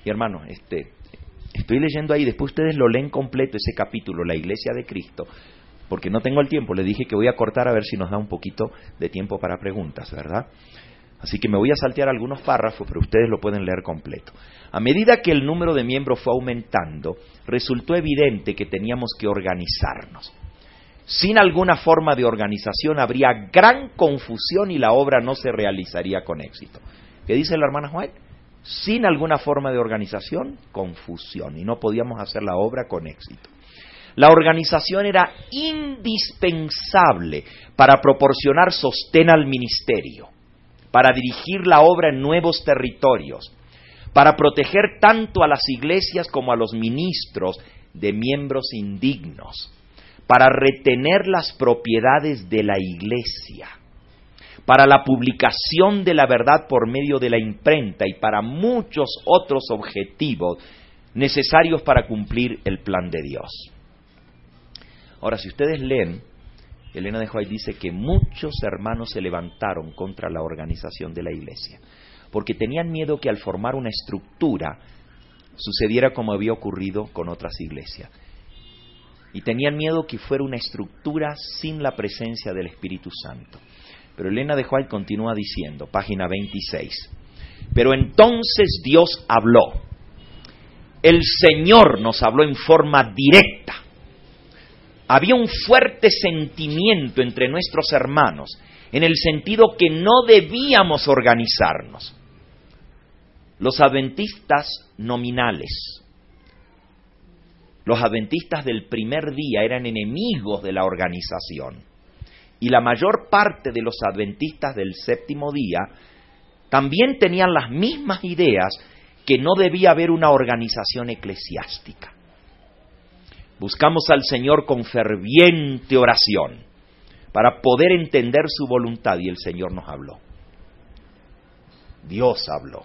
y hermano, este, estoy leyendo ahí, después ustedes lo leen completo ese capítulo, la iglesia de Cristo, porque no tengo el tiempo, le dije que voy a cortar a ver si nos da un poquito de tiempo para preguntas, ¿verdad? Así que me voy a saltear algunos párrafos, pero ustedes lo pueden leer completo. A medida que el número de miembros fue aumentando, resultó evidente que teníamos que organizarnos. Sin alguna forma de organización habría gran confusión y la obra no se realizaría con éxito. ¿Qué dice la hermana White? Sin alguna forma de organización, confusión, y no podíamos hacer la obra con éxito. La organización era indispensable para proporcionar sostén al ministerio para dirigir la obra en nuevos territorios, para proteger tanto a las iglesias como a los ministros de miembros indignos, para retener las propiedades de la iglesia, para la publicación de la verdad por medio de la imprenta y para muchos otros objetivos necesarios para cumplir el plan de Dios. Ahora, si ustedes leen Elena de White dice que muchos hermanos se levantaron contra la organización de la iglesia, porque tenían miedo que al formar una estructura sucediera como había ocurrido con otras iglesias. Y tenían miedo que fuera una estructura sin la presencia del Espíritu Santo. Pero Elena de White continúa diciendo, página 26, pero entonces Dios habló. El Señor nos habló en forma directa había un fuerte sentimiento entre nuestros hermanos, en el sentido que no debíamos organizarnos. Los adventistas nominales, los adventistas del primer día eran enemigos de la organización y la mayor parte de los adventistas del séptimo día también tenían las mismas ideas que no debía haber una organización eclesiástica. Buscamos al Señor con ferviente oración para poder entender su voluntad y el Señor nos habló. Dios habló.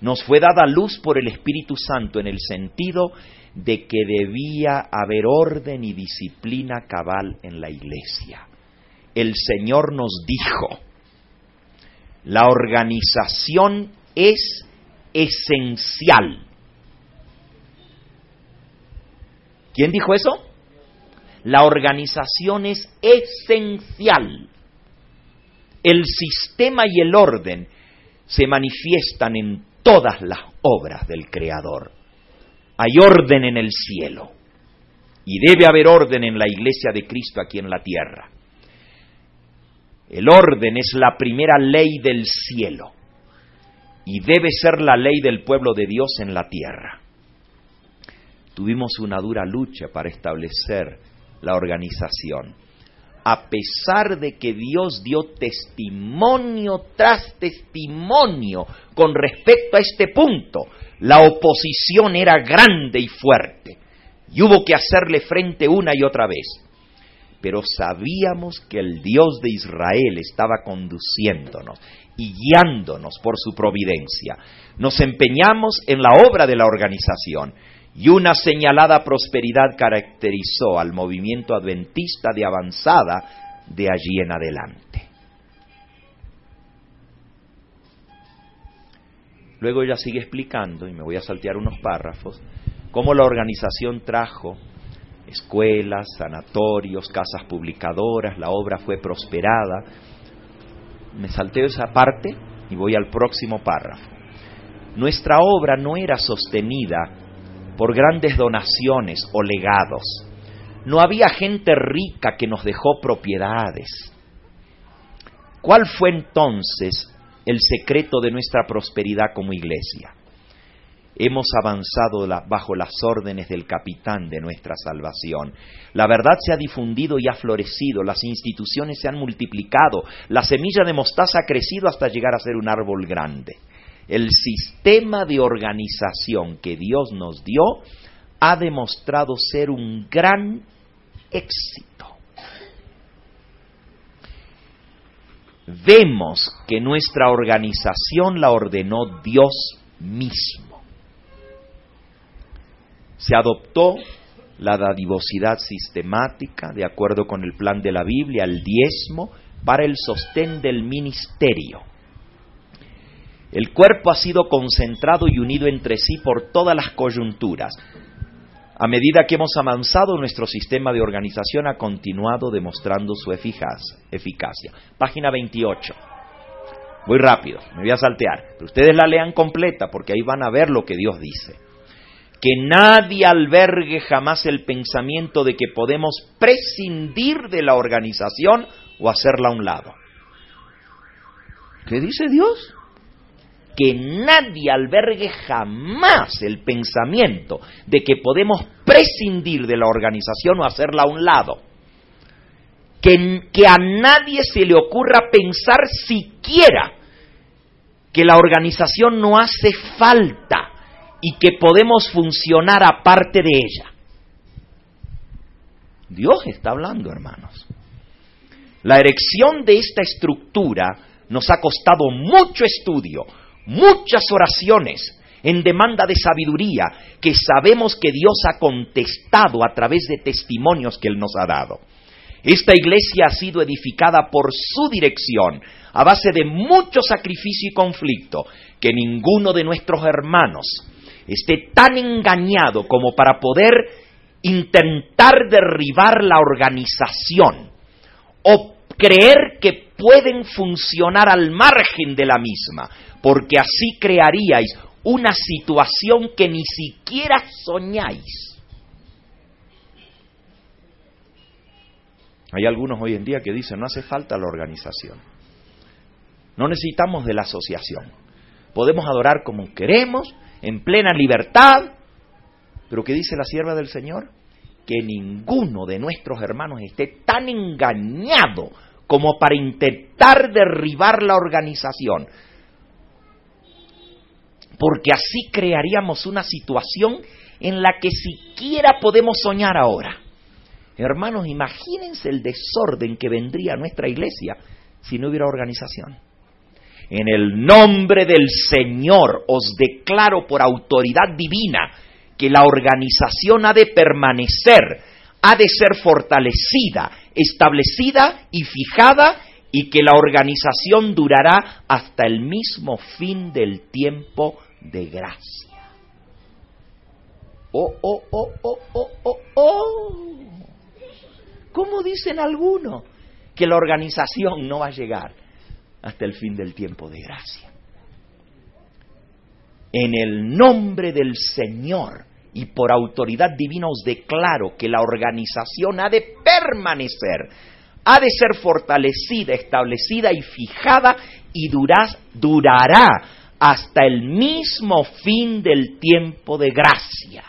Nos fue dada luz por el Espíritu Santo en el sentido de que debía haber orden y disciplina cabal en la iglesia. El Señor nos dijo, la organización es esencial ¿Quién dijo eso? La organización es esencial. El sistema y el orden se manifiestan en todas las obras del Creador. Hay orden en el cielo y debe haber orden en la iglesia de Cristo aquí en la tierra. El orden es la primera ley del cielo y debe ser la ley del pueblo de Dios en la tierra tuvimos una dura lucha para establecer la organización. A pesar de que Dios dio testimonio tras testimonio con respecto a este punto, la oposición era grande y fuerte y hubo que hacerle frente una y otra vez. Pero sabíamos que el Dios de Israel estaba conduciéndonos y guiándonos por su providencia. Nos empeñamos en la obra de la organización y una señalada prosperidad caracterizó al movimiento adventista de avanzada de allí en adelante. Luego ella sigue explicando, y me voy a saltear unos párrafos, cómo la organización trajo escuelas, sanatorios, casas publicadoras, la obra fue prosperada. Me salteo esa parte y voy al próximo párrafo. Nuestra obra no era sostenida por grandes donaciones o legados. No había gente rica que nos dejó propiedades. ¿Cuál fue entonces el secreto de nuestra prosperidad como iglesia? hemos avanzado bajo las órdenes del capitán de nuestra salvación. La verdad se ha difundido y ha florecido, las instituciones se han multiplicado, la semilla de mostaza ha crecido hasta llegar a ser un árbol grande. El sistema de organización que Dios nos dio ha demostrado ser un gran éxito. Vemos que nuestra organización la ordenó Dios mismo. Se adoptó la dadivosidad sistemática, de acuerdo con el plan de la Biblia, el diezmo, para el sostén del ministerio. El cuerpo ha sido concentrado y unido entre sí por todas las coyunturas. A medida que hemos avanzado, nuestro sistema de organización ha continuado demostrando su eficacia. Página 28. Muy rápido, me voy a saltear. Pero ustedes la lean completa porque ahí van a ver lo que Dios dice. Que nadie albergue jamás el pensamiento de que podemos prescindir de la organización o hacerla a un lado. ¿Qué dice Dios? Que nadie albergue jamás el pensamiento de que podemos prescindir de la organización o hacerla a un lado. Que, que a nadie se le ocurra pensar siquiera que la organización no hace falta y que podemos funcionar aparte de ella. Dios está hablando, hermanos. La erección de esta estructura nos ha costado mucho estudio, muchas oraciones en demanda de sabiduría que sabemos que Dios ha contestado a través de testimonios que Él nos ha dado. Esta iglesia ha sido edificada por su dirección a base de mucho sacrificio y conflicto que ninguno de nuestros hermanos esté tan engañado como para poder intentar derribar la organización o creer que pueden funcionar al margen de la misma, porque así crearíais una situación que ni siquiera soñáis. Hay algunos hoy en día que dicen, no hace falta la organización, no necesitamos de la asociación, podemos adorar como queremos, en plena libertad, pero ¿qué dice la sierva del Señor? Que ninguno de nuestros hermanos esté tan engañado como para intentar derribar la organización, porque así crearíamos una situación en la que siquiera podemos soñar ahora. Hermanos, imagínense el desorden que vendría a nuestra iglesia si no hubiera organización. En el nombre del Señor os declaro por autoridad divina que la organización ha de permanecer, ha de ser fortalecida, establecida y fijada y que la organización durará hasta el mismo fin del tiempo de gracia. Oh, oh, oh, oh, oh, oh, oh. ¿Cómo dicen algunos que la organización no va a llegar hasta el fin del tiempo de gracia? En el nombre del Señor y por autoridad divina os declaro que la organización ha de permanecer, ha de ser fortalecida, establecida y fijada y durará hasta el mismo fin del tiempo de gracia.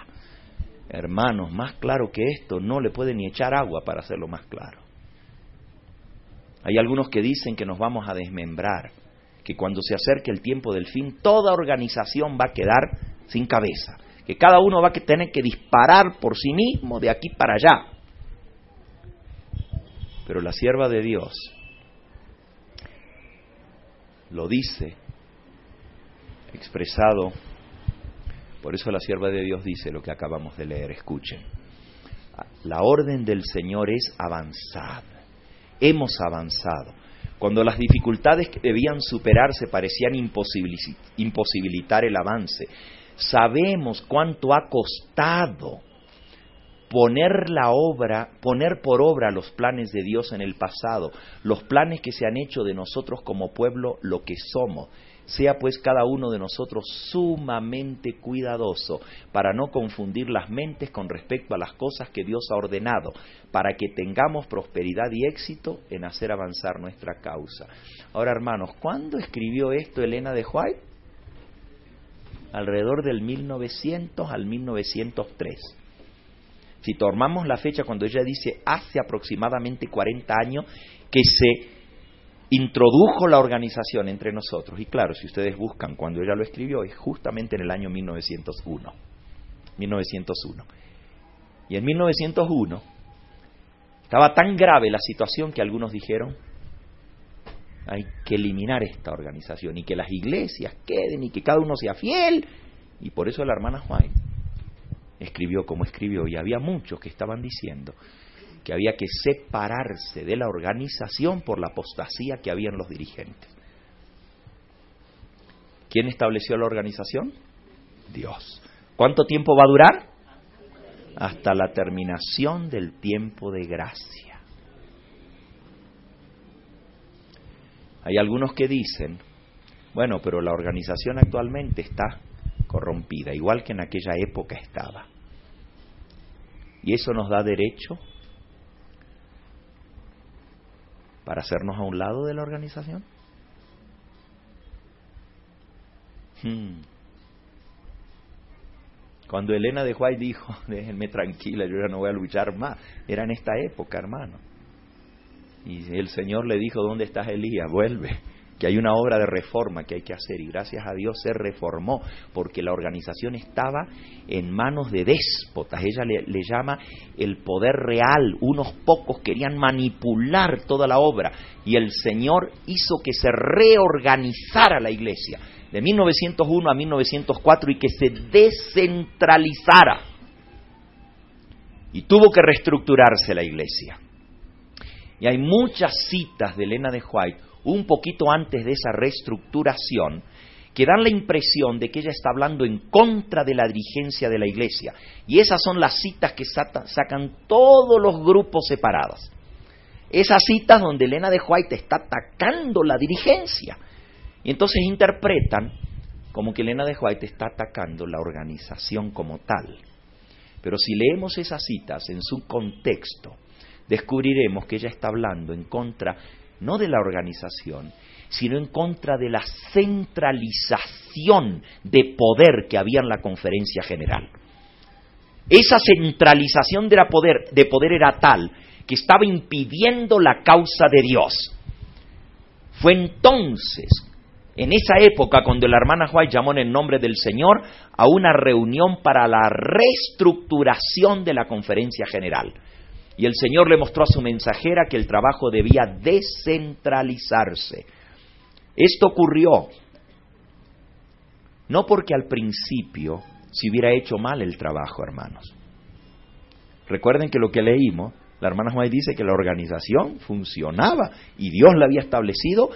Hermanos, más claro que esto, no le puede ni echar agua para hacerlo más claro. Hay algunos que dicen que nos vamos a desmembrar, que cuando se acerque el tiempo del fin, toda organización va a quedar sin cabeza, que cada uno va a tener que disparar por sí mismo de aquí para allá. Pero la sierva de Dios lo dice expresado. Por eso la sierva de Dios dice lo que acabamos de leer, escuchen. La orden del Señor es avanzar. Hemos avanzado. Cuando las dificultades que debían superarse parecían imposibilitar el avance, sabemos cuánto ha costado poner la obra, poner por obra los planes de Dios en el pasado, los planes que se han hecho de nosotros como pueblo lo que somos. Sea pues cada uno de nosotros sumamente cuidadoso para no confundir las mentes con respecto a las cosas que Dios ha ordenado, para que tengamos prosperidad y éxito en hacer avanzar nuestra causa. Ahora, hermanos, ¿cuándo escribió esto Elena de White? alrededor del 1900 al 1903. Si tomamos la fecha cuando ella dice hace aproximadamente 40 años que se introdujo la organización entre nosotros, y claro, si ustedes buscan cuando ella lo escribió, es justamente en el año 1901. 1901. Y en 1901 estaba tan grave la situación que algunos dijeron, hay que eliminar esta organización y que las iglesias queden y que cada uno sea fiel. Y por eso la hermana Juan escribió como escribió y había muchos que estaban diciendo que había que separarse de la organización por la apostasía que había en los dirigentes. ¿Quién estableció la organización? Dios. ¿Cuánto tiempo va a durar? Hasta la terminación del tiempo de gracia. Hay algunos que dicen, bueno, pero la organización actualmente está corrompida, igual que en aquella época estaba. Y eso nos da derecho para hacernos a un lado de la organización. Hmm. Cuando Elena de White dijo, déjenme tranquila, yo ya no voy a luchar más, era en esta época, hermano. Y el Señor le dijo, ¿dónde estás Elías? Vuelve, que hay una obra de reforma que hay que hacer. Y gracias a Dios se reformó, porque la organización estaba en manos de déspotas. Ella le, llama el poder real. Unos pocos querían manipular toda la obra. Y el Señor hizo que se reorganizara la iglesia de 1901 a 1904 y que se descentralizara. Y tuvo que reestructurarse la iglesia. Y hay muchas citas de Elena de White, un poquito antes de esa reestructuración, que dan la impresión de que ella está hablando en contra de la dirigencia de la iglesia. Y esas son las citas que sacan todos los grupos separados. Esas citas donde Elena de White está atacando la dirigencia. Y entonces interpretan como que Elena de White está atacando la organización como tal. Pero si leemos esas citas en su contexto, descubriremos que ella está hablando en contra no de la organización, sino en contra de la centralización de poder que había en la conferencia general. Esa centralización de, poder, de poder era tal que estaba impidiendo la causa de Dios. Fue entonces en esa época, cuando la hermana White llamó en el nombre del Señor a una reunión para la reestructuración de la conferencia general. Y el Señor le mostró a su mensajera que el trabajo debía descentralizarse. Esto ocurrió no porque al principio se hubiera hecho mal el trabajo, hermanos. Recuerden que lo que leímos, la hermana White dice que la organización funcionaba y Dios la había establecido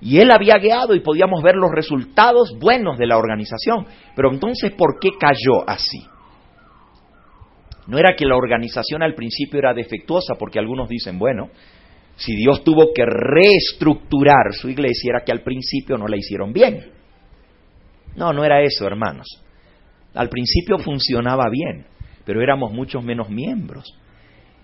y él había guiado y podíamos ver los resultados buenos de la organización. Pero entonces, ¿por qué cayó así? No era que la organización al principio era defectuosa, porque algunos dicen, bueno, si Dios tuvo que reestructurar su iglesia, era que al principio no la hicieron bien. No, no era eso, hermanos. Al principio funcionaba bien, pero éramos muchos menos miembros.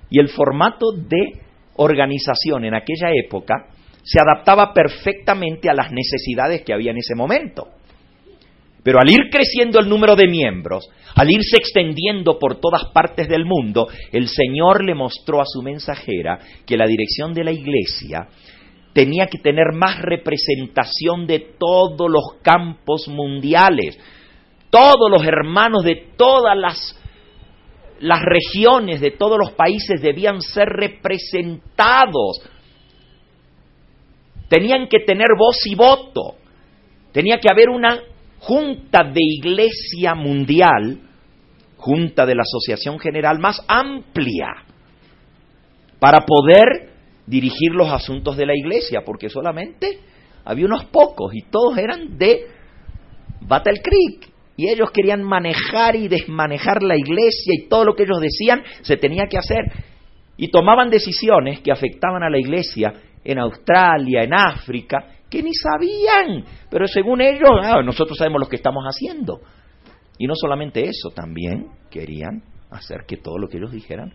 Y el formato de organización en aquella época se adaptaba perfectamente a las necesidades que había en ese momento. Pero al ir creciendo el número de miembros, al irse extendiendo por todas partes del mundo, el Señor le mostró a su mensajera que la dirección de la iglesia tenía que tener más representación de todos los campos mundiales. Todos los hermanos de todas las, las regiones, de todos los países debían ser representados tenían que tener voz y voto. Tenía que haber una junta de iglesia mundial, junta de la Asociación General más amplia, para poder dirigir los asuntos de la iglesia, porque solamente había unos pocos y todos eran de Battle Creek. Y ellos querían manejar y desmanejar la iglesia y todo lo que ellos decían se tenía que hacer. Y tomaban decisiones que afectaban a la iglesia en Australia, en África, que ni sabían, pero según ellos, ah, nosotros sabemos lo que estamos haciendo. Y no solamente eso, también querían hacer que todo lo que ellos dijeran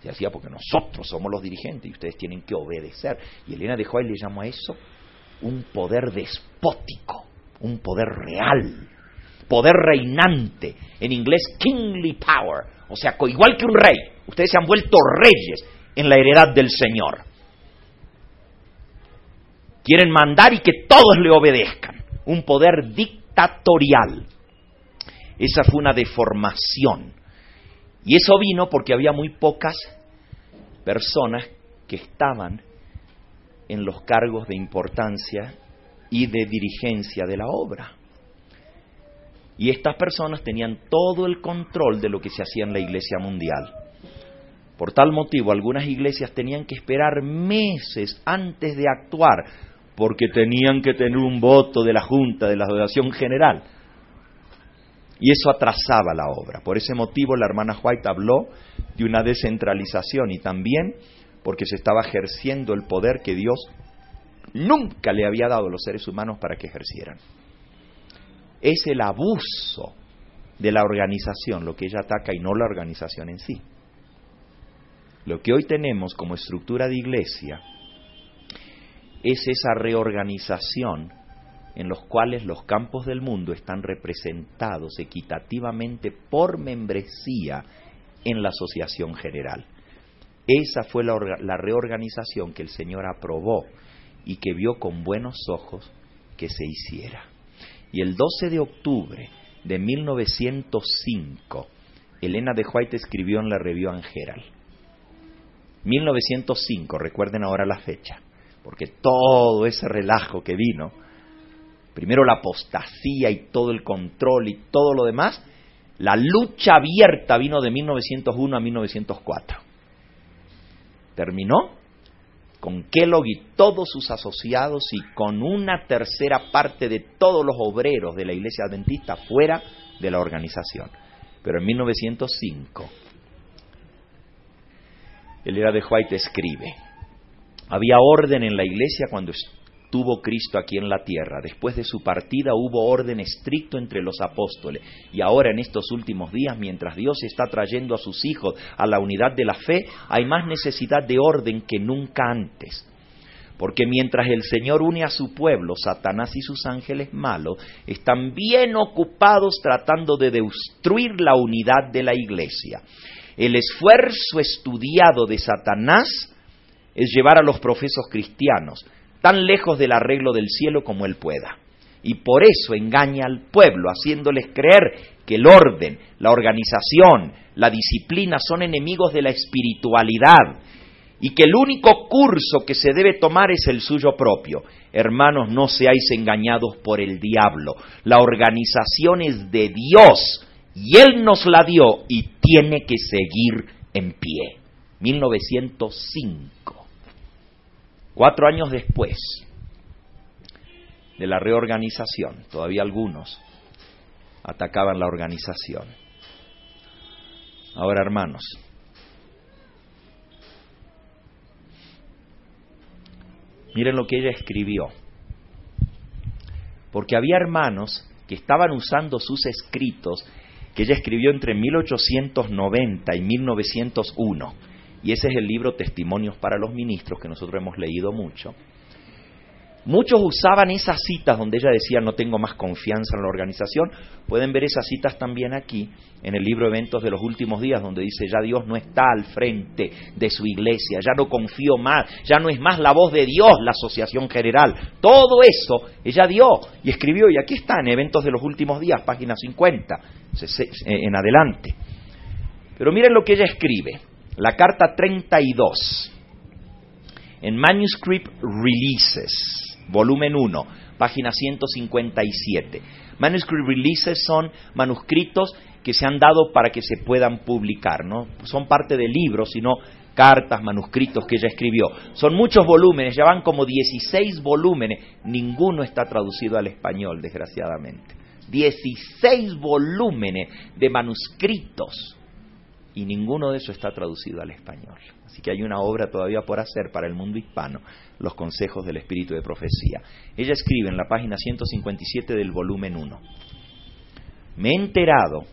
se hacía porque nosotros somos los dirigentes y ustedes tienen que obedecer. Y Elena de Juárez le llamó a eso un poder despótico, un poder real. poder reinante, en inglés kingly power, o sea, igual que un rey, ustedes se han vuelto reyes en la heredad del Señor. Quieren mandar y que todos le obedezcan, un poder dictatorial. Esa fue una deformación. Y eso vino porque había muy pocas personas que estaban en los cargos de importancia y de dirigencia de la obra. Y estas personas tenían todo el control de lo que se hacía en la iglesia mundial. Por tal motivo, algunas iglesias tenían que esperar meses antes de actuar, porque tenían que tener un voto de la Junta de la Asociación General. Y eso atrasaba la obra. Por ese motivo, la hermana White habló de una descentralización y también porque se estaba ejerciendo el poder que Dios nunca le había dado a los seres humanos para que ejercieran. Es el abuso de la organización lo que ella ataca y no la organización en sí. Lo que hoy tenemos como estructura de iglesia es esa reorganización en los cuales los campos del mundo están representados equitativamente por membresía en la asociación general. Esa fue la, reorganización que el Señor aprobó y que vio con buenos ojos que se hiciera. Y el 12 de octubre de 1905, Elena de White escribió en la Review Herald. 1905, recuerden ahora la fecha, porque todo ese relajo que vino, primero la apostasía y todo el control y todo lo demás, la lucha abierta vino de 1901 a 1904. Terminó con Kellogg y todos sus asociados y con una tercera parte de todos los obreros de la iglesia adventista fuera de la organización. Pero en 1905, el era de White escribe, había orden en la iglesia cuando tuvo Cristo aquí en la tierra. Después de su partida hubo orden estricto entre los apóstoles. Y ahora en estos últimos días, mientras Dios está trayendo a sus hijos a la unidad de la fe, hay más necesidad de orden que nunca antes. Porque mientras el Señor une a su pueblo, Satanás y sus ángeles malos están bien ocupados tratando de destruir la unidad de la iglesia. El esfuerzo estudiado de Satanás es llevar a los profesos cristianos tan lejos del arreglo del cielo como él pueda. Y por eso engaña al pueblo, haciéndoles creer que el orden, la organización, la disciplina son enemigos de la espiritualidad y que el único curso que se debe tomar es el suyo propio. Hermanos, no seáis engañados por el diablo. La organización es de Dios y Él nos la dio y tiene que seguir en pie. 1905. Cuatro años después de la reorganización, todavía algunos atacaban la organización. Ahora, hermanos, miren lo que ella escribió. Porque había hermanos que estaban usando sus escritos que ella escribió entre 1890 y 1901 y ese es el libro Testimonios para los Ministros, que nosotros hemos leído mucho. Muchos usaban esas citas donde ella decía no tengo más confianza en la organización. Pueden ver esas citas también aquí en el libro Eventos de los Últimos Días donde dice ya Dios no está al frente de su iglesia, ya no confío más, ya no es más la voz de Dios la asociación general. Todo eso ella dio y escribió y aquí está en Eventos de los Últimos Días, página 50 en adelante. Pero miren lo que ella escribe la carta 32, en Manuscript Releases, volumen 1, página 157. Manuscript Releases son manuscritos que se han dado para que se puedan publicar, no son parte de libros, sino cartas, manuscritos que ella escribió. Son muchos volúmenes, ya van como 16 volúmenes, ninguno está traducido al español, desgraciadamente. 16 volúmenes de manuscritos y ninguno de eso está traducido al español. Así que hay una obra todavía por hacer para el mundo hispano, Los consejos del espíritu de profecía. Ella escribe en la página 157 del volumen 1. Me he enterado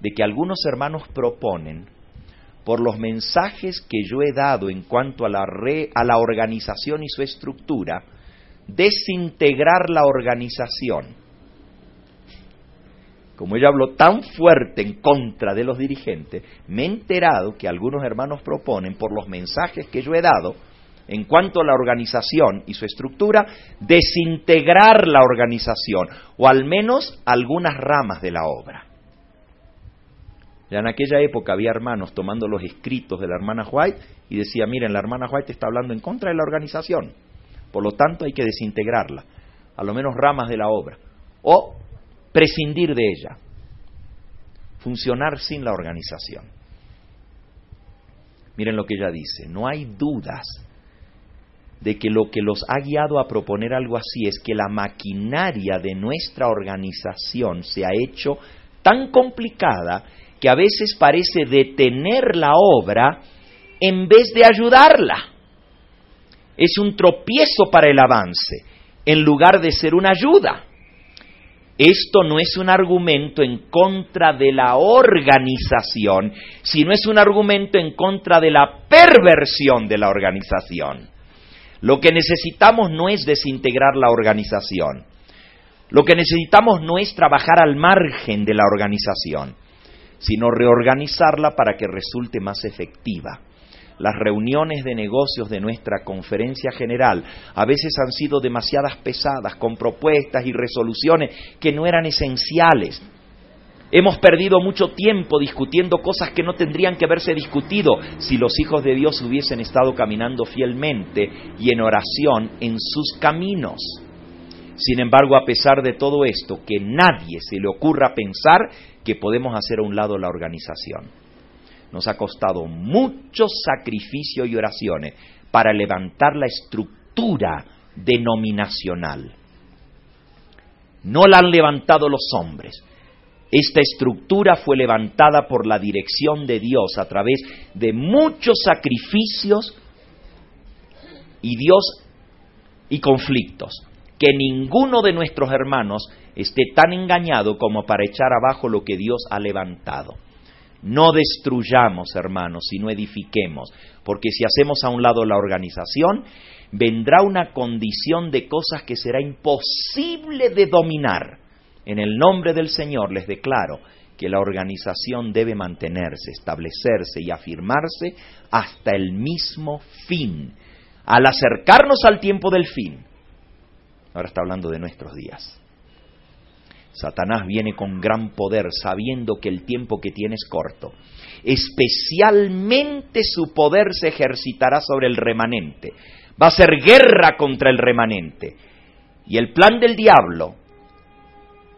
de que algunos hermanos proponen, por los mensajes que yo he dado en cuanto a la, a la organización y su estructura, desintegrar la organización como ella habló tan fuerte en contra de los dirigentes, me he enterado que algunos hermanos proponen, por los mensajes que yo he dado, en cuanto a la organización y su estructura, desintegrar la organización, o al menos algunas ramas de la obra. Ya en aquella época había hermanos tomando los escritos de la hermana White y decía, miren, la hermana White está hablando en contra de la organización, por lo tanto hay que desintegrarla, a lo menos ramas de la obra, o prescindir de ella, funcionar sin la organización. Miren lo que ella dice, no hay dudas de que lo que los ha guiado a proponer algo así es que la maquinaria de nuestra organización se ha hecho tan complicada que a veces parece detener la obra en vez de ayudarla. Es un tropiezo para el avance, en lugar de ser una ayuda. Esto no es un argumento en contra de la organización, sino es un argumento en contra de la perversión de la organización. Lo que necesitamos no es desintegrar la organización. Lo que necesitamos no es trabajar al margen de la organización, sino reorganizarla para que resulte más efectiva. Las reuniones de negocios de nuestra conferencia general a veces han sido demasiadas pesadas, con propuestas y resoluciones que no eran esenciales. Hemos perdido mucho tiempo discutiendo cosas que no tendrían que haberse discutido si los hijos de Dios hubiesen estado caminando fielmente y en oración en sus caminos. Sin embargo, a pesar de todo esto, que nadie se le ocurra pensar que podemos hacer a un lado la organización. Nos ha costado mucho sacrificio y oraciones para levantar la estructura denominacional. No la han levantado los hombres. Esta estructura fue levantada por la dirección de Dios a través de muchos sacrificios y Dios y conflictos. Que ninguno de nuestros hermanos esté tan engañado como para echar abajo lo que Dios ha levantado. No destruyamos, hermanos, sino edifiquemos, porque si hacemos a un lado la organización, vendrá una condición de cosas que será imposible de dominar. En el nombre del Señor les declaro que la organización debe mantenerse, establecerse y afirmarse hasta el mismo fin. Al acercarnos al tiempo del fin, ahora está hablando de nuestros días, Satanás viene con gran poder sabiendo que el tiempo que tiene es corto. Especialmente su poder se ejercitará sobre el remanente. Va a ser guerra contra el remanente. Y el plan del diablo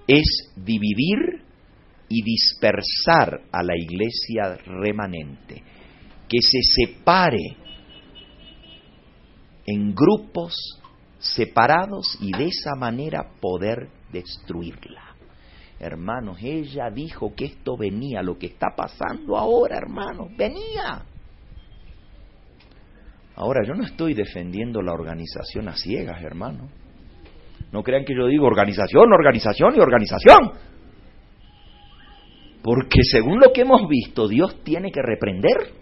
es dividir y dispersar a la iglesia remanente, que se separe en grupos separados y de esa manera poder destruirla. Hermanos, ella dijo que esto venía, lo que está pasando ahora, hermanos, venía. Ahora, yo no estoy defendiendo la organización a ciegas, hermano. No crean que yo digo organización, organización y organización. Porque según lo que hemos visto, Dios tiene que reprender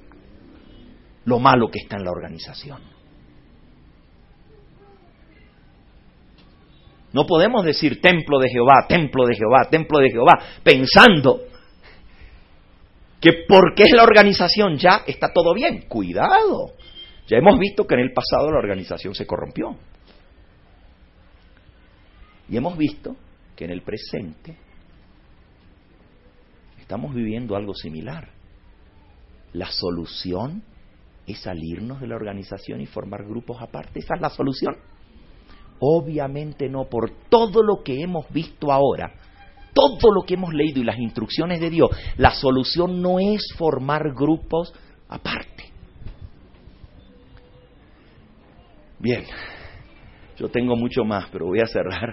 lo malo que está en la organización. No podemos decir templo de Jehová, templo de Jehová, templo de Jehová, pensando que porque es la organización ya está todo bien. Cuidado. Ya hemos visto que en el pasado la organización se corrompió. Y hemos visto que en el presente estamos viviendo algo similar. La solución es salirnos de la organización y formar grupos aparte. Esa es la solución. Obviamente no, por todo lo que hemos visto ahora, todo lo que hemos leído y las instrucciones de Dios, la solución no es formar grupos aparte. Bien, yo tengo mucho más, pero voy a cerrar